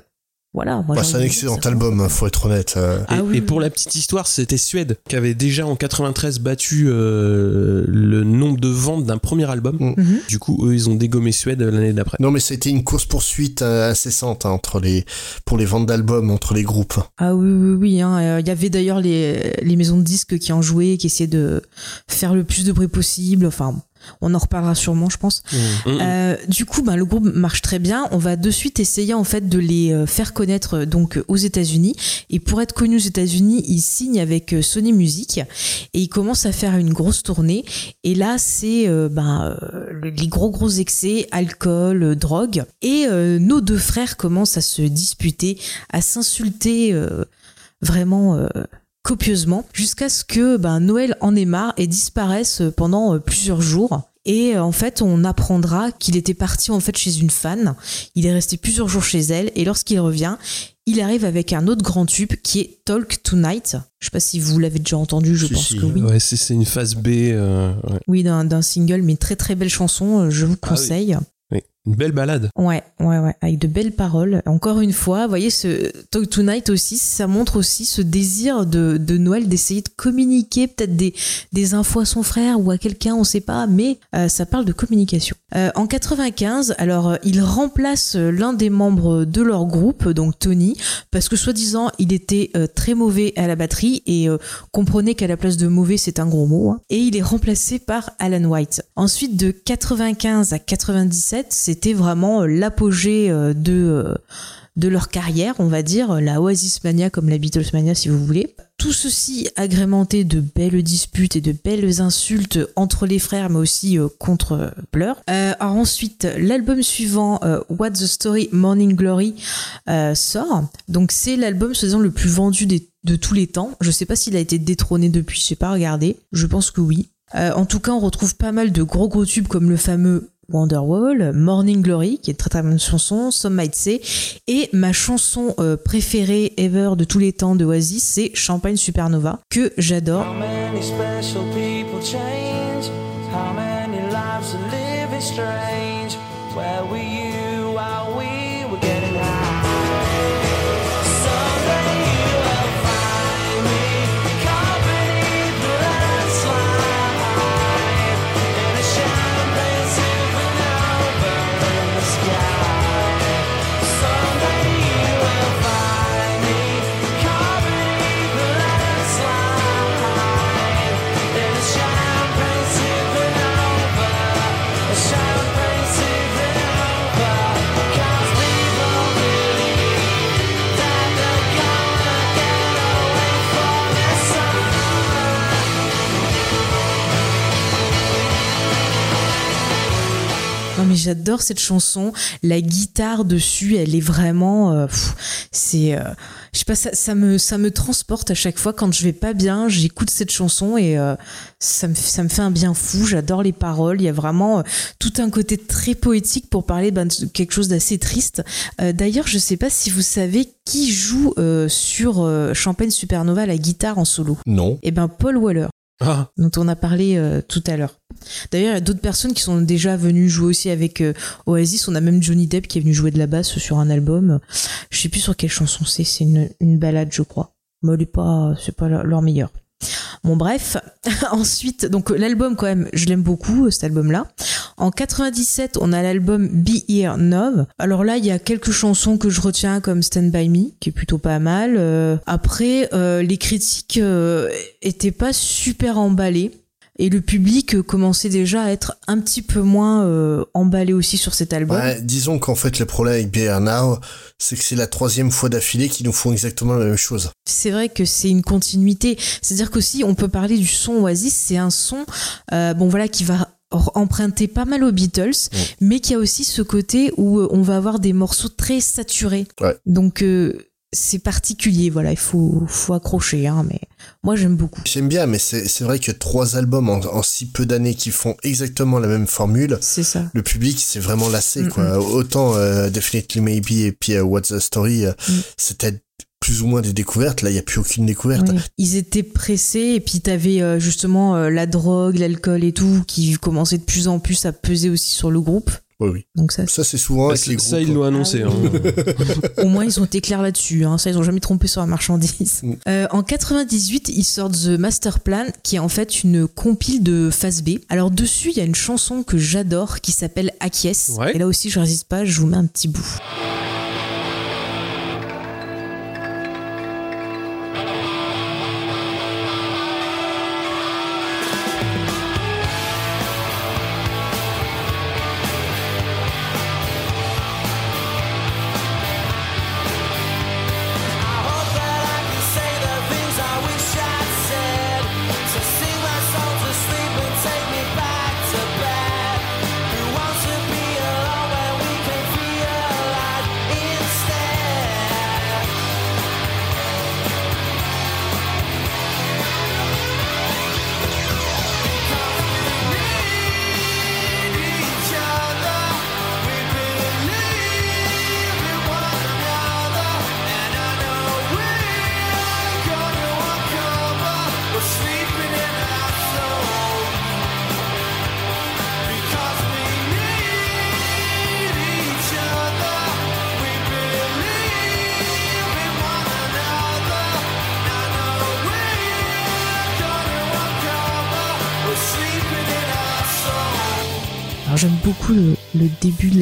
voilà. Bah, c'est un excellent ça album, hein, faut être honnête. euh. Ah et, oui, et oui. pour la petite histoire, c'était Suède qui avait déjà en 93 battu euh, le nombre de ventes d'un premier album. Mm. Mhm. Du coup, eux, ils ont dégommé Suède l'année d'après. Non, mais c'était une course poursuite incessante hein, entre les pour les ventes d'albums entre les groupes. Ah oui, oui, oui. hein. Euh, Il y avait d'ailleurs les, les maisons de disques qui en jouaient, qui essayaient de faire le plus de bruit possible. Enfin, On en reparlera sûrement, je pense. Mmh. Euh, du coup, ben, le groupe marche très bien. On va de suite essayer en fait de les euh, faire connaître euh, donc aux États-Unis. Et pour être connus aux États-Unis, ils signent avec Sony Music et ils commencent à faire une grosse tournée. Et là, c'est euh, ben, le- les gros gros excès, alcool, drogue. Et euh, nos deux frères commencent à se disputer, à s'insulter euh, vraiment. euh, copieusement jusqu'à ce que ben, Noël en ait marre et disparaisse pendant euh, plusieurs jours. Et euh, en fait, on apprendra qu'il était parti en fait chez une fan. Il est resté plusieurs jours chez elle et lorsqu'il revient, il arrive avec un autre grand tube qui est Talk Tonight. Je sais pas si vous l'avez déjà entendu, je Si, pense si. que oui. Ouais, c'est une phase B. euh, ouais. Oui, d'un single, mais très très belle chanson, euh, je vous Ah conseille. Une belle balade. Ouais, ouais, ouais, avec de belles paroles. Encore une fois, vous voyez, ce Talk Tonight aussi, ça montre aussi ce désir de, Noël d'essayer de communiquer peut-être des, infos à son frère ou à quelqu'un, on sait pas, mais euh, ça parle de communication. Euh, en 95, alors, euh, il remplace l'un des membres de leur groupe, donc Tony, parce que soi-disant, il était très mauvais à la batterie et comprenez qu'à la place de mauvais, c'est un gros mot. hein. et il est remplacé par Alan White. Ensuite, de 95 à 97, c'était vraiment euh, l'apogée euh, de euh, de leur carrière, on va dire, la Oasis Mania comme la Beatles Mania si vous voulez. Tout ceci agrémenté de belles disputes et de belles insultes entre les frères, mais aussi contre Blur. Alors ensuite, l'album suivant, euh, What's the Story Morning Glory, sort. Donc c'est l'album soi-disant le plus vendu de tous les temps. Je sais pas s'il a été détrôné depuis, je sais pas regardé. Je pense que oui. En tout cas, on retrouve pas mal de gros gros tubes comme le fameux Wonderwall, Morning Glory, qui est une très très bonne chanson, Some Might Say, et ma chanson euh, préférée ever de tous les temps de Oasis, c'est Champagne Supernova, que j'adore. How many special people change? How many lives are living strange? Non mais j'adore cette chanson, la guitare dessus, elle est vraiment, euh, c'est, euh, je sais pas, ça, ça me, ça me transporte à chaque fois quand je vais pas bien, j'écoute cette chanson et euh, ça me, ça me fait un bien fou. J'adore les paroles, il y a vraiment tout un côté très poétique pour parler ben, de quelque chose d'assez triste. D'ailleurs, je sais pas si vous savez qui joue sur Champagne Supernova la guitare en solo. Non. Eh ben Paul Waller Ah, dont on a parlé euh, tout à l'heure. D'ailleurs, il y a d'autres personnes qui sont déjà venues jouer aussi avec euh, Oasis. On a même Johnny Depp qui est venu jouer de la basse sur un album. Je sais plus sur quelle chanson c'est. C'est une, une balade, je crois. Mais elle pas, c'est pas leur, leur meilleur. Bon bref, [laughs] ensuite donc l'album quand même, je l'aime beaucoup cet album-là. En 97, on a l'album Be Here Now. Alors là, il y a quelques chansons que je retiens comme Stand By Me, qui est plutôt pas mal. Euh, après, euh, les critiques euh, étaient pas super emballées. Et le public euh, commençait déjà à être un petit peu moins euh, emballé aussi sur cet album. Ouais, disons qu'en fait, le problème avec BR Now, c'est que c'est la troisième fois d'affilée qu'ils nous font exactement la même chose. C'est vrai que c'est une continuité. C'est-à-dire qu'aussi, on peut parler du son Oasis. C'est un son, euh, bon voilà, qui va emprunter pas mal aux Beatles, mais qui a aussi ce côté où on va avoir des morceaux très saturés. Ouais. Donc euh, c'est particulier, voilà, il faut, faut accrocher, hein, mais moi j'aime beaucoup. J'aime bien, mais c'est vrai que trois albums en, en si peu d'années qui font exactement la même formule, C'est ça. le public c'est vraiment lassé, Mm, quoi. Autant euh, Definitely Maybe et puis euh, What's the Story, euh, Mm. c'était plus ou moins des découvertes. Là, il y a plus aucune découverte. Oui. Ils étaient pressés et puis t'avais euh, justement euh, la drogue, l'alcool et tout qui commençait de plus en plus à peser aussi sur le groupe. Oui, oui. Donc ça, Ça, c'est souvent avec ça, les ça, ils l'ont annoncé. Ah hein. [laughs] Au moins, ils ont été clairs là-dessus. Hein. Ça, ils ont jamais trompé sur la marchandise. Mm. Euh, en 98, ils sortent The Master Plan, qui est en fait une compile de phase B. Alors dessus, il y a une chanson que j'adore qui s'appelle Acquiesce. Ouais. Et là aussi, je résiste pas. Je vous mets un petit bout.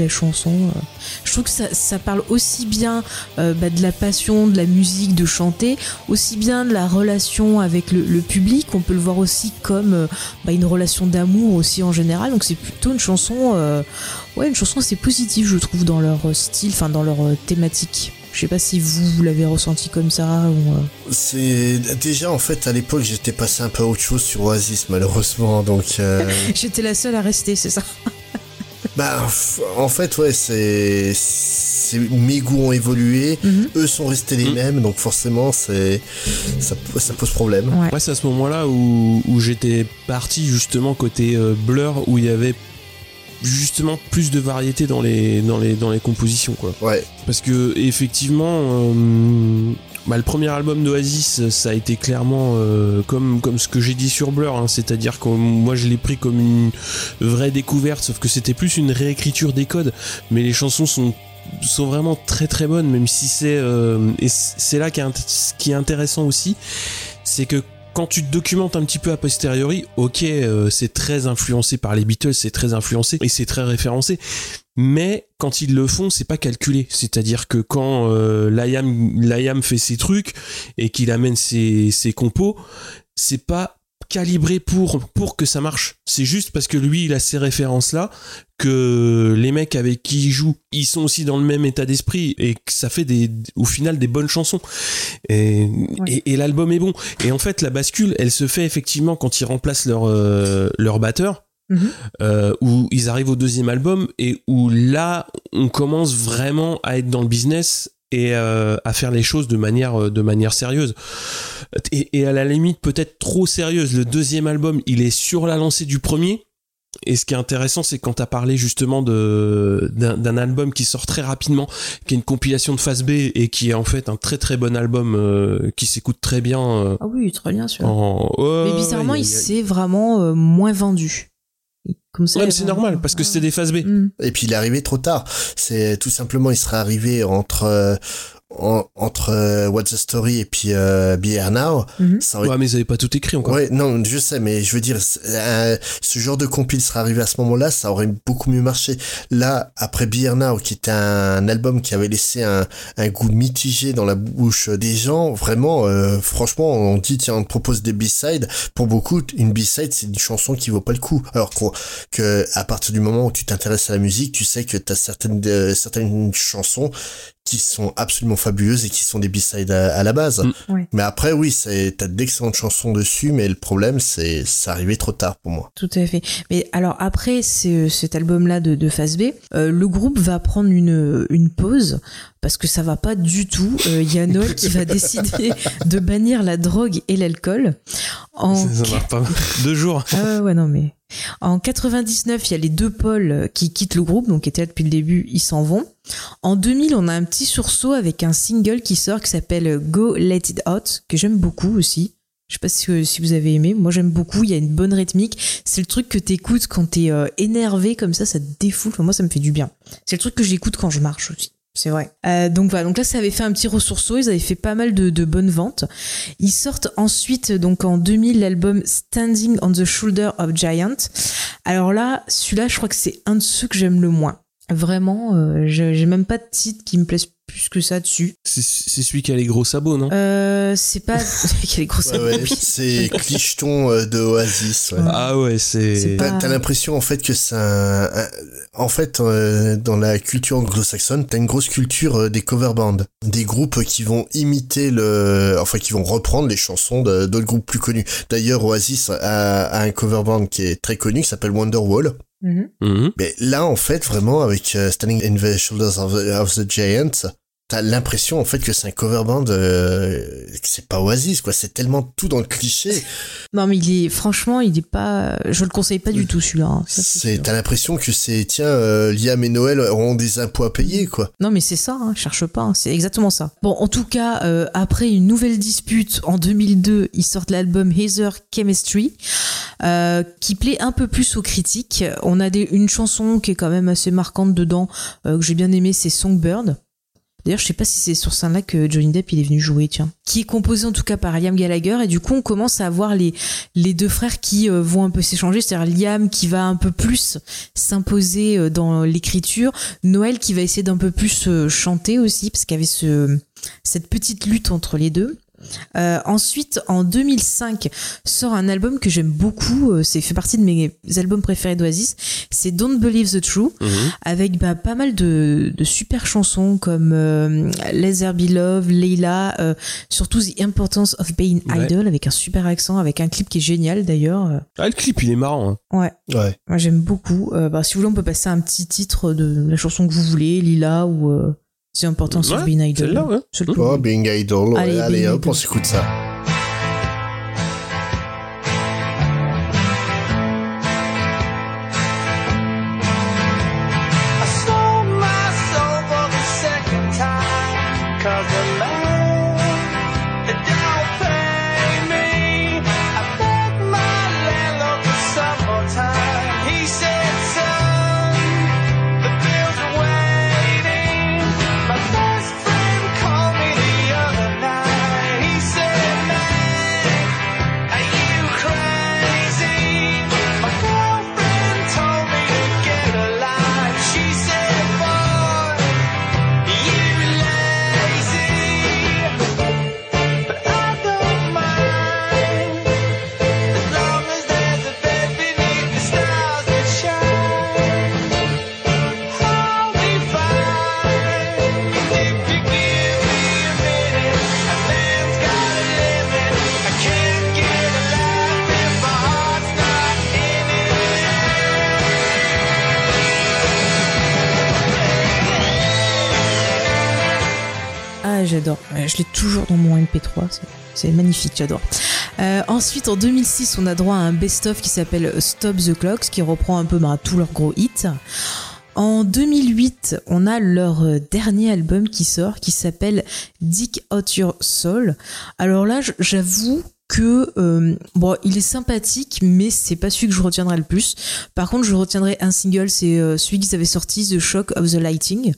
La chanson. euh. Je trouve que ça, ça parle aussi bien euh, bah, de la passion, de la musique, de chanter, aussi bien de la relation avec le, le public. On peut le voir aussi comme euh, bah, une relation d'amour aussi en général. Donc c'est plutôt une chanson, euh, ouais, une chanson assez positive, je trouve, dans leur style, enfin dans leur thématique. Je sais pas si vous, vous l'avez ressenti comme ça ou. euh, C'est déjà en fait à l'époque j'étais passé un peu à autre chose sur Oasis malheureusement donc euh, [laughs] J'étais la seule à rester, c'est ça. Bah en fait ouais c'est c'est mes goûts ont évolué, Mhm. eux sont restés les mêmes donc forcément c'est ça, ça pose problème. Ouais. Moi, c'est à ce moment-là où, où j'étais parti justement côté euh, Blur, où il y avait justement plus de variété dans les, dans les, dans les compositions, quoi. Ouais. Parce que, effectivement, euh, bah, le premier album d'Oasis, ça a été clairement euh, comme, comme ce que j'ai dit sur Blur, hein, c'est-à-dire que moi je l'ai pris comme une vraie découverte, sauf que c'était plus une réécriture des codes, mais les chansons sont sont vraiment très très bonnes même si c'est euh, et c'est là qui qui est intéressant aussi c'est que quand tu te documentes un petit peu a posteriori, ok, euh, c'est très influencé par les Beatles, c'est très influencé et c'est très référencé. Mais quand ils le font, c'est pas calculé. C'est-à-dire que quand euh, Liam, Liam fait ses trucs et qu'il amène ses, ses compos, c'est pas calibré pour pour que ça marche. C'est juste parce que lui, il a ces références là que les mecs avec qui il joue, ils sont aussi dans le même état d'esprit et que ça fait des au final des bonnes chansons. Et, et, et l'album est bon. Et en fait, la bascule, elle se fait effectivement quand ils remplacent leur euh, leur batteur. Mhm. euh, où ils arrivent au deuxième album et où là on commence vraiment à être dans le business et euh, à faire les choses de manière euh, de manière sérieuse et, et à la limite peut-être trop sérieuse le deuxième album il est sur la lancée du premier et ce qui est intéressant, c'est quand t'as parlé justement de d'un album qui sort très rapidement, qui est une compilation de phase B et qui est en fait un très très bon album euh, qui s'écoute très bien. euh, Ah oui, très bien en... Ouais, Mais bizarrement, ouais, il s'est vraiment euh, moins vendu. Comme ça, Ouais, c'est normal parce que c'était des phases B. Mm. Et puis il est arrivé trop tard. C'est tout simplement il serait arrivé entre euh, en- entre euh, What's the Story et puis euh, Be Here Now. Ça aurait Ouais, mais ils avaient pas tout écrit encore. Ouais, non, je sais, mais je veux dire, euh, ce genre de compile serait arrivé à ce moment-là, ça aurait beaucoup mieux marché. Là, après Be Here Now, qui était un album qui avait laissé un, un goût mitigé dans la bouche des gens, vraiment, euh, franchement, on dit, tiens, on te propose des B-sides. Pour beaucoup, une B-side, c'est une chanson qui vaut pas le coup. Alors qu'on- que, à partir du moment où tu t'intéresses à la musique, tu sais que t'as certaines, euh, certaines chansons qui sont absolument fabuleuses et qui sont des B-sides à, à la base. Mm. Ouais. Mais après, oui, c'est, t'as d'excellentes chansons dessus, mais le problème, c'est, c'est arrivé trop tard pour moi. Tout à fait. Mais alors après ce- cet album-là de, de Phase B, euh, le groupe va prendre une, une pause parce que ça va pas du tout. Euh, Il y a Noël qui va [laughs] décider de bannir la drogue et l'alcool. En... Ça, ça marche pas. Deux jours. Ah ouais, ouais, non mais en 99, il y a les deux Paul qui quittent le groupe, donc qui étaient là depuis le début, ils s'en vont. En 2000, on a un petit sursaut avec un single qui sort qui s'appelle Go Let It Out, que j'aime beaucoup aussi. Je sais pas si, si vous avez aimé. Moi, j'aime beaucoup. Il y a une bonne rythmique. C'est le truc que t'écoutes quand t'es euh, énervé comme ça, ça te défoule. Moi, ça me fait du bien. C'est le truc que j'écoute quand je marche aussi. C'est vrai. Euh, donc voilà. Donc là, ça avait fait un petit ressourceau. Ils avaient fait pas mal de, bonnes ventes. Ils sortent ensuite, donc en 2000, l'album Standing on the Shoulder of Giant. Alors là, celui-là, je crois que c'est un de ceux que j'aime le moins. Vraiment, euh, j'ai même pas de titre qui me plaise plus que ça dessus. C'est celui qui a les gros sabots, non? Euh, c'est pas [laughs] qu'il est gros Ouais, ouais, c'est Clicheton euh, de Oasis. ouais. Ah ouais, c'est. T'as t'as l'impression en fait que c'est un, un- en fait euh, dans la culture anglo-saxonne, t'as une grosse culture euh, des cover bands, des groupes qui vont imiter le, enfin qui vont reprendre les chansons de- d'autres groupes plus connus. D'ailleurs, Oasis a, a un cover band qui est très connu qui s'appelle Wonderwall. Mhm. Mhm. Mais là, en fait, vraiment avec euh, Standing in the Shoulders of the, of the Giants, t'as l'impression en fait que c'est un cover band, euh, que c'est pas Oasis quoi. C'est tellement tout dans le cliché. Non, mais il est, franchement, il est pas, je le conseille pas du tout, celui-là. hein. C'est t'as l'impression que c'est, tiens, euh, Liam et Noël auront des impôts à payer, quoi. Non, mais c'est ça, hein, cherche pas, hein, c'est exactement ça. Bon, en tout cas, euh, après une nouvelle dispute en 2002, ils sortent l'album Heather Chemistry, euh, qui plaît un peu plus aux critiques. On a des, une chanson qui est quand même assez marquante dedans, que j'ai bien aimé, c'est Songbird. D'ailleurs, je sais pas si c'est sur scène là que Johnny Depp il est venu jouer, tiens. Qui est composé en tout cas par Liam Gallagher et du coup on commence à voir les les deux frères qui euh, vont un peu s'échanger, c'est-à-dire Liam qui va un peu plus s'imposer euh, dans l'écriture, Noël qui va essayer d'un peu plus euh, chanter aussi parce qu'il y avait ce cette petite lutte entre les deux. Euh, ensuite, en 2005, sort un album que j'aime beaucoup. euh, c'est fait partie de mes albums préférés d'Oasis. C'est Don't Believe the True, avec bah, pas mal de, de super chansons comme euh, Let There Be Love, Leila, euh, surtout The Importance of Being Ouais. Idol, avec un super accent, avec un clip qui est génial d'ailleurs. Ah, le clip, il est marrant. hein. Ouais. Ouais. Moi j'aime beaucoup. Euh, bah, si vous voulez, on peut passer un petit titre de la chanson que vous voulez, Lila ou Importance of Ouais, Being Idol. celle-là, ouais. Celle Oh, Being Idol. ouais, Allez, Allez, Being hop, on s'écoute ça. Dans mon MP3. c'est- magnifique, j'adore. Euh, ensuite, en 2006, on a droit à un best-of qui s'appelle Stop the Clocks, qui reprend un peu bah, tous leurs gros hits. En 2008, on a leur euh, dernier album qui sort, qui s'appelle Dick Out Your Soul. Alors là, j'avoue que euh, bon, il est sympathique, mais c'est pas celui que je retiendrai le plus. Par contre, je retiendrai un single, c'est celui qu'ils avaient sorti, The Shock of the Lighting,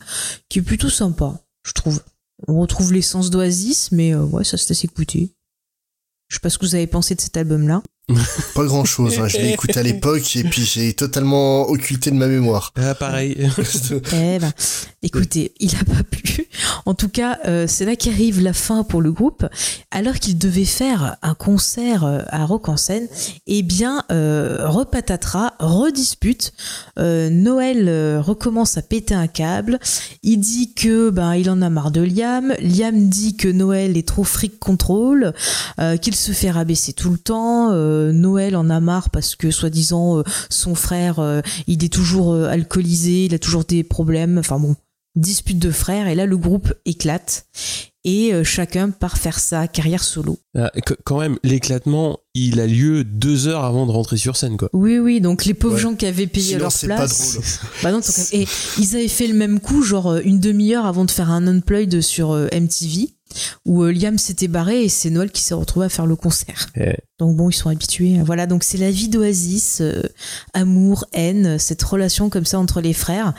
qui est plutôt sympa, je trouve. On retrouve l'essence d'Oasis, mais euh, ouais, ça se laisse écouter. Je sais pas ce que vous avez pensé de cet album-là. [laughs] Pas grand chose, je l'ai écouté à [laughs] l'époque et puis j'ai totalement occulté de ma mémoire. Ah, pareil. [laughs] Eh ben, écoutez, il a pas plu. En tout cas, euh, c'est là qu'arrive la fin pour le groupe. Alors qu'il devait faire un concert euh, à Rock en scène, eh bien, euh, redispute. Euh, Noël euh, recommence à péter un câble. Il dit que ben il en a marre de Liam. Liam dit que Noël est trop fric contrôle, euh, qu'il se fait rabaisser tout le temps. Euh, Noël en a marre parce que soi-disant euh, son frère euh, il est toujours euh, alcoolisé, il a toujours des problèmes. Enfin bon, dispute de frères et là le groupe éclate et euh, chacun part faire sa carrière solo. Ah, qu- quand même, l'éclatement, il a lieu deux heures avant de rentrer sur scène, quoi. Oui oui, donc les pauvres Ouais. gens qui avaient payé Sinon, leur c'est pas place. drôle. [laughs] Bah non, donc, [laughs] et ils avaient fait le même coup, genre une demi-heure avant de faire un unplugged sur euh, MTV, où euh, Liam s'était barré et c'est Noël qui s'est retrouvé à faire le concert. Eh. Donc bon, ils sont habitués. Voilà, donc c'est la vie d'Oasis, euh, amour, haine, cette relation comme ça entre les frères.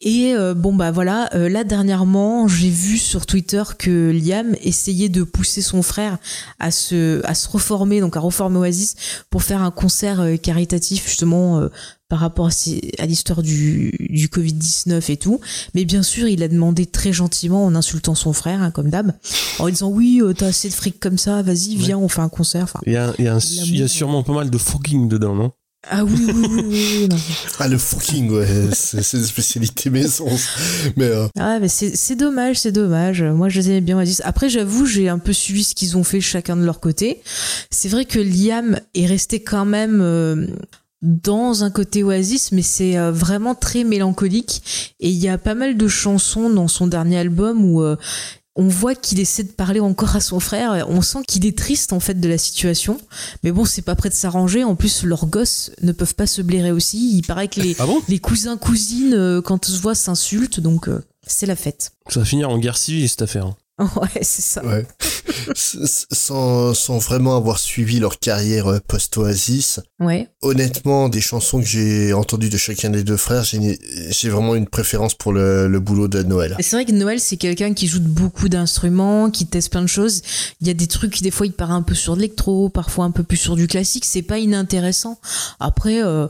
Et euh, bon bah voilà, euh, là dernièrement, j'ai vu sur Twitter que Liam essayait de pousser son frère à se à se reformer, donc à reformer Oasis pour faire un concert euh, caritatif justement euh, par rapport à, l'histoire du, du Covid-19 et tout. Mais bien sûr, il a demandé très gentiment en insultant son frère, hein, comme d'hab, en lui disant oui, euh, t'as assez de fric comme ça, vas-y, viens, on fait un concert. Enfin, Il y a, y y sûrement pas mal de fucking dedans, non? Ah oui, oui, oui, oui, non. [laughs] Ah, le fucking, ouais, c'est une spécialité maison. Mais euh, Ah, mais c'est c'est dommage, c'est dommage. Moi, je les aimais bien Oasis. Après, j'avoue, j'ai un peu suivi ce qu'ils ont fait chacun de leur côté. C'est vrai que Liam est resté quand même euh, dans un côté Oasis, mais c'est euh, vraiment très mélancolique. Et il y a pas mal de chansons dans son dernier album où euh, on voit qu'il essaie de parler encore à son frère. On sent qu'il est triste en fait de la situation. Mais bon, c'est pas prêt de s'arranger. En plus, leurs gosses ne peuvent pas se blairer aussi. Il paraît que les, Ah bon? les cousins cousines euh, quand on se voit s'insultent. Donc euh, c'est la fête. Ça va finir en guerre civile, cette affaire. [laughs] Ouais, c'est ça. ouais. Sans, sans vraiment avoir suivi leur carrière euh, post-Oasis, Ouais. honnêtement, des chansons que j'ai entendues de chacun des deux frères, j'ai vraiment une préférence pour le, le boulot de Noël. C'est vrai que Noël, c'est quelqu'un qui joue de beaucoup d'instruments, qui teste plein de choses. Il y a des trucs des fois, il part un peu sur de l'électro, parfois un peu plus sur du classique. C'est pas inintéressant. Après, euh,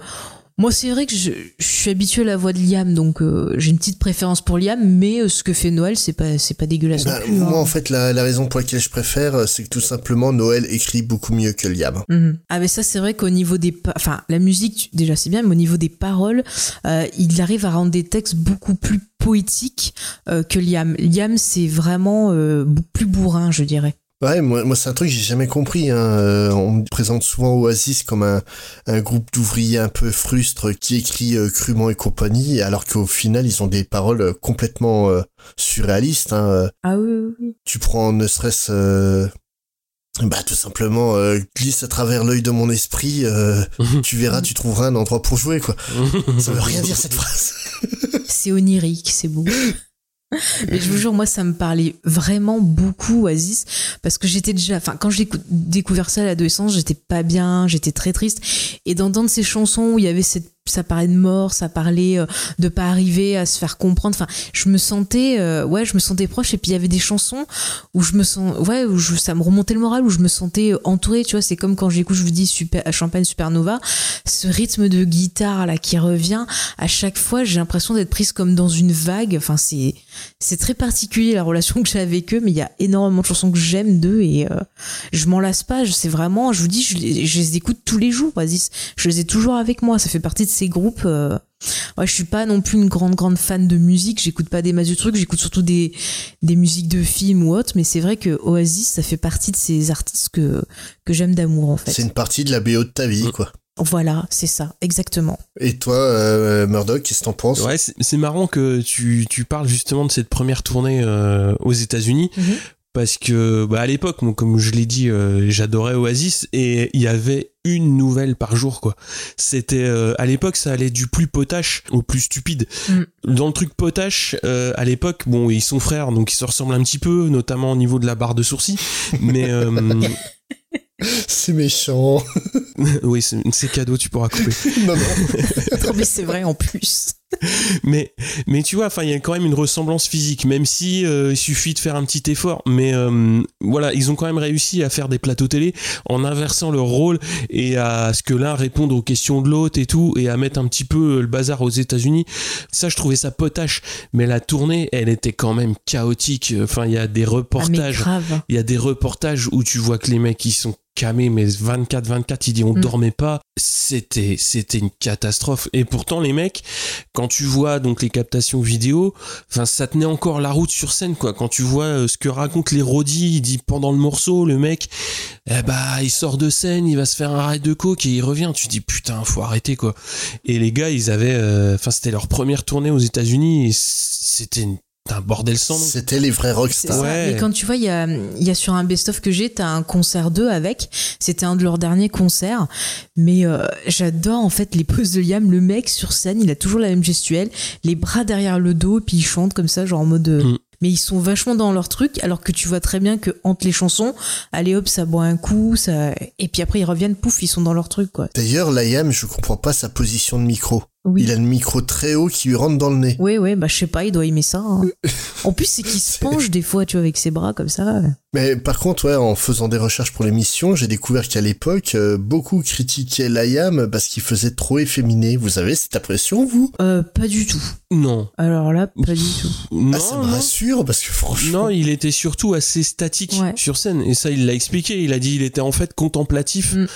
moi, c'est vrai que je, je suis habitué à la voix de Liam, donc euh, j'ai une petite préférence pour Liam, mais euh, ce que fait Noël, c'est pas, c'est pas dégueulasse Bah, non plus. moi, hein. en fait, la, la raison pour laquelle je préfère, euh, c'est que tout simplement, Noël écrit beaucoup mieux que Liam. Mhm. Ah mais ça c'est vrai qu'au niveau des enfin la musique déjà c'est bien mais au niveau des paroles euh, il arrive à rendre des textes beaucoup plus poétiques que Liam. Liam c'est vraiment plus bourrin je dirais. Ouais, moi, moi c'est un truc que j'ai jamais compris. Hein. Euh, on me présente souvent Oasis comme un, un groupe d'ouvriers un peu frustres qui écrit euh, crûment et compagnie, alors qu'au final, ils ont des paroles euh, complètement euh, surréalistes. Hein. Euh, Ah oui oui. oui. Tu prends ne serait-ce... euh, bah tout simplement euh, glisse à travers l'œil de mon esprit euh, [laughs] tu verras tu trouveras un endroit pour jouer quoi [laughs] ça veut rien dire cette phrase C'est onirique, c'est beau. [laughs] [laughs] Mais je vous jure, moi, ça me parlait vraiment beaucoup, Oasis, parce que j'étais déjà, enfin, quand j'ai cou- découvert ça à l'adolescence, j'étais pas bien, j'étais très triste. Et d'entendre ces chansons où il y avait cette, ça parlait de mort, ça parlait euh, de pas arriver à se faire comprendre. Enfin, je me sentais, euh, ouais, je me sentais proche. Et puis il y avait des chansons où je me sens, ouais, où ça me remontait le moral, où je me sentais entourée. Tu vois, c'est comme quand j'écoute, je vous dis, Champagne Supernova, ce rythme de guitare là qui revient. À chaque fois, j'ai l'impression d'être prise comme dans une vague. Enfin, c'est, c'est très particulier la relation que j'ai avec eux, mais il y a énormément de chansons que j'aime d'eux et euh, je m'en lasse pas. C'est vraiment, je vous dis, je les écoute tous les jours. Oasis, je les ai toujours avec moi. Ça fait partie de ces groupes. euh, Ouais, je suis pas non plus une grande grande fan de musique. J'écoute pas des masses de trucs. J'écoute surtout des des musiques de films ou autres. Mais c'est vrai que Oasis, ça fait partie de ces artistes que que j'aime d'amour en fait. c'est une partie de la BO de ta vie quoi Voilà, c'est ça, exactement. et toi euh, Murdoch qu'est-ce que t'en penses? Ouais, c'est marrant que tu, tu parles justement de cette première tournée euh, aux États-Unis. Mhm. Parce que bah, à l'époque, comme je l'ai dit, euh, j'adorais Oasis et il y avait une nouvelle par jour quoi. C'était euh, à l'époque ça allait du plus potache au plus stupide. Mm. Dans le truc potache euh, à l'époque, bon ils sont frères donc ils se ressemblent un petit peu, notamment au niveau de la barre de sourcils. Mais euh, [laughs] c'est méchant [laughs] oui c'est cadeau, tu pourras couper. [laughs] non non Non, mais c'est vrai en plus. [laughs] mais mais tu vois enfin il y a quand même une ressemblance physique même si euh, il suffit de faire un petit effort. Mais euh, voilà ils ont quand même réussi à faire des plateaux télé en inversant leur rôle et à ce que l'un réponde aux questions de l'autre et tout et à mettre un petit peu le bazar aux États-Unis. Ça je trouvais ça potache. Mais la tournée elle était quand même chaotique. Enfin il y a des Ah, reportages. il y a des reportages où tu vois que les mecs ils sont camés mais 24 24 ils disent on Mm. dormait pas c'était c'était une catastrophe. Et pourtant les mecs quand tu vois donc les captations vidéo enfin ça tenait encore la route sur scène quoi. Quand tu vois euh, ce que racontent les rodis il dit pendant le morceau le mec eh bah il sort de scène il va se faire un raid de coke et il revient. Tu dis putain faut arrêter quoi. Et les gars ils avaient euh, enfin c'était leur première tournée aux États-Unis c'était une- un bordel sans c'était les vrais C'est rockstars ça. Ouais. Mais quand tu vois, il y a, il y a sur un best-of que j'ai, t'as un concert d'eux avec. C'était un de leurs derniers concerts. Mais euh, j'adore en fait les poses de Liam. Le mec sur scène, il a toujours la même gestuelle, les bras derrière le dos, puis il chante comme ça, genre en mode. euh, Mm. Mais ils sont vachement dans leur truc, alors que tu vois très bien que entre les chansons, allez hop, ça boit un coup, ça et puis après ils reviennent, pouf, ils sont dans leur truc quoi. D'ailleurs, Liam, je comprends pas sa position de micro. Oui. Il a le micro très haut qui lui rentre dans le nez. Ouais, ouais, bah je sais pas, il doit aimer ça. hein. [laughs] en plus, c'est qu'il se penche des fois, tu vois, avec ses bras comme ça. Mais par contre, ouais, en faisant des recherches pour l'émission, j'ai découvert qu'à l'époque, euh, beaucoup critiquaient Liam parce qu'il faisait trop efféminé. Vous avez cette impression, vous? Euh, pas du tout. non Alors là, pas du tout. non Ah, ça me non. rassure parce que franchement. Non, il était surtout assez statique Ouais. sur scène. Et ça, il l'a expliqué. Il a dit il était en fait contemplatif Mm.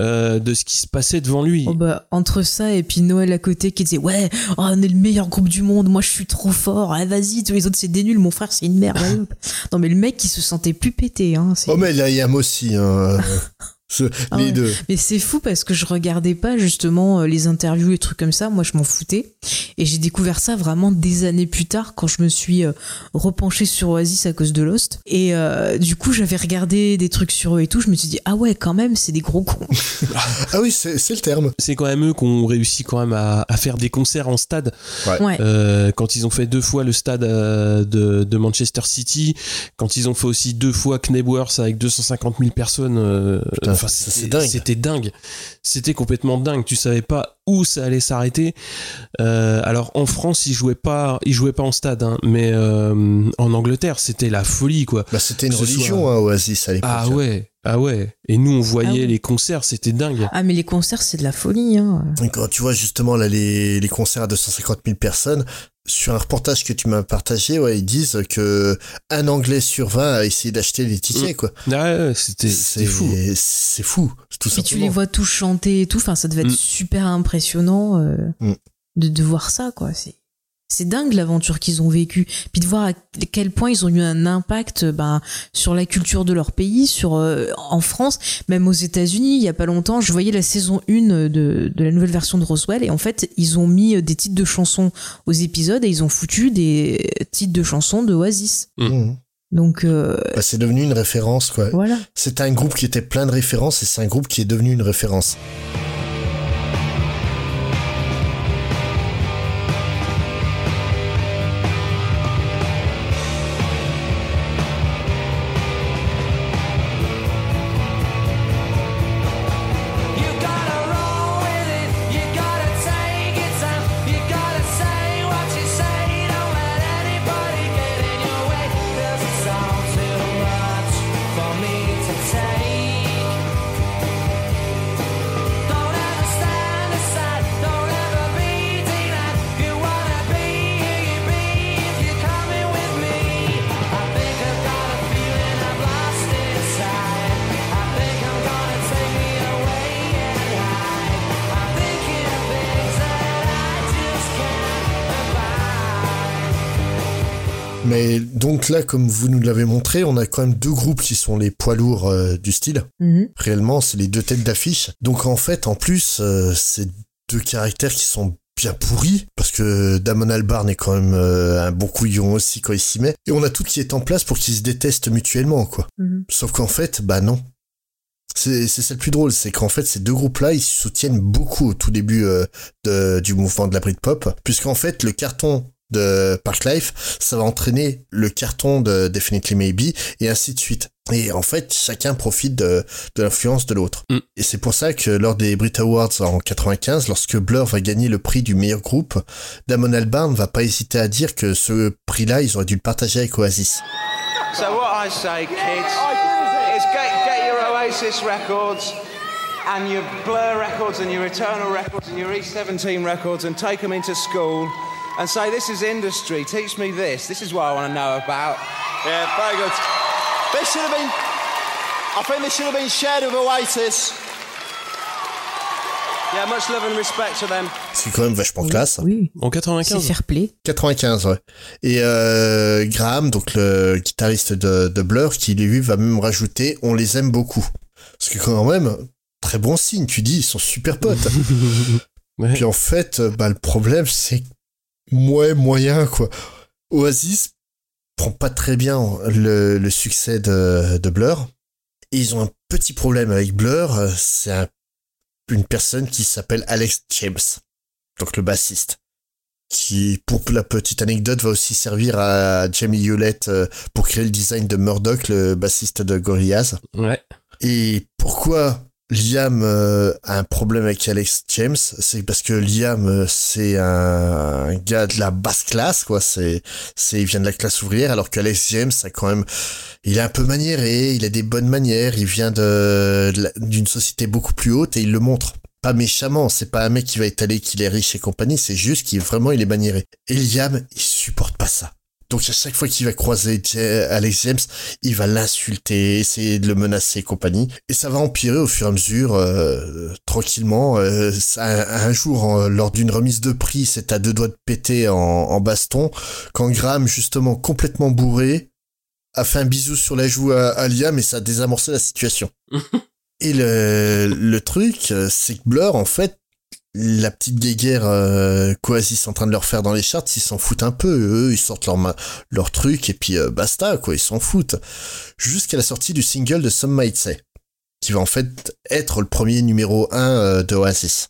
Euh, de ce qui se passait devant lui. Oh bah, entre ça et puis Noël à côté qui disait ouais oh, on est le meilleur groupe du monde moi je suis trop fort ah, vas-y tous les autres c'est des nuls mon frère c'est une merde [laughs] non mais le mec qui se sentait plus pété hein Oh, mais Liam aussi, hein. [laughs] Ce- Ah les ouais. deux. Mais c'est fou parce que je regardais pas justement euh, les interviews et trucs comme ça. Moi, je m'en foutais. Et j'ai découvert ça vraiment des années plus tard quand je me suis euh, repenchée sur Oasis à cause de Lost. Et euh, du coup, j'avais regardé des trucs sur eux et tout. Je me suis dit, ah ouais, quand même, c'est des gros cons. [laughs] Ah oui, c'est le terme. C'est quand même eux qui ont réussi quand même à, à faire des concerts en stade. Ouais. Ouais. Euh, quand ils ont fait deux fois le stade de, de Manchester City, quand ils ont fait aussi deux fois Knebworth avec 250 000 personnes, euh, Putain, enfin, c'était dingue. C'était complètement dingue. Tu savais pas où ça allait s'arrêter. Euh, alors en France, ils jouaient pas, ils jouaient pas en stade, hein, mais euh, en Angleterre, c'était la folie quoi. Bah, c'était une religion, hein, Oasis, à l'époque. Ah ouais, ah ouais. Et nous, on voyait Ah ouais. les concerts, c'était dingue. Ah, mais les concerts, c'est de la folie. Hein. Et Quand tu vois justement là les, les concerts à 250 000 personnes, sur un reportage que tu m'as partagé, ouais, ils disent que un Anglais sur 20 a essayé d'acheter les tickets, quoi. Ah ouais, c'était c'était fou. C'est fou, tout Puis tu simplement. les vois tous chanter et tout. Enfin, ça devait être Mm. super impressionnant euh, Mm. de, de voir ça, quoi. C'est. C'est dingue l'aventure qu'ils ont vécue, puis de voir à quel point ils ont eu un impact ben, sur la culture de leur pays, sur euh, en France, même aux États-Unis. Il y a pas longtemps, je voyais la saison 1 de, de la nouvelle version de Roswell et en fait, ils ont mis des titres de chansons aux épisodes et ils ont foutu des titres de chansons de Oasis. Mhm. Donc euh, Bah, c'est devenu une référence, quoi. voilà. C'est un groupe qui était plein de références et c'est un groupe qui est devenu une référence. Comme vous nous l'avez montré, on a quand même deux groupes qui sont les poids lourds euh, du style. Mhm. Réellement, c'est les deux têtes d'affiche. Donc en fait, en plus, euh, c'est deux caractères qui sont bien pourris, parce que Damon Albarn est quand même euh, un bon couillon aussi quand il s'y met. Et on a tout qui est en place pour qu'ils se détestent mutuellement, quoi. Mhm. Sauf qu'en fait, bah non. C'est c'est ça le plus drôle, c'est qu'en fait ces deux groupes-là, ils se soutiennent beaucoup au tout début euh, de- du mouvement de la Britpop, puisqu'en fait le carton de Parklife, ça va entraîner le carton de Definitely Maybe et ainsi de suite. Et en fait, chacun profite de, de l'influence de l'autre. Mm. Et c'est pour ça que lors des Brit Awards en 95, lorsque Blur va gagner le prix du meilleur groupe, Damon Albarn va pas hésiter à dire que ce prix-là, ils auraient dû le partager avec Oasis. So what I say, kids, is get, get your Oasis records and your Blur records and your Eternal records and your E17 records and take them into school and say, this is industry, teach me this, this is what I want to know about. Yeah, very good. This should have been. I think this should have been shared with Oasis. Yeah, much love and respect to them. C'est quand même vachement classe. Oui. En C'est 95. fair play. 95, ouais. Et euh, Graham, donc le guitariste de, de Blur, qui lui va même rajouter On les aime beaucoup. Parce que quand même, très bon signe, tu dis, ils sont super potes. [laughs] Ouais. Puis en fait, bah, le problème, c'est ouais, moyen, quoi. Oasis prend pas très bien le, le succès de, de Blur. Et ils ont un petit problème avec Blur, euh, c'est un- une personne qui s'appelle Alex James, donc le bassiste qui, pour la petite anecdote, va aussi servir à Jamie Hewlett euh, pour créer le design de Murdoch, le bassiste de Gorillaz. Ouais. Et pourquoi Liam euh, a un problème avec Alex James C'est parce que Liam, euh, c'est un, gars de la basse classe, quoi. C'est, c'est, il vient de la classe ouvrière, alors qu'Alex James, a quand même, il est un peu maniéré, il a des bonnes manières, il vient d'une société beaucoup plus haute et il le montre pas méchamment, c'est pas un mec qui va étaler qu'il est riche et compagnie, c'est juste qu'il vraiment il est maniéré. Et Liam, il supporte pas ça. Donc à chaque fois qu'il va croiser Ja- Alex James, il va l'insulter, essayer de le menacer et compagnie. Et ça va empirer au fur et à mesure, euh, tranquillement. Euh, ça- un, un jour, en- lors d'une remise de prix, c'est à deux doigts de péter en, en baston, quand Graham, justement complètement bourré, a fait un bisou sur la joue à, à Liam et ça a désamorcé la situation. [laughs] Et le, le truc, euh, c'est que Blur, en fait, la petite guéguerre euh, qu'Oasis est en train de leur faire dans les charts, ils s'en foutent un peu. Eux, ils sortent leur, ma- leur truc et puis euh, basta, quoi, ils s'en foutent. Jusqu'à la sortie du single de Some Might Say, qui va en fait être le premier numéro 1 de Oasis.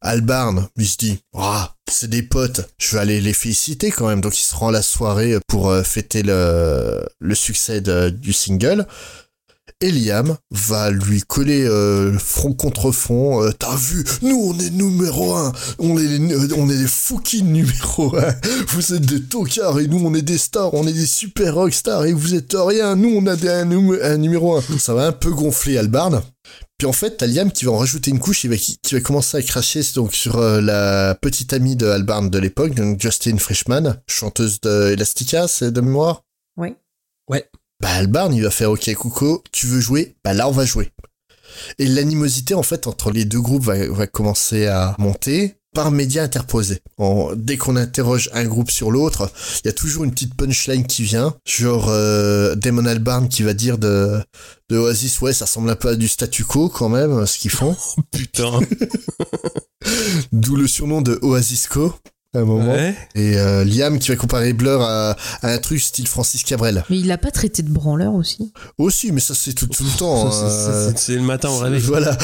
Albarn, il se dit, ah, c'est des potes, je vais aller les féliciter quand même. Donc il se rend à la soirée pour euh, fêter le, le succès de- du single. Et Liam va lui coller euh, front contre front. euh, T'as vu, nous on est numéro un, on est les- on est les fucking numéro un. Vous êtes des tocards et nous on est des stars, on est des super rockstars et vous êtes rien. Nous on a des, un, numé- un numéro un. Ça va un peu gonfler Albarn. Puis en fait, t'as Liam qui va en rajouter une couche, il va, qui, qui va commencer à cracher donc sur euh, la petite amie de Albarn de l'époque, donc Justine Frischman, chanteuse de Elastica, c'est de mémoire? Ouais. Ouais. Bah Albarn, il va faire OK Coucou, tu veux jouer? Bah là on va jouer. Et l'animosité en fait entre les deux groupes va, va commencer à monter par médias interposés. En- dès qu'on interroge un groupe sur l'autre, il y a toujours une petite punchline qui vient, genre euh, Damon Albarn qui va dire de, de Oasis, ouais ça ressemble un peu à du statu quo quand même, ce qu'ils font. [laughs] Putain. [laughs] D'où le surnom de Oasisco à un moment. Ouais. Et euh, Liam qui va comparer Blur à, à un truc style Francis Cabrel. Mais il l'a pas traité de branleur aussi? Aussi, mais ça c'est tout, tout le temps. Ça, c'est- euh, le matin au réveil. Voilà.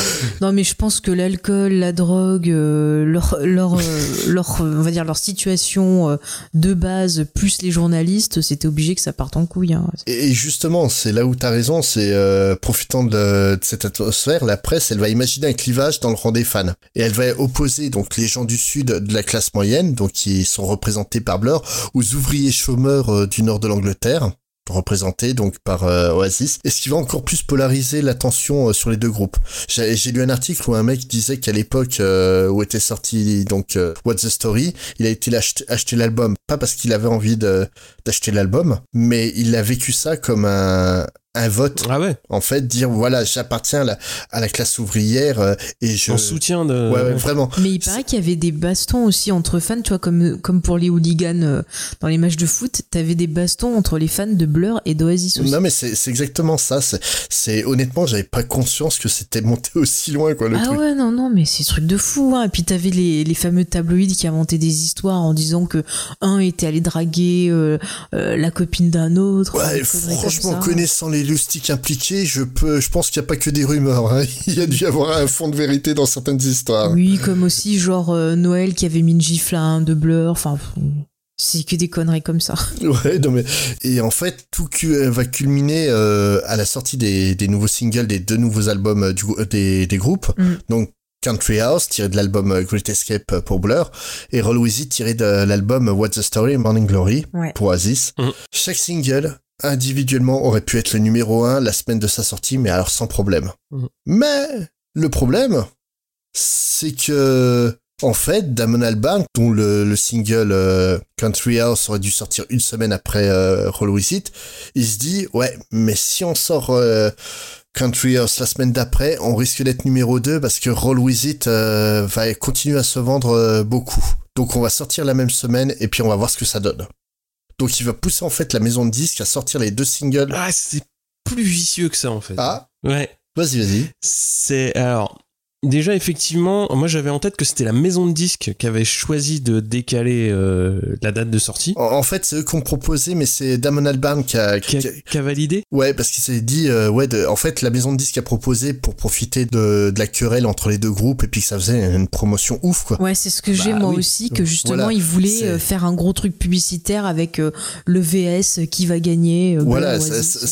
Non, mais je pense que l'alcool, la drogue, euh, leur, leur, euh, leur, on va dire leur situation euh, de base, plus les journalistes, c'était obligé que ça parte en couille. hein. Et et justement, c'est là où t'as raison, c'est euh, profitant de, de cette atmosphère, la presse, elle va imaginer un clivage dans le rang des fans. Et elle va opposer donc les gens du sud de la classe moyenne, donc qui sont représentés par Blur, aux ouvriers chômeurs euh, du nord de l'Angleterre représentés donc par euh, Oasis et ce qui va encore plus polariser l'attention euh, sur les deux groupes. J'ai lu un article où un mec disait qu'à l'époque où était sorti donc What's the Story, il a été l'acheter- acheter l'album pas parce qu'il avait envie d'acheter l'album, mais il a vécu ça comme un un vote. Ah ouais. En fait, dire voilà, j'appartiens à la, à la classe ouvrière euh, et je En soutien de. Ouais, ouais, vraiment. Mais il paraît qu'il y avait des bastons aussi entre fans, tu vois, comme, comme pour les hooligans euh, dans les matchs de foot, t'avais des bastons entre les fans de Blur et d'Oasis aussi. Non mais c'est c'est exactement ça. C'est c'est honnêtement j'avais pas conscience que c'était monté aussi loin quoi le ah truc. ouais, non, non, mais c'est truc de fou. Hein. Et puis t'avais les, les fameux tabloïds qui inventaient des histoires en disant que un était allé draguer euh, euh, la copine d'un autre. Ouais, franchement, connaissant les loustiques impliqués, je peux, je pense qu'il n'y a pas que des rumeurs. hein. [laughs] Il y a dû y avoir un fond de vérité dans certaines histoires. Oui, comme aussi genre euh, Noël qui avait mis une gifle à un de Blur. Enfin, c'est que des conneries comme ça. [laughs] Ouais, non mais et en fait tout cu- euh, va culminer euh, à la sortie des, des nouveaux singles des deux nouveaux albums du, des, des groupes. Mm. Donc Country House tiré de l'album Great Escape pour Blur et Roll With It tiré de l'album What's the Story Morning Glory Ouais. pour Oasis. Chaque single individuellement aurait pu être le numéro 1 la semaine de sa sortie mais alors sans problème. Mhm. Mais le problème c'est que en fait, Damon Albarn, dont le, le single euh, Country House aurait dû sortir une semaine après euh, Roll With It, il se dit ouais, mais si on sort euh, Country House la semaine d'après, on risque d'être numéro 2 parce que Roll With It euh, va continuer à se vendre beaucoup. Donc on va sortir la même semaine et puis on va voir ce que ça donne. Donc il va pousser en fait la maison de disques à sortir les deux singles. Ah, c'est plus vicieux que ça en fait. Ah, Ouais. vas-y, vas-y. C'est alors déjà effectivement, moi j'avais en tête que c'était la maison de disques qui avait choisi de décaler euh, la date de sortie. En, en fait, c'est eux qui ont proposé, mais c'est Damon Albarn qui a, Qui a, qui a validé Ouais, parce qu'il s'est dit, euh, ouais, de- en fait, la maison de disques a proposé pour profiter de, de la querelle entre les deux groupes et puis que ça faisait une promotion ouf, quoi. Ouais, c'est ce que j'ai Bah moi oui. aussi, que justement Voilà, ils voulaient euh, faire un gros truc publicitaire avec euh, le VS qui va gagner. euh, Voilà,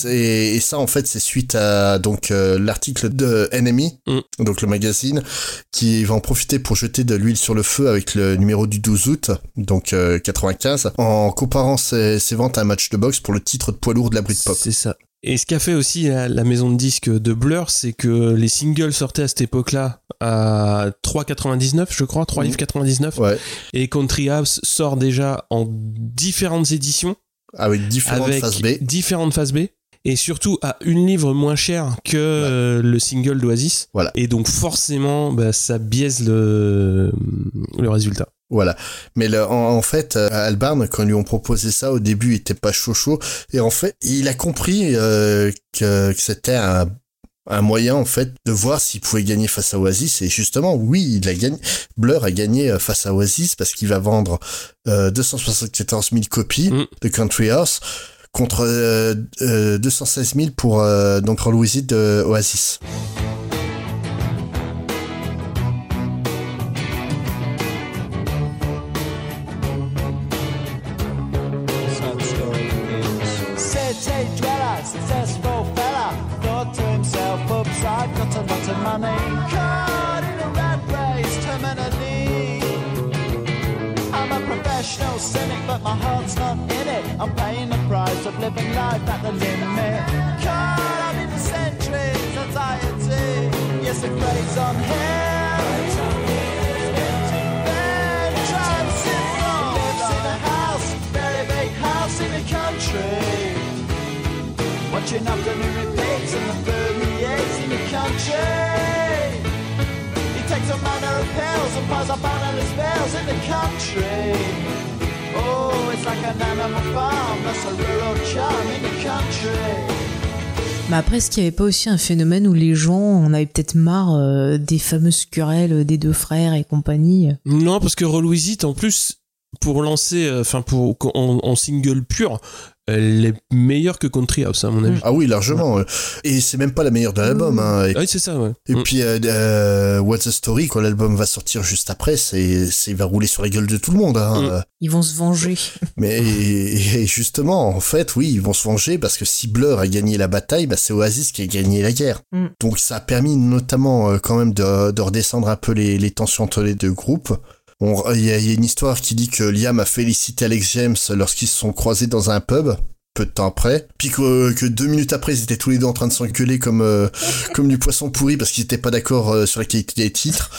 et ça en fait c'est suite à donc euh, l'article de NME, Mm. donc le magazine, qui va en profiter pour jeter de l'huile sur le feu avec le numéro du 12 août, donc euh, 95, en comparant ses, ses ventes à un match de boxe pour le titre de poids lourd de la Britpop. C'est ça. Et ce qu'a fait aussi la, la maison de disques de Blur, c'est que les singles sortaient à cette époque-là à 3,99 je crois, 3 livres 99. Ouais. Et Country House sort déjà en différentes éditions. Avec différentes avec phases B. différentes phases B. Et surtout à une livre moins cher que euh, le single d'Oasis. Voilà. Et donc forcément, bah, ça biaise le, le résultat. Voilà. Mais le- en, en fait, euh, Albarn, quand ils lui ont proposé ça, au début, il était pas chaud chaud. Et en fait, il a compris euh, que, que c'était un, un moyen en fait de voir s'il pouvait gagner face à Oasis et justement oui il a gagné Blur a gagné euh, face à Oasis parce qu'il va vendre euh, 274 000 copies de Country House contre euh, euh, 216 000 pour euh, donc Roll With Oasis. Living life at the limit. Caught up in the centuries, anxiety. Yes, it plays on him. Wrong. Lives in a house, very big house in the country. Watching afternoon repeats and the food in the country. He takes a manner of pills and piles up analyst spells in the country. Oh, it's like an animal farm, that's a rural charm in the country. Mais après, est-ce qu'il n'y avait pas aussi un phénomène où les gens en avaient peut-être marre euh, des fameuses querelles des deux frères et compagnie? Non, parce que It, en plus, pour lancer, euh, enfin, pour en, en single pur, elle est meilleure que Country House, à mon avis. Ah oui, largement. euh. Et c'est même pas la meilleure de l'album. Hein. Et, Ah oui, c'est ça, ouais. et Mm. puis, euh, euh, What's the Story, quand l'album va sortir juste après, c'est, c'est, il va rouler sur la gueule de tout le monde. Hein. Mm. Euh, Ils vont se venger. [laughs] Mais et justement, en fait, oui, ils vont se venger parce que si Blur a gagné la bataille, bah, c'est Oasis qui a gagné la guerre. Mm. Donc ça a permis notamment euh, quand même de, de redescendre un peu les, les tensions entre les deux groupes. On- Il y, a il y a une histoire qui dit que Liam a félicité Alex James lorsqu'ils se sont croisés dans un pub. Peu de temps après, puis que, que deux minutes après, ils étaient tous les deux en train de s'engueuler comme euh, comme du poisson pourri parce qu'ils étaient pas d'accord euh, sur la qualité des titres.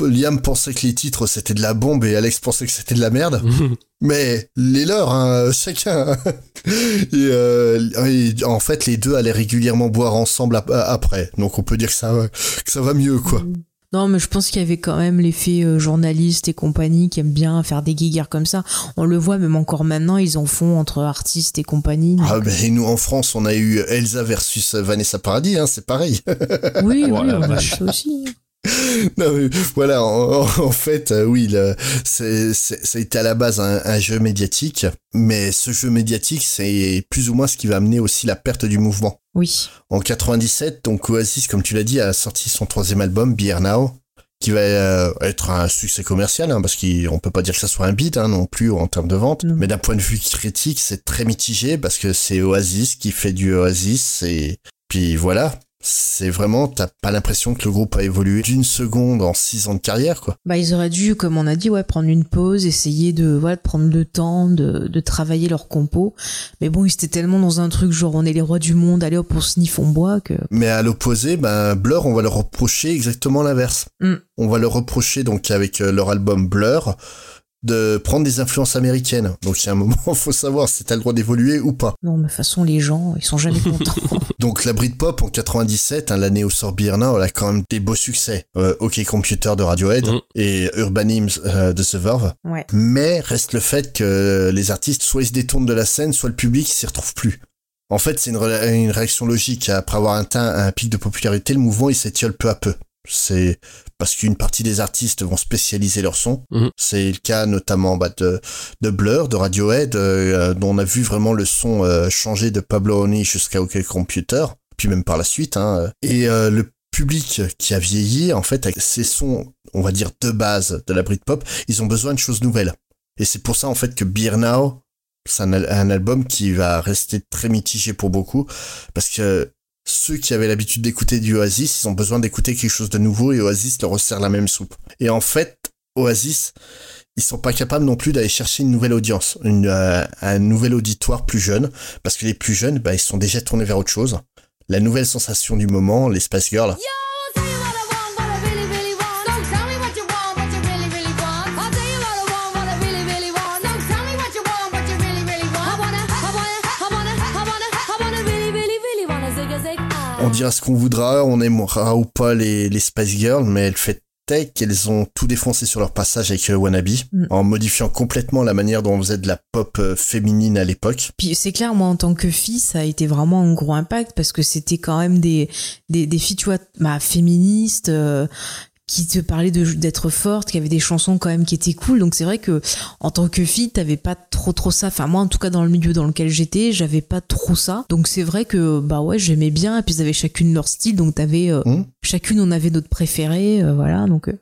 Liam pensait que les titres c'était de la bombe et Alex pensait que c'était de la merde. [laughs] Mais les leurs, hein, chacun. [laughs] et, euh, et en fait, les deux allaient régulièrement boire ensemble ap- après. Donc on peut dire que ça, va- que ça va mieux, quoi. Non, mais je pense qu'il y avait quand même l'effet euh, journaliste et compagnie qui aiment bien faire des guéguerres comme ça. On le voit même encore maintenant, ils en font entre artistes et compagnie. Ah, ben, et nous, en France, on a eu Elsa versus Vanessa Paradis, hein, c'est pareil. Oui, oui, on a ça aussi. [laughs] Non, mais voilà, en, en- fait, euh, oui, le- c'est, c'est- ça a été à la base un, un jeu médiatique, mais ce jeu médiatique, c'est plus ou moins ce qui va amener aussi la perte du mouvement. Oui. En 97, donc Oasis, comme tu l'as dit, a sorti son troisième album, Beer Now, qui va euh, être un succès commercial, hein, parce qu'on peut pas dire que ça soit un beat hein, non plus en termes de vente. Mais d'un point de vue critique, c'est très mitigé parce que c'est Oasis qui fait du Oasis et puis voilà. C'est vraiment, t'as pas l'impression que le groupe a évolué d'une seconde en six ans de carrière, quoi. Bah, ils auraient dû, comme on a dit, ouais, prendre une pause, essayer de, voilà, de prendre le temps de, de travailler leur compo. Mais bon, ils étaient tellement dans un truc genre, on est les rois du monde, allez hop, on sniffe, on boit, que. Mais à l'opposé, ben Blur, on va leur reprocher exactement l'inverse. Mm. On va leur reprocher donc avec euh, leur album Blur de prendre des influences américaines. Donc il y a un moment, [laughs] faut savoir si t'as le droit d'évoluer ou pas. Non, mais de toute façon, les gens, ils sont jamais contents. [laughs] Donc la Britpop en 97, hein, l'année où sort Now, elle a quand même des beaux succès. Euh, OK Computer de Radiohead Mm. et Urban Hymns euh, de The Verve. Ouais. Mais reste le fait que les artistes, soit ils se détournent de la scène, soit le public s'y retrouve plus. En fait, c'est une, une réaction logique. Après avoir atteint un pic de popularité, le mouvement il s'étiole peu à peu. C'est parce qu'une partie des artistes vont spécialiser leur son. Mhm. C'est le cas notamment bah, de, de Blur, de Radiohead, euh, dont on a vu vraiment le son euh, changer de Pablo Honey jusqu'à OK Computer, puis même par la suite. Hein. Et euh, le public qui a vieilli, en fait, avec ces sons, on va dire de base de la Britpop, ils ont besoin de choses nouvelles. Et c'est pour ça en fait que Beer Now, c'est un, un album qui va rester très mitigé pour beaucoup, parce que ceux qui avaient l'habitude d'écouter du Oasis, ils ont besoin d'écouter quelque chose de nouveau et Oasis leur resserre la même soupe. Et en fait, Oasis, ils sont pas capables non plus d'aller chercher une nouvelle audience, une, euh, un nouvel auditoire plus jeune, parce que les plus jeunes, bah, ils sont déjà tournés vers autre chose. La nouvelle sensation du moment, les Spice Girls. On dira ce qu'on voudra, on aimera ou pas les, les Spice Girls, mais elles, fait, c'était qu'elles ont tout défoncé sur leur passage avec euh, Wannabe, Mm. en modifiant complètement la manière dont on faisait de la pop euh, féminine à l'époque. Puis c'est clair, moi en tant que fille, ça a été vraiment un gros impact parce que c'était quand même des, des, des filles, tu vois, bah, féministes, euh, qui te parlaient de d'être forte, qui avaient des chansons quand même qui étaient cool. Donc c'est vrai que en tant que fille, t'avais pas trop trop ça. Enfin moi en tout cas dans le milieu dans lequel j'étais, j'avais pas trop ça. Donc c'est vrai que bah ouais j'aimais bien. Et puis ils avaient chacune leur style, donc t'avais euh, Mm. chacune on avait notre préféré, euh, voilà. Donc euh,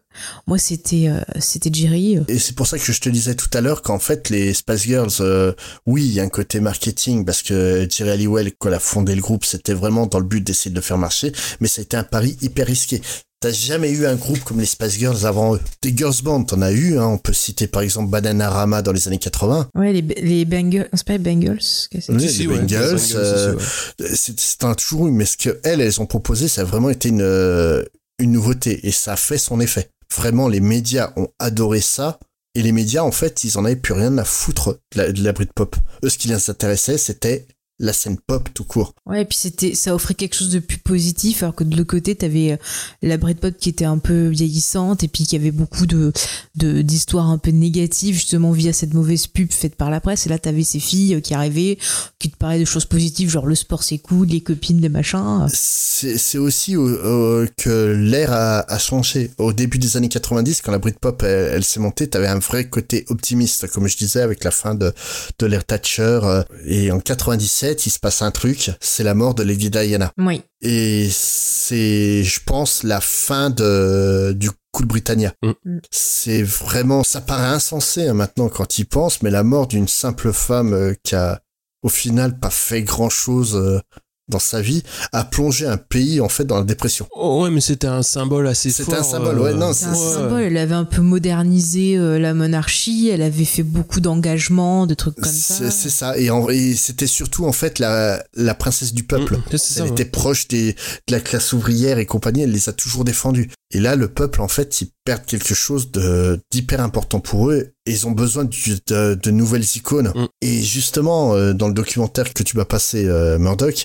moi c'était euh, c'était Jerry. Et c'est pour ça que je te disais tout à l'heure qu'en fait les Spice Girls, euh, oui, il y a un côté marketing parce que Jerry Halliwell, quand elle a fondé le groupe, c'était vraiment dans le but d'essayer de le faire marcher, mais ça a été un pari hyper risqué. T'as jamais eu un groupe comme les Spice Girls avant eux? Des girls band, t'en as eu, hein. on peut citer par exemple Bananarama dans les années 80. Ouais les les Bengals, c'est pas les Bengals. Oui, c'est? Si, les ouais, Bengals, les euh, c'est un toujours eu, mais ce que elles, elles ont proposé, ça a vraiment été une, euh, une nouveauté et ça a fait son effet. Vraiment, les médias ont adoré ça et les médias, en fait, ils en avaient plus rien à foutre de la, de la Britpop. Eux, ce qui les intéressait, c'était la scène pop tout court. Ouais, et puis c'était, ça offrait quelque chose de plus positif, alors que de l'autre côté, t'avais euh, la Britpop qui était un peu vieillissante, et puis qui avait beaucoup de, de, d'histoires un peu négatives, justement, via cette mauvaise pub faite par la presse. Et là, t'avais ces filles euh, qui arrivaient, qui te parlaient de choses positives, genre le sport c'est cool, les copines, les machins. C'est c'est aussi euh, que l'ère a, a changé. Au début des années 90, quand la Britpop elle, elle s'est montée, t'avais un vrai côté optimiste, comme je disais, avec la fin de, de l'ère Thatcher. euh, Et en 97, il se passe un truc, c'est la mort de Lady Diana. Oui. Et c'est, je pense, la fin de, du Cool Britannia. Mm. C'est vraiment, ça paraît insensé hein, maintenant quand il pense, mais la mort d'une simple femme euh, qui a, au final, pas fait grand chose dans sa vie, a plongé un pays, en fait, dans la dépression. Oh, ouais, mais c'était un symbole assez fort. C'était un symbole, ouais, non, C'est un symbole. Elle avait un peu modernisé euh, la monarchie. Elle avait fait beaucoup d'engagement, de trucs comme ça. C'est ça. Et, c'était surtout, en fait, la, la princesse du peuple. Mm, c'est ça, elle ouais. était proche des, de la classe ouvrière et compagnie. Elle les a toujours défendus. Et là, le peuple, en fait, ils perdent quelque chose de d'hyper important pour eux. Ils ont besoin du- de, de nouvelles icônes. Mm. Et justement, euh, dans le documentaire que tu m'as passé, euh, Murdoch,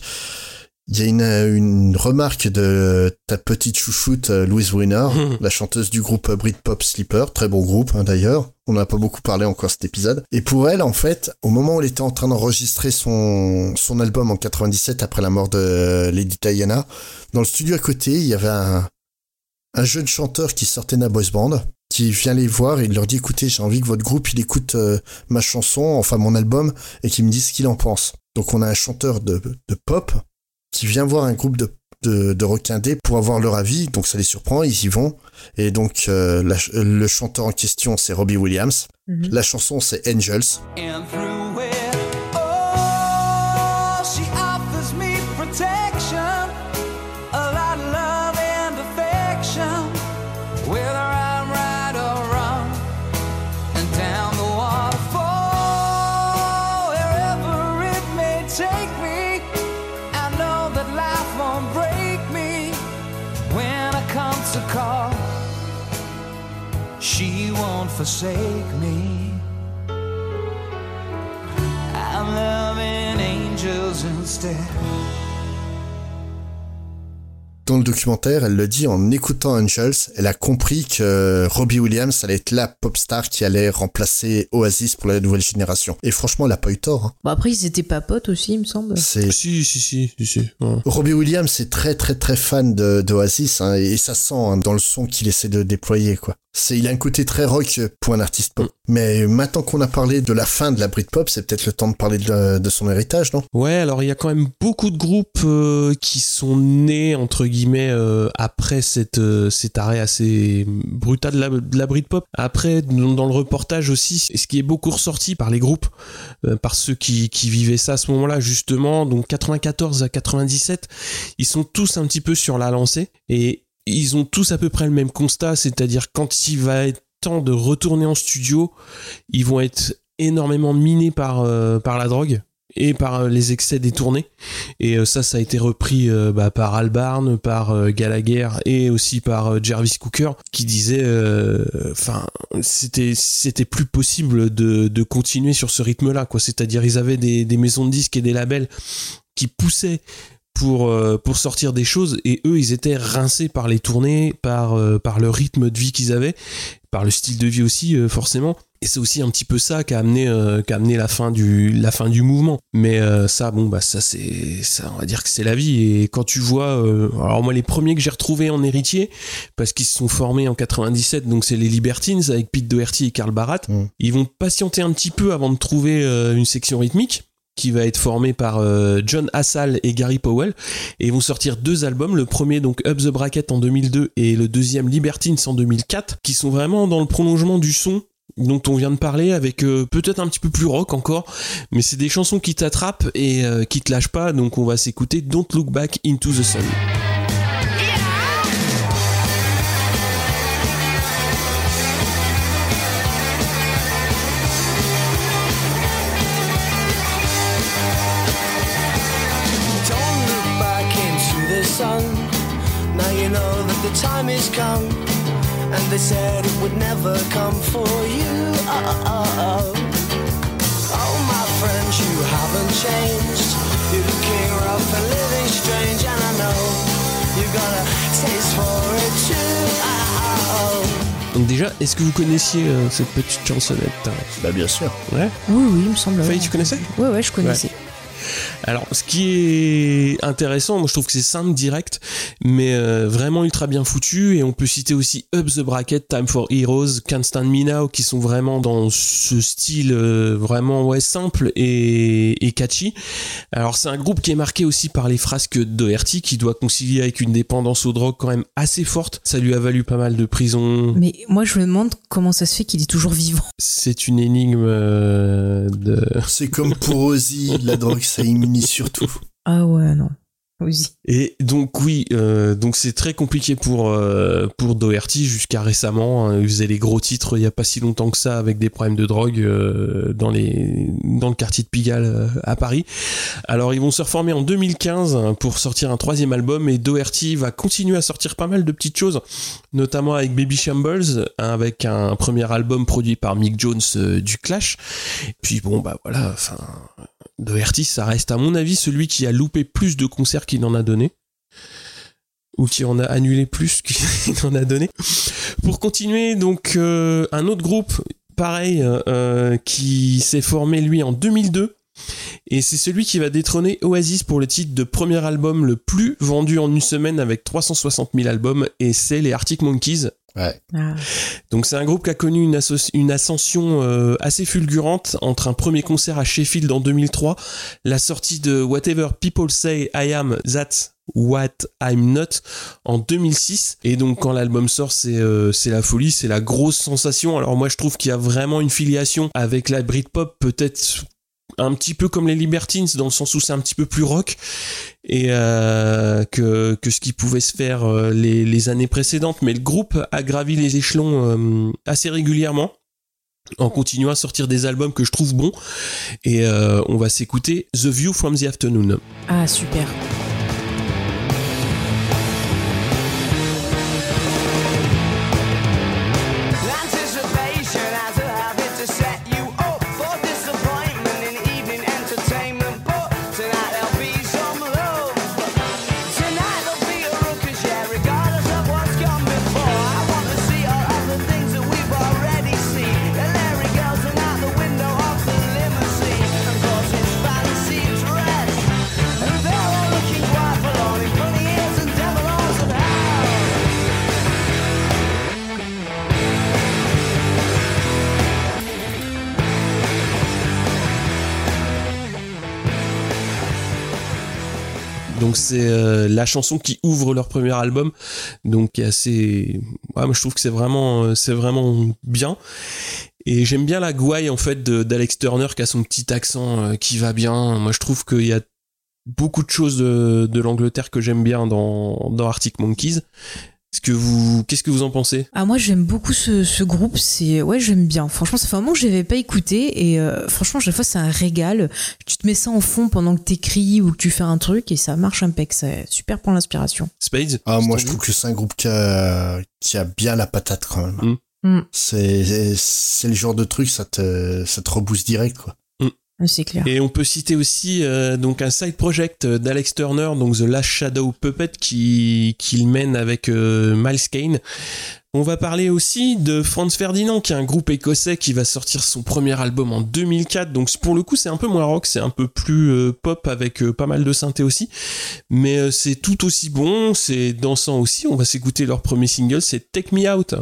il y a une, une remarque de ta petite chouchoute euh, Louise Mm. [laughs] la chanteuse du groupe Britpop Sleeper, très bon groupe hein, d'ailleurs. On n'a pas beaucoup parlé encore cet épisode. Et pour elle, en fait, au moment où elle était en train d'enregistrer son, son album en 97 après la mort de Lady Diana, dans le studio à côté, il y avait un, un jeune chanteur qui sortait d'un boys band qui vient les voir et il leur dit écoutez j'ai envie que votre groupe il écoute euh, ma chanson enfin mon album et qu'il me dise ce qu'il en pense. Donc on a un chanteur de, de pop qui vient voir un groupe de de, de pour avoir leur avis. Donc ça les surprend ils y vont. Et donc euh, la le chanteur en question c'est Robbie Williams. Mhm. la chanson c'est Angels. And Forsake me. I'm loving angels instead. dans le documentaire, elle le dit en écoutant Angels, elle a compris que Robbie Williams allait être la pop star qui allait remplacer Oasis pour la nouvelle génération. Et franchement, elle a pas eu tort. hein. Bon, après, ils étaient pas potes aussi, il me semble. C'est Si, si, si, si, si. ouais. Robbie Williams est très très très fan de d'Oasis hein, et ça sent hein, dans le son qu'il essaie de déployer quoi. C'est il a un côté très rock pour un artiste pop. Mais maintenant qu'on a parlé de la fin de la Britpop, c'est peut-être le temps de parler de, de son héritage, non? Ouais, alors il y a quand même beaucoup de groupes euh, qui sont nés entre guillemets euh, après cette, euh, cet arrêt assez brutal de la, de la Britpop. Après, dans dans le reportage aussi, ce qui est beaucoup ressorti par les groupes, par ceux qui, qui vivaient ça à ce moment-là justement, donc 94 à 97, ils sont tous un petit peu sur la lancée et ils ont tous à peu près le même constat, c'est-à-dire quand il va être temps de retourner en studio, ils vont être énormément minés par, euh, la drogue et par euh, les excès des tournées. Et euh, ça, ça a été repris bah, par Albarn, par Gallagher et aussi par euh, Jarvis Cooker, qui disait, enfin, c'était plus possible de, continuer sur ce rythme-là. C'est-à-dire, ils avaient des maisons de disques et des labels qui poussaient pour euh, pour sortir des choses et eux ils étaient rincés par les tournées, par euh, par le rythme de vie qu'ils avaient, par le style de vie aussi euh, forcément. Et c'est aussi un petit peu ça qui a amené qui a amené la fin du la fin du mouvement. Mais ça bon bah ça c'est ça on va dire que c'est la vie et quand tu vois alors moi les premiers que j'ai retrouvés en héritier parce qu'ils se sont formés en 97 donc c'est les Libertines avec Pete Doherty et Karl Barat. Ils vont patienter un petit peu avant de trouver une section rythmique qui va être formée par euh, John Hassall et Gary Powell. Et vont sortir deux albums. Le premier donc Up the Bracket en 2002 et le deuxième Libertines en 2004 qui sont vraiment dans le prolongement du son dont on vient de parler avec euh, peut-être un petit peu plus rock encore mais c'est des chansons qui t'attrapent et euh, qui te lâchent pas. Donc on va s'écouter Don't Look Back into the Sun time is come. And they said it would never come for you. Oh, oh, oh, oh. Oh, my friends, you haven't changed. You're looking rough and living strange. And I know you got a taste for it too. Oh, oh, oh. donc déjà est-ce que vous connaissiez euh, cette petite chansonnette? Bah bien sûr. Ouais. Oui, oui, il me semble. Faye, ouais. tu connaissais? Ouais, ouais, je connaissais. Alors, ce qui est intéressant, moi je trouve que c'est simple, direct, mais euh, vraiment ultra bien foutu. Et on peut citer aussi Up the Bracket, Time for Heroes, Can't Stand Me Now, qui sont vraiment dans ce style euh, vraiment ouais simple et, et catchy. Alors c'est un groupe qui est marqué aussi par les frasques Doherty, qui doit concilier avec une dépendance aux drogues quand même assez forte. Ça lui a valu pas mal de prison. Mais moi, je me demande comment ça se fait qu'il est toujours vivant. C'est une énigme euh, de. C'est comme pour Ozzy, la drogue ça surtout. Ah ouais, non. Aussi. Et donc oui, euh, donc c'est très compliqué pour euh, pour Doherty jusqu'à récemment. hein. il faisait les gros titres il y a pas si longtemps que ça avec des problèmes de drogue euh, dans les dans le quartier de Pigalle à Paris. Alors ils vont se reformer en 2015 hein, pour sortir un troisième album et Doherty va continuer à sortir pas mal de petites choses, notamment avec Baby Shambles, hein, avec un premier album produit par Mick Jones du Clash. Et puis bon bah voilà, enfin Doherty, ça reste à mon avis celui qui a loupé plus de concerts qu'il en a donné. Ou qui en a annulé plus [laughs] qu'il en a donné. Pour continuer, donc euh, un autre groupe, pareil, euh, qui s'est formé lui en 2002. Et c'est celui qui va détrôner Oasis pour le titre de premier album le plus vendu en une semaine avec 360 000 albums. Et c'est les Arctic Monkeys. Ouais. Ah. Donc c'est un groupe qui a connu une, ascension euh, assez fulgurante entre un premier concert à Sheffield en 2003, la sortie de Whatever People Say I Am That's What I'm Not en 2006 et donc quand l'album sort c'est euh, c'est la folie, c'est la grosse sensation. Alors moi je trouve qu'il y a vraiment une filiation avec la Britpop peut-être un petit peu comme les Libertines dans le sens où c'est un petit peu plus rock et euh, que, que ce qui pouvait se faire euh, les, années précédentes. Mais le groupe a gravi les échelons euh, assez régulièrement. En continuant à sortir des albums que je trouve bons. Et on va s'écouter The View from the Afternoon. Ah, super. C'est euh, la chanson qui ouvre leur premier album. Donc qui assez moi je trouve que c'est vraiment euh, vraiment bien. Et j'aime bien la gouaille en fait d'Alex Turner qui a son petit accent euh, qui va bien. Moi je trouve qu'il y a beaucoup de choses de, l'Angleterre que j'aime bien dans Arctic Monkeys est-ce que vous qu'est-ce que vous en pensez? Ah moi j'aime beaucoup ce, ce groupe, c'est ouais j'aime bien. Franchement ça fait un moment que je l'avais pas écouté et euh, franchement chaque fois c'est un régal. Tu te mets ça en fond pendant que t'écris ou que tu fais un truc et ça marche impec, c'est super pour l'inspiration. Spades? Ah, moi, c'est je trouve que c'est un groupe qui a, qui a bien la patate quand même. Mm. C'est, c'est le genre de truc, ça te, ça te rebooste direct, quoi. Et on peut citer aussi euh, donc un side project d'Alex Turner, donc The Last Shadow Puppet, qui qu'il mène avec euh, Miles Kane. On va parler aussi de Franz Ferdinand, qui est un groupe écossais qui va sortir son premier album en 2004. Donc pour le coup, c'est un peu moins rock, c'est un peu plus euh, pop avec pas mal de synthé aussi. Mais c'est tout aussi bon, c'est dansant aussi. On va s'écouter leur premier single, c'est Take Me Out.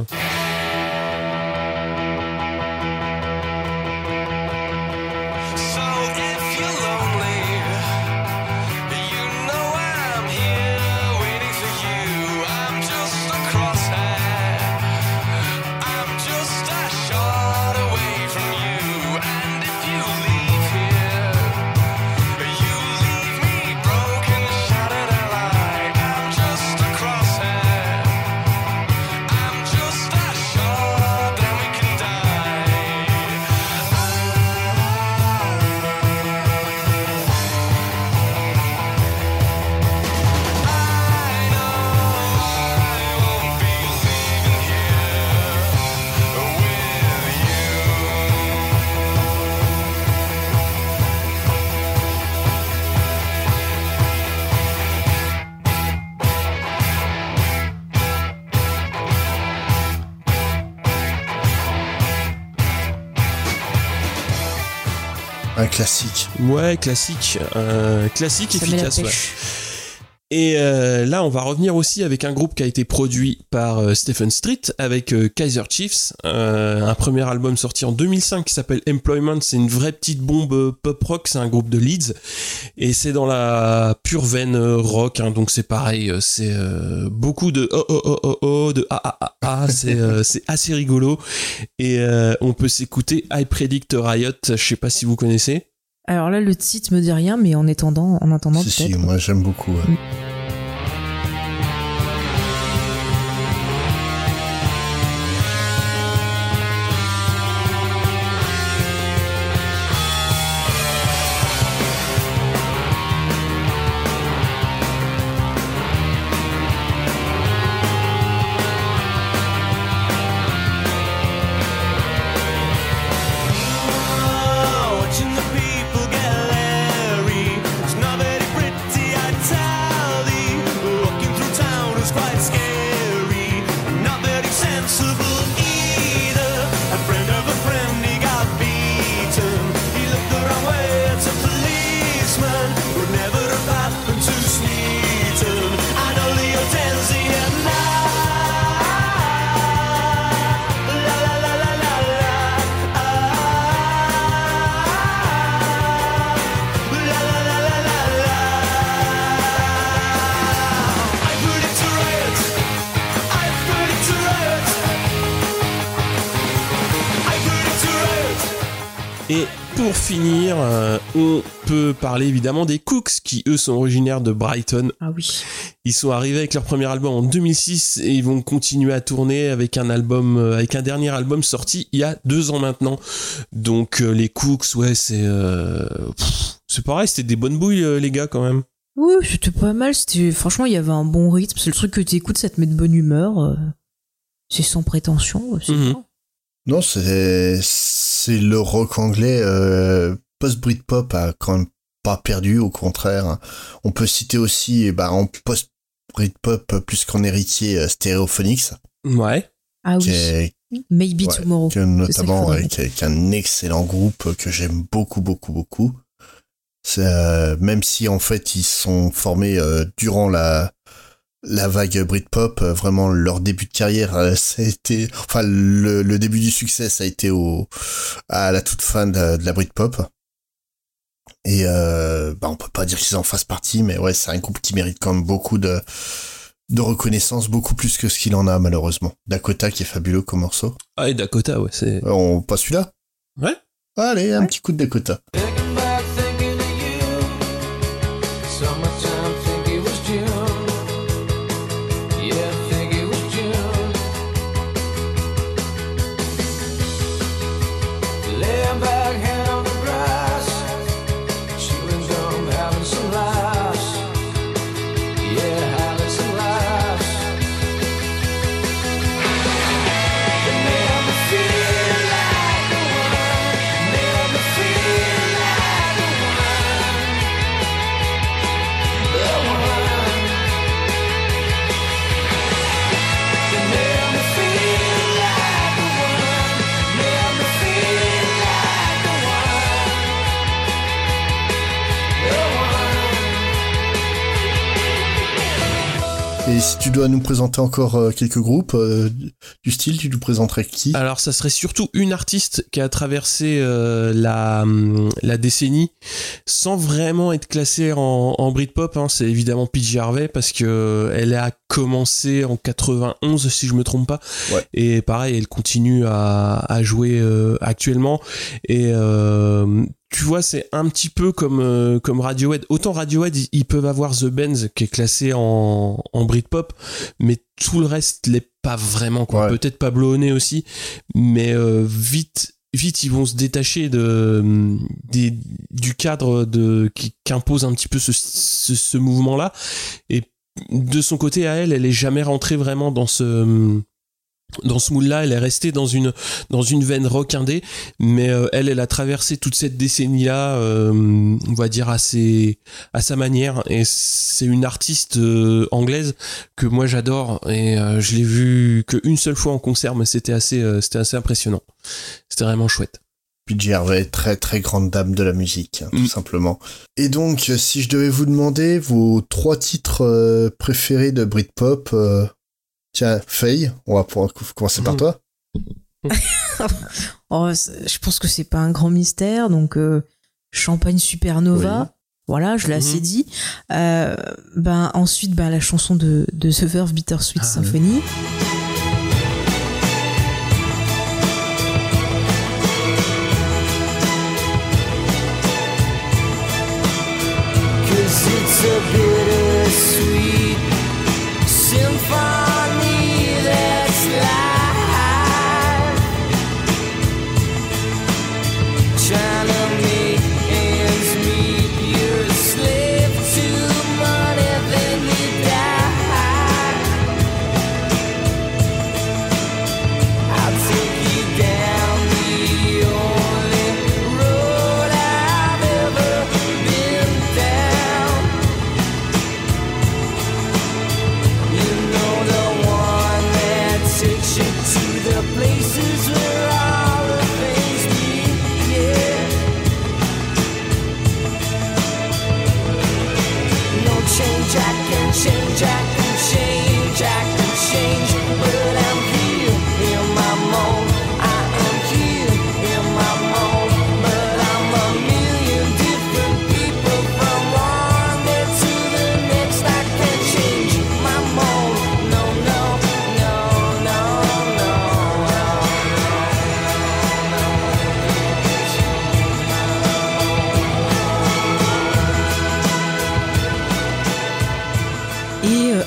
Classique. Ouais, classique. Euh, classique Ça efficace, ouais. Et euh, là, on va revenir aussi avec un groupe qui a été produit par euh, Stephen Street avec euh, Kaiser Chiefs, un premier album sorti en 2005 qui s'appelle Employment. C'est une vraie petite bombe pop rock. C'est un groupe de Leeds et c'est dans la pure veine rock. hein. donc c'est pareil, c'est beaucoup de oh oh oh oh oh, de ah ah ah ah. C'est assez rigolo et on peut s'écouter I Predict Riot. Je sais pas si vous connaissez. Alors là, le titre me dit rien, mais en attendant, en attendant Si, si, moi j'aime beaucoup. ouais. Watching parler évidemment des Cooks qui eux sont originaires de Brighton. Ah oui. Ils sont arrivés avec leur premier album en 2006 et ils vont continuer à tourner avec un album, euh, avec un dernier album sorti il y a deux ans maintenant. Donc euh, les Cooks, ouais, c'est euh, c'est pareil, c'était des bonnes bouilles euh, les gars quand même. Oui, c'était pas mal. C'était franchement, il y avait un bon rythme. C'est le truc que tu écoutes, ça te met de bonne humeur. C'est sans prétention. c'est Mhm. Non, c'est c'est le rock anglais euh, post-Britpop a quand même pas perdu, au contraire. On peut citer aussi, eh ben, en post-Britpop, euh, plus qu'en héritier, euh, Stereophonics, Ouais. Ah qui oui. est Maybe ouais, Tomorrow. que notamment ouais, qui, est, qui est un excellent groupe que j'aime beaucoup beaucoup beaucoup C'est, euh, même si en fait ils sont formés euh, durant la la vague Britpop euh, vraiment leur début de carrière euh, [laughs] ça a été enfin le, le début du succès ça a été au à la toute fin de, la- de la Britpop et euh, bah on peut pas dire qu'ils en fassent partie mais ouais c'est un groupe qui mérite quand même beaucoup de de reconnaissance beaucoup plus que ce qu'il en a malheureusement Dakota qui est fabuleux comme morceau Ah et Dakota, ouais, c'est. euh, On passe celui-là? Ouais. Allez, un petit coup de Dakota. Si tu dois nous présenter encore euh, quelques groupes euh, du style, tu nous présenterais qui? Alors ça serait surtout une artiste qui a traversé euh, la, hum, la décennie sans vraiment être classée en, en Britpop. Hein. C'est évidemment PJ Harvey parce que elle a commencé en 91 si je me trompe pas. Et pareil, elle continue à, à jouer actuellement. Et euh, tu vois, c'est un petit peu comme euh, comme Radiohead. Autant Radiohead, ils, ils peuvent avoir The Benz qui est classé en en Britpop, mais tout le reste l'est pas vraiment quoi. Peut-être Pablo Honey aussi, mais euh, vite vite ils vont se détacher de des, du cadre de qui qu'impose un petit peu ce, ce, ce mouvement là et de son côté à elle elle est jamais rentrée vraiment dans ce dans ce moule-là, elle est restée dans une dans une veine rock indé, mais euh, elle, elle a traversé toute cette décennie-là, euh, on va dire à ses, à sa manière. Et c'est une artiste euh, anglaise que moi j'adore et je l'ai vue qu'une seule fois en concert, mais c'était assez c'était assez impressionnant. C'était vraiment chouette. PJ Harvey, très très grande dame de la musique, hein, tout simplement. Et donc, si je devais vous demander vos trois titres préférés de Britpop, tiens, Faye, on va pouvoir commencer par toi. [laughs] Oh, je pense que c'est pas un grand mystère, donc euh, Champagne Supernova. Voilà, je l'ai assez Mhm. dit. Euh, ben ensuite, ben la chanson de, de The Verve Bittersweet Ah, Symphony.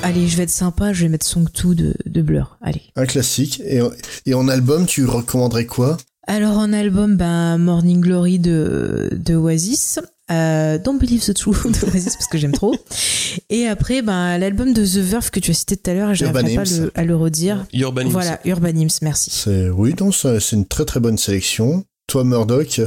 Allez, je vais être sympa, je vais mettre Song 2 de, de Blur. Allez. Un classique. Et, et en album, tu recommanderais quoi? Alors en album, ben Morning Glory de, de Oasis. Euh, Don't Believe the Truth de Oasis parce que j'aime trop. Et après, ben l'album de The Verve que tu as cité tout à l'heure, je n'arriverai pas le- à le redire. Urban Hymns. Voilà, Urban Hymns, merci. C'est oui, donc c'est une très très bonne sélection. Toi, Murdoch,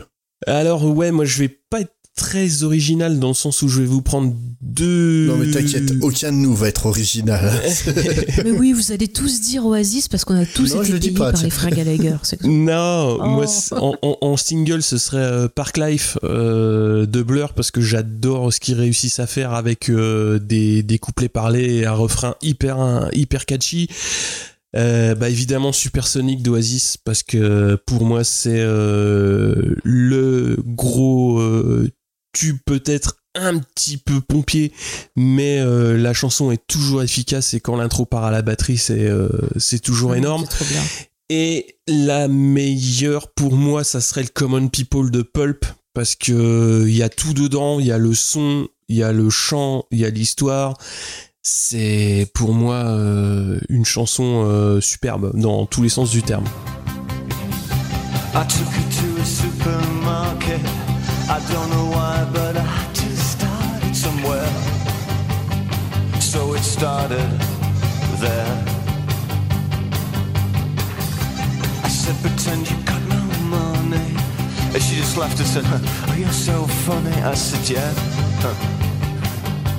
Alors ouais, moi je vais pas être très original dans le sens où je vais vous prendre deux. non mais t'inquiète, aucun de nous va être original. [laughs] Mais oui, vous allez tous dire Oasis parce qu'on a tous Non, été le dis payés pas, par tiens. les frères Gallagher. [laughs] Non, Oh. moi c'est- en, en- en single ce serait euh, Park Life euh, de Blur parce que j'adore ce qu'ils réussissent à faire avec euh, des, des couplets parlés et un refrain hyper hyper catchy. Euh, bah évidemment Supersonic d'Oasis parce que pour moi c'est euh, le gros euh, tube peut-être un petit peu pompier mais euh, la chanson est toujours efficace et quand l'intro part à la batterie c'est euh, c'est toujours énorme C'est trop bien. et la meilleure pour moi, ça serait le Common People de Pulp parce que il y a tout dedans, il y a le son, il y a le chant, il y a l'histoire. C'est pour moi euh, une chanson euh, superbe dans tous les sens du terme. I took her to a supermarket. I don't know why, but I had to start it somewhere. So it started there. I said, pretend you got no money. And she just laughed and said, Oh, you're so funny. I said, Yeah.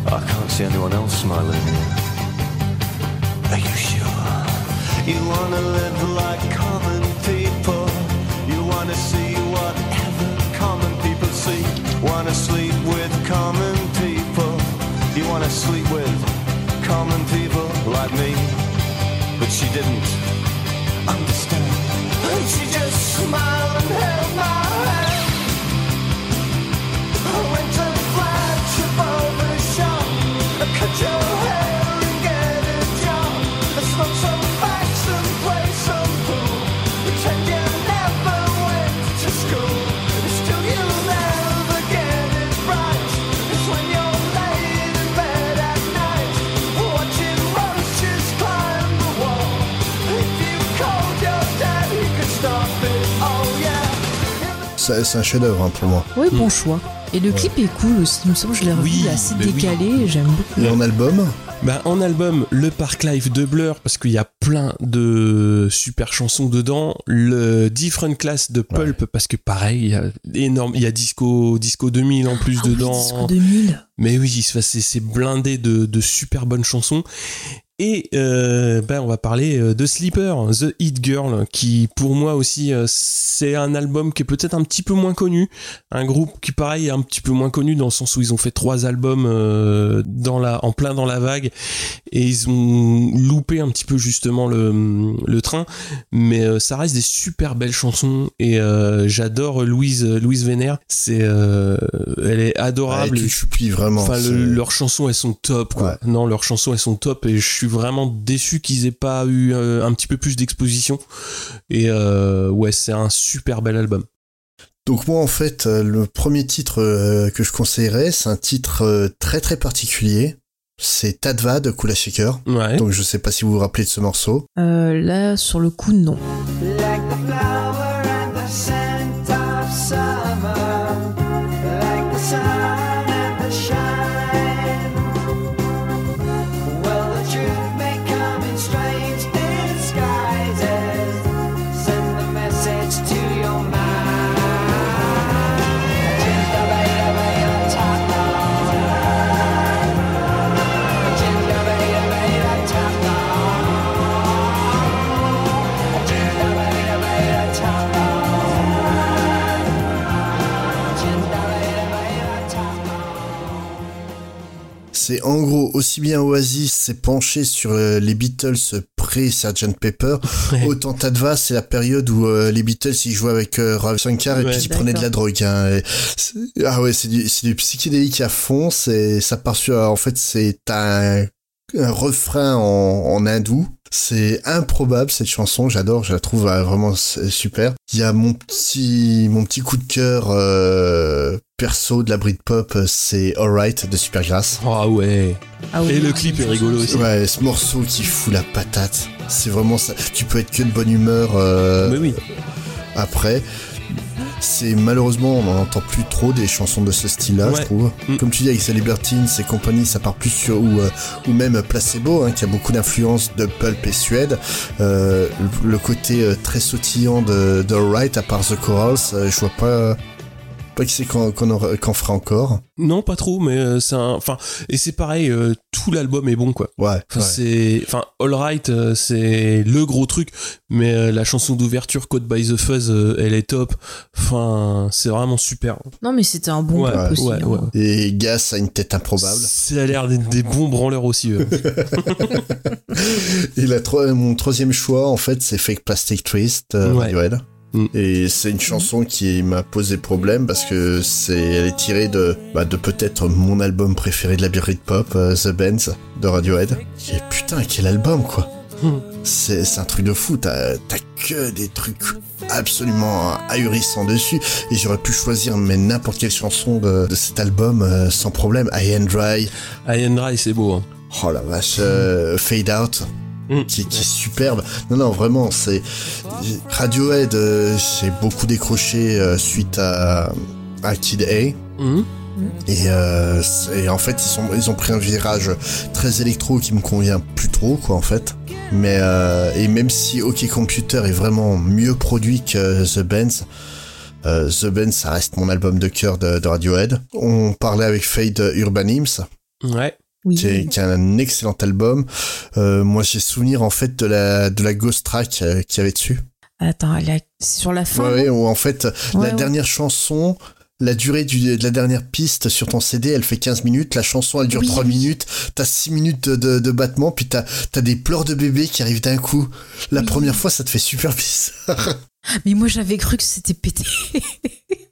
I can't see anyone else smiling. Are you sure? You wanna live like common people. You wanna see whatever common to sleep with common people. You want to sleep with common people like me. But she didn't understand. And she just smiled and held. C'est un chef-d'œuvre hein, pour moi. Oui, bon choix. Et le clip est cool aussi, il me semble, je l'ai revu, Oui, assez mais oui. décalé, j'aime beaucoup. Et en album, Bah, en album, le Park Life de Blur, parce qu'il y a plein de super chansons dedans. Le Different Class de Pulp, parce que pareil, il y a énorme, il y a Disco, Disco 2000 en plus Ah oui, dedans. Disco 2000. Mais oui, c'est blindé de, de super bonnes chansons. Et euh, ben, on va parler euh, de Sleeper, The Hit Girl, qui pour moi aussi, euh, c'est un album qui est peut-être un petit peu moins connu. Un groupe qui, pareil, est un petit peu moins connu dans le sens où ils ont fait trois albums euh, dans la, en plein dans la vague et ils ont loupé un petit peu justement le, le train. Mais ça reste des super belles chansons et euh, j'adore Louise, Louise Vénère. C'est, euh, elle est adorable. Ouais, tu choupies vraiment, Enfin, le- leurs chansons, elles sont top, quoi. Non, leurs chansons, elles sont top et je suis vraiment déçu qu'ils aient pas eu euh, un petit peu plus d'exposition. Et euh, ouais, c'est un super bel album. Donc moi en fait euh, le premier titre euh, que je conseillerais c'est un titre euh, très très particulier. C'est Tadva de Kula Shaker. Ouais. Donc je sais pas si vous vous rappelez de ce morceau. Euh, là, sur le coup, non. Like the flower and the C'est en gros aussi bien Oasis s'est penché sur euh, les Beatles pré Sgt Pepper, autant Tadva c'est la période où euh, les Beatles ils jouaient avec euh, Ravi Shankar et Ouais. puis ils prenaient de la drogue. hein, ah ouais c'est du, psychédélique à fond. C'est ça part sur en fait c'est un, un refrain en, en hindou. C'est improbable cette chanson, j'adore, je la trouve euh, vraiment super. Il y a mon petit mon petit coup de cœur euh, perso de la Britpop, euh, c'est Alright de Supergrass. Ah ouais. Ah Et le clip est rigolo aussi. Ouais, ce morceau qui fout la patate. C'est vraiment ça. Tu peux être que de bonne humeur. euh, Mais oui. Après, c'est malheureusement on n'en entend plus trop des chansons de ce style-là, Ouais. je trouve. Mm. Comme tu dis avec The Libertines et compagnie, ça part plus sur ou euh, ou même Placebo, hein, qui a beaucoup d'influence de Pulp et Suède. Euh, le, le côté euh, très sautillant de, de Wright, à part The Chorals, euh, je vois pas pas qui c'est qu'on qu'on aura- qu'on fera encore. Non, pas trop, mais euh, c'est un. Enfin, et c'est pareil, euh, tout l'album est bon, quoi. Ouais. Enfin, ouais. c'est. Enfin, All Right, euh, c'est le gros truc, mais euh, la chanson d'ouverture Code by the Fuzz, euh, elle est top. Enfin, c'est vraiment super. Non, mais c'était un bon Ouais, groupe aussi. ouais, hein. ouais. Et Gas a une tête improbable. Ça a l'air d'être des bons branleurs aussi. [laughs] Et la tro- mon troisième choix, en fait, c'est Fake Plastic Twist, euh, Ouais. Radiohead. Mm. Et c'est une chanson qui m'a posé problème parce que c'est, elle est tirée de, bah, de peut-être mon album préféré de la Britpop, euh, The Bands de Radiohead. Et putain, quel album, quoi. Mm. C'est, c'est un truc de fou, t'as, t'as que des trucs absolument ahurissants dessus. Et j'aurais pu choisir mais n'importe quelle chanson de, de cet album euh, sans problème. I Am Dry, High and Dry, c'est beau. Hein. Oh la vache, euh, Fade Out, Mm. qui, qui est superbe. Non, non, vraiment, c'est Radiohead. euh, j'ai beaucoup décroché euh, suite à, à Kid A. Mhm. Et, euh, en fait, ils, sont, ils ont pris un virage très électro qui me convient plus trop, quoi, en fait. Mais euh, et même si OK Computer est vraiment mieux produit que The Bands, euh, The Bands, ça reste mon album de cœur de, de Radiohead. On parlait avec Fade Urban Hymns Ouais. Oui. qui est, qui est un excellent album. Euh, moi, j'ai souvenir en fait de la de la ghost track euh, qu'il y avait dessus. Attends, elle a- c'est sur la fin. Ouais, ouais, où en fait Ouais, la ouais. dernière chanson, la durée du, de la dernière piste sur ton CD, elle fait 15 minutes, la chanson elle dure Oui. 3 minutes, t'as 6 minutes de, de, de battement, puis t'as as des pleurs de bébé qui arrivent d'un coup. La Oui. première fois, ça te fait super bizarre. Mais moi, j'avais cru que c'était pété. [laughs]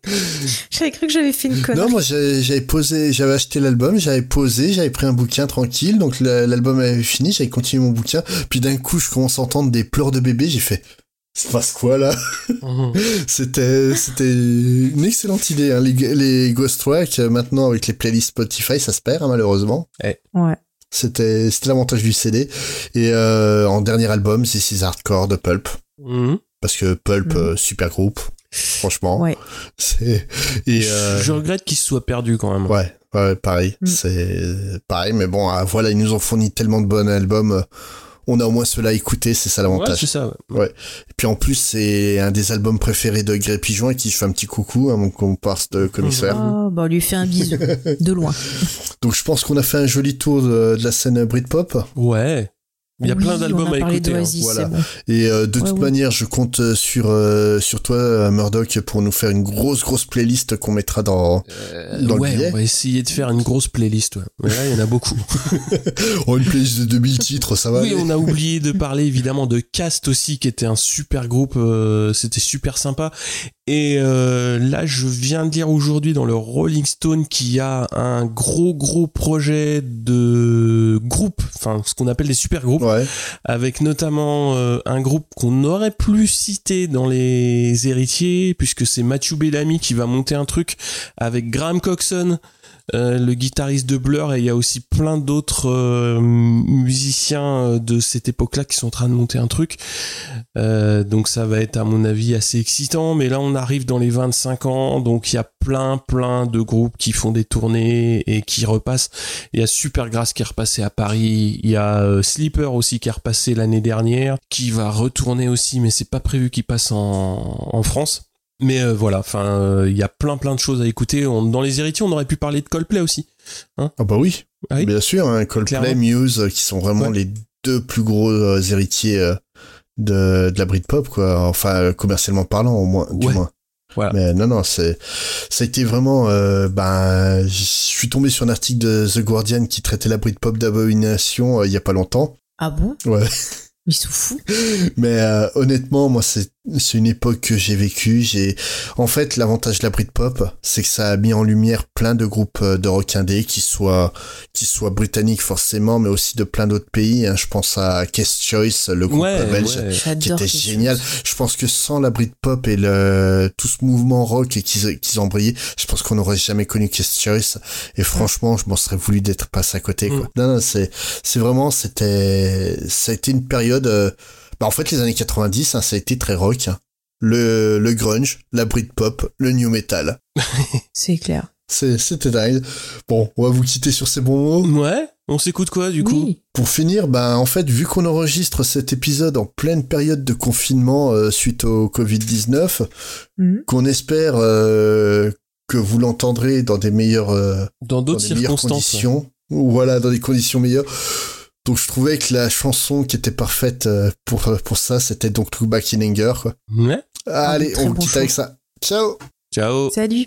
[laughs] j'avais cru que j'avais fait une connerie. Non, moi j'avais j'avais posé, j'avais acheté l'album, j'avais posé, j'avais pris un bouquin tranquille, donc la- l'album avait fini, j'avais continué mon bouquin, puis d'un coup je commence à entendre des pleurs de bébé, j'ai fait, ça se passe quoi là? Mhm. [laughs] C'était c'était une excellente idée, hein. les, les Ghost Track, euh, maintenant avec les playlists Spotify, ça se perd hein, malheureusement. Ouais. C'était c'était l'avantage du CD. Et euh, en dernier album, This is Hardcore de Pulp. Mhm. Parce que Pulp, Mhm. euh, super groupe, franchement. Ouais. C'est et euh, Je regrette qu'il se soit perdu quand même. Ouais, ouais, pareil. Mm. C'est pareil, mais bon, ah, voilà, ils nous ont fourni tellement de bons albums. On a au moins cela à écouter, c'est ça Ouais, l'avantage. c'est ça. ouais. Ouais. Et puis en plus, c'est un des albums préférés de Grey Pigeon à qui je fais un petit coucou, à mon comparse de commissaire. Oh, bah, on lui fait un bisou. [laughs] de loin. Donc je pense qu'on a fait un joli tour de, de la scène Britpop. Ouais. Il y a Oui, plein d'albums a à écouter. hein. Voilà. bon. Et euh, de Ouais, toute manière, je compte euh, sur euh, sur toi, Murdoch, pour nous faire une grosse grosse playlist qu'on mettra dans Euh, dans le ouais, billet. on va essayer de faire une grosse playlist. Ouais. Mais là, il y en a beaucoup. [laughs] Oh, une playlist de 2000 titres, ça va. oui, aller. on a oublié de parler évidemment de Cast aussi, qui était un super groupe. euh, C'était super sympa. Et euh, là, je viens de lire aujourd'hui dans le Rolling Stone qu'il y a un gros gros projet de groupe, enfin ce qu'on appelle des super groupes, Ouais. Avec notamment euh, un groupe qu'on aurait plus cité dans les héritiers, puisque c'est Matthew Bellamy qui va monter un truc avec Graham Coxon, euh, le guitariste de Blur, et il y a aussi plein d'autres euh, musiciens euh, de cette époque-là qui sont en train de monter un truc. Donc ça va être à mon avis assez excitant, mais là on arrive dans les 25 ans, donc il y a plein plein de groupes qui font des tournées et qui repassent. Il y a Supergrass qui est repassé à Paris, il y a Sleeper aussi qui est repassé l'année dernière, qui va retourner aussi, mais c'est pas prévu qu'il passe en France. Mais euh, voilà, enfin, euh, il y a plein plein de choses à écouter. On- dans les héritiers, on aurait pu parler de Coldplay aussi. Ah bah oui, Ah oui bien sûr, hein, Coldplay, Clairement. Muse, euh, qui sont vraiment Ouais. les deux plus gros euh, héritiers euh, de, de la Britpop, quoi. Enfin, euh, commercialement parlant, au moins, du Ouais. moins. Voilà. Mais non, non, c'est, ça a été vraiment, euh, ben, je suis tombé sur un article de The Guardian qui traitait la Britpop d'abomination euh, il y a pas longtemps. Ah bon? Ouais. Ils sont fous. [laughs] Mais euh, honnêtement, moi, c'est c'est une époque que j'ai vécue. J'ai, en fait, l'avantage de la Britpop, c'est que ça a mis en lumière plein de groupes euh, de rock indé, qui soient qui soient britanniques forcément, mais aussi de plein d'autres pays. hein. Je pense à Case Choice, le groupe Ouais, belge, ouais. qui était génial. Je pense que sans la Britpop et le tout ce mouvement rock qu'ils qu'ils ont brillé, je pense qu'on n'aurait jamais connu Case Choice. Et franchement, je m'en serais voulu d'être passé à côté. Quoi. Mm. Non, non, c'est c'est vraiment c'était ça a été une période. Bah en fait, les années 90, hein, ça a été très rock. hein. Le le grunge, la Britpop, le new metal. [laughs] C'est clair. C'est c'était dingue. Bon, on va vous quitter sur ces bons mots. Ouais, on s'écoute quoi du coup? Oui. Pour finir, ben en fait, vu qu'on enregistre cet épisode en pleine période de confinement euh, suite au Covid-19, Mhm. qu'on espère euh, que vous l'entendrez dans des meilleures, euh, Dans d'autres circonstances. conditions, ou voilà, dans des conditions meilleures. Donc je trouvais que la chanson qui était parfaite euh, pour pour ça, c'était donc True Back in Anger. Quoi. Ouais. Allez, très on vous bon quitte avec ça. Ciao. Ciao. Salut.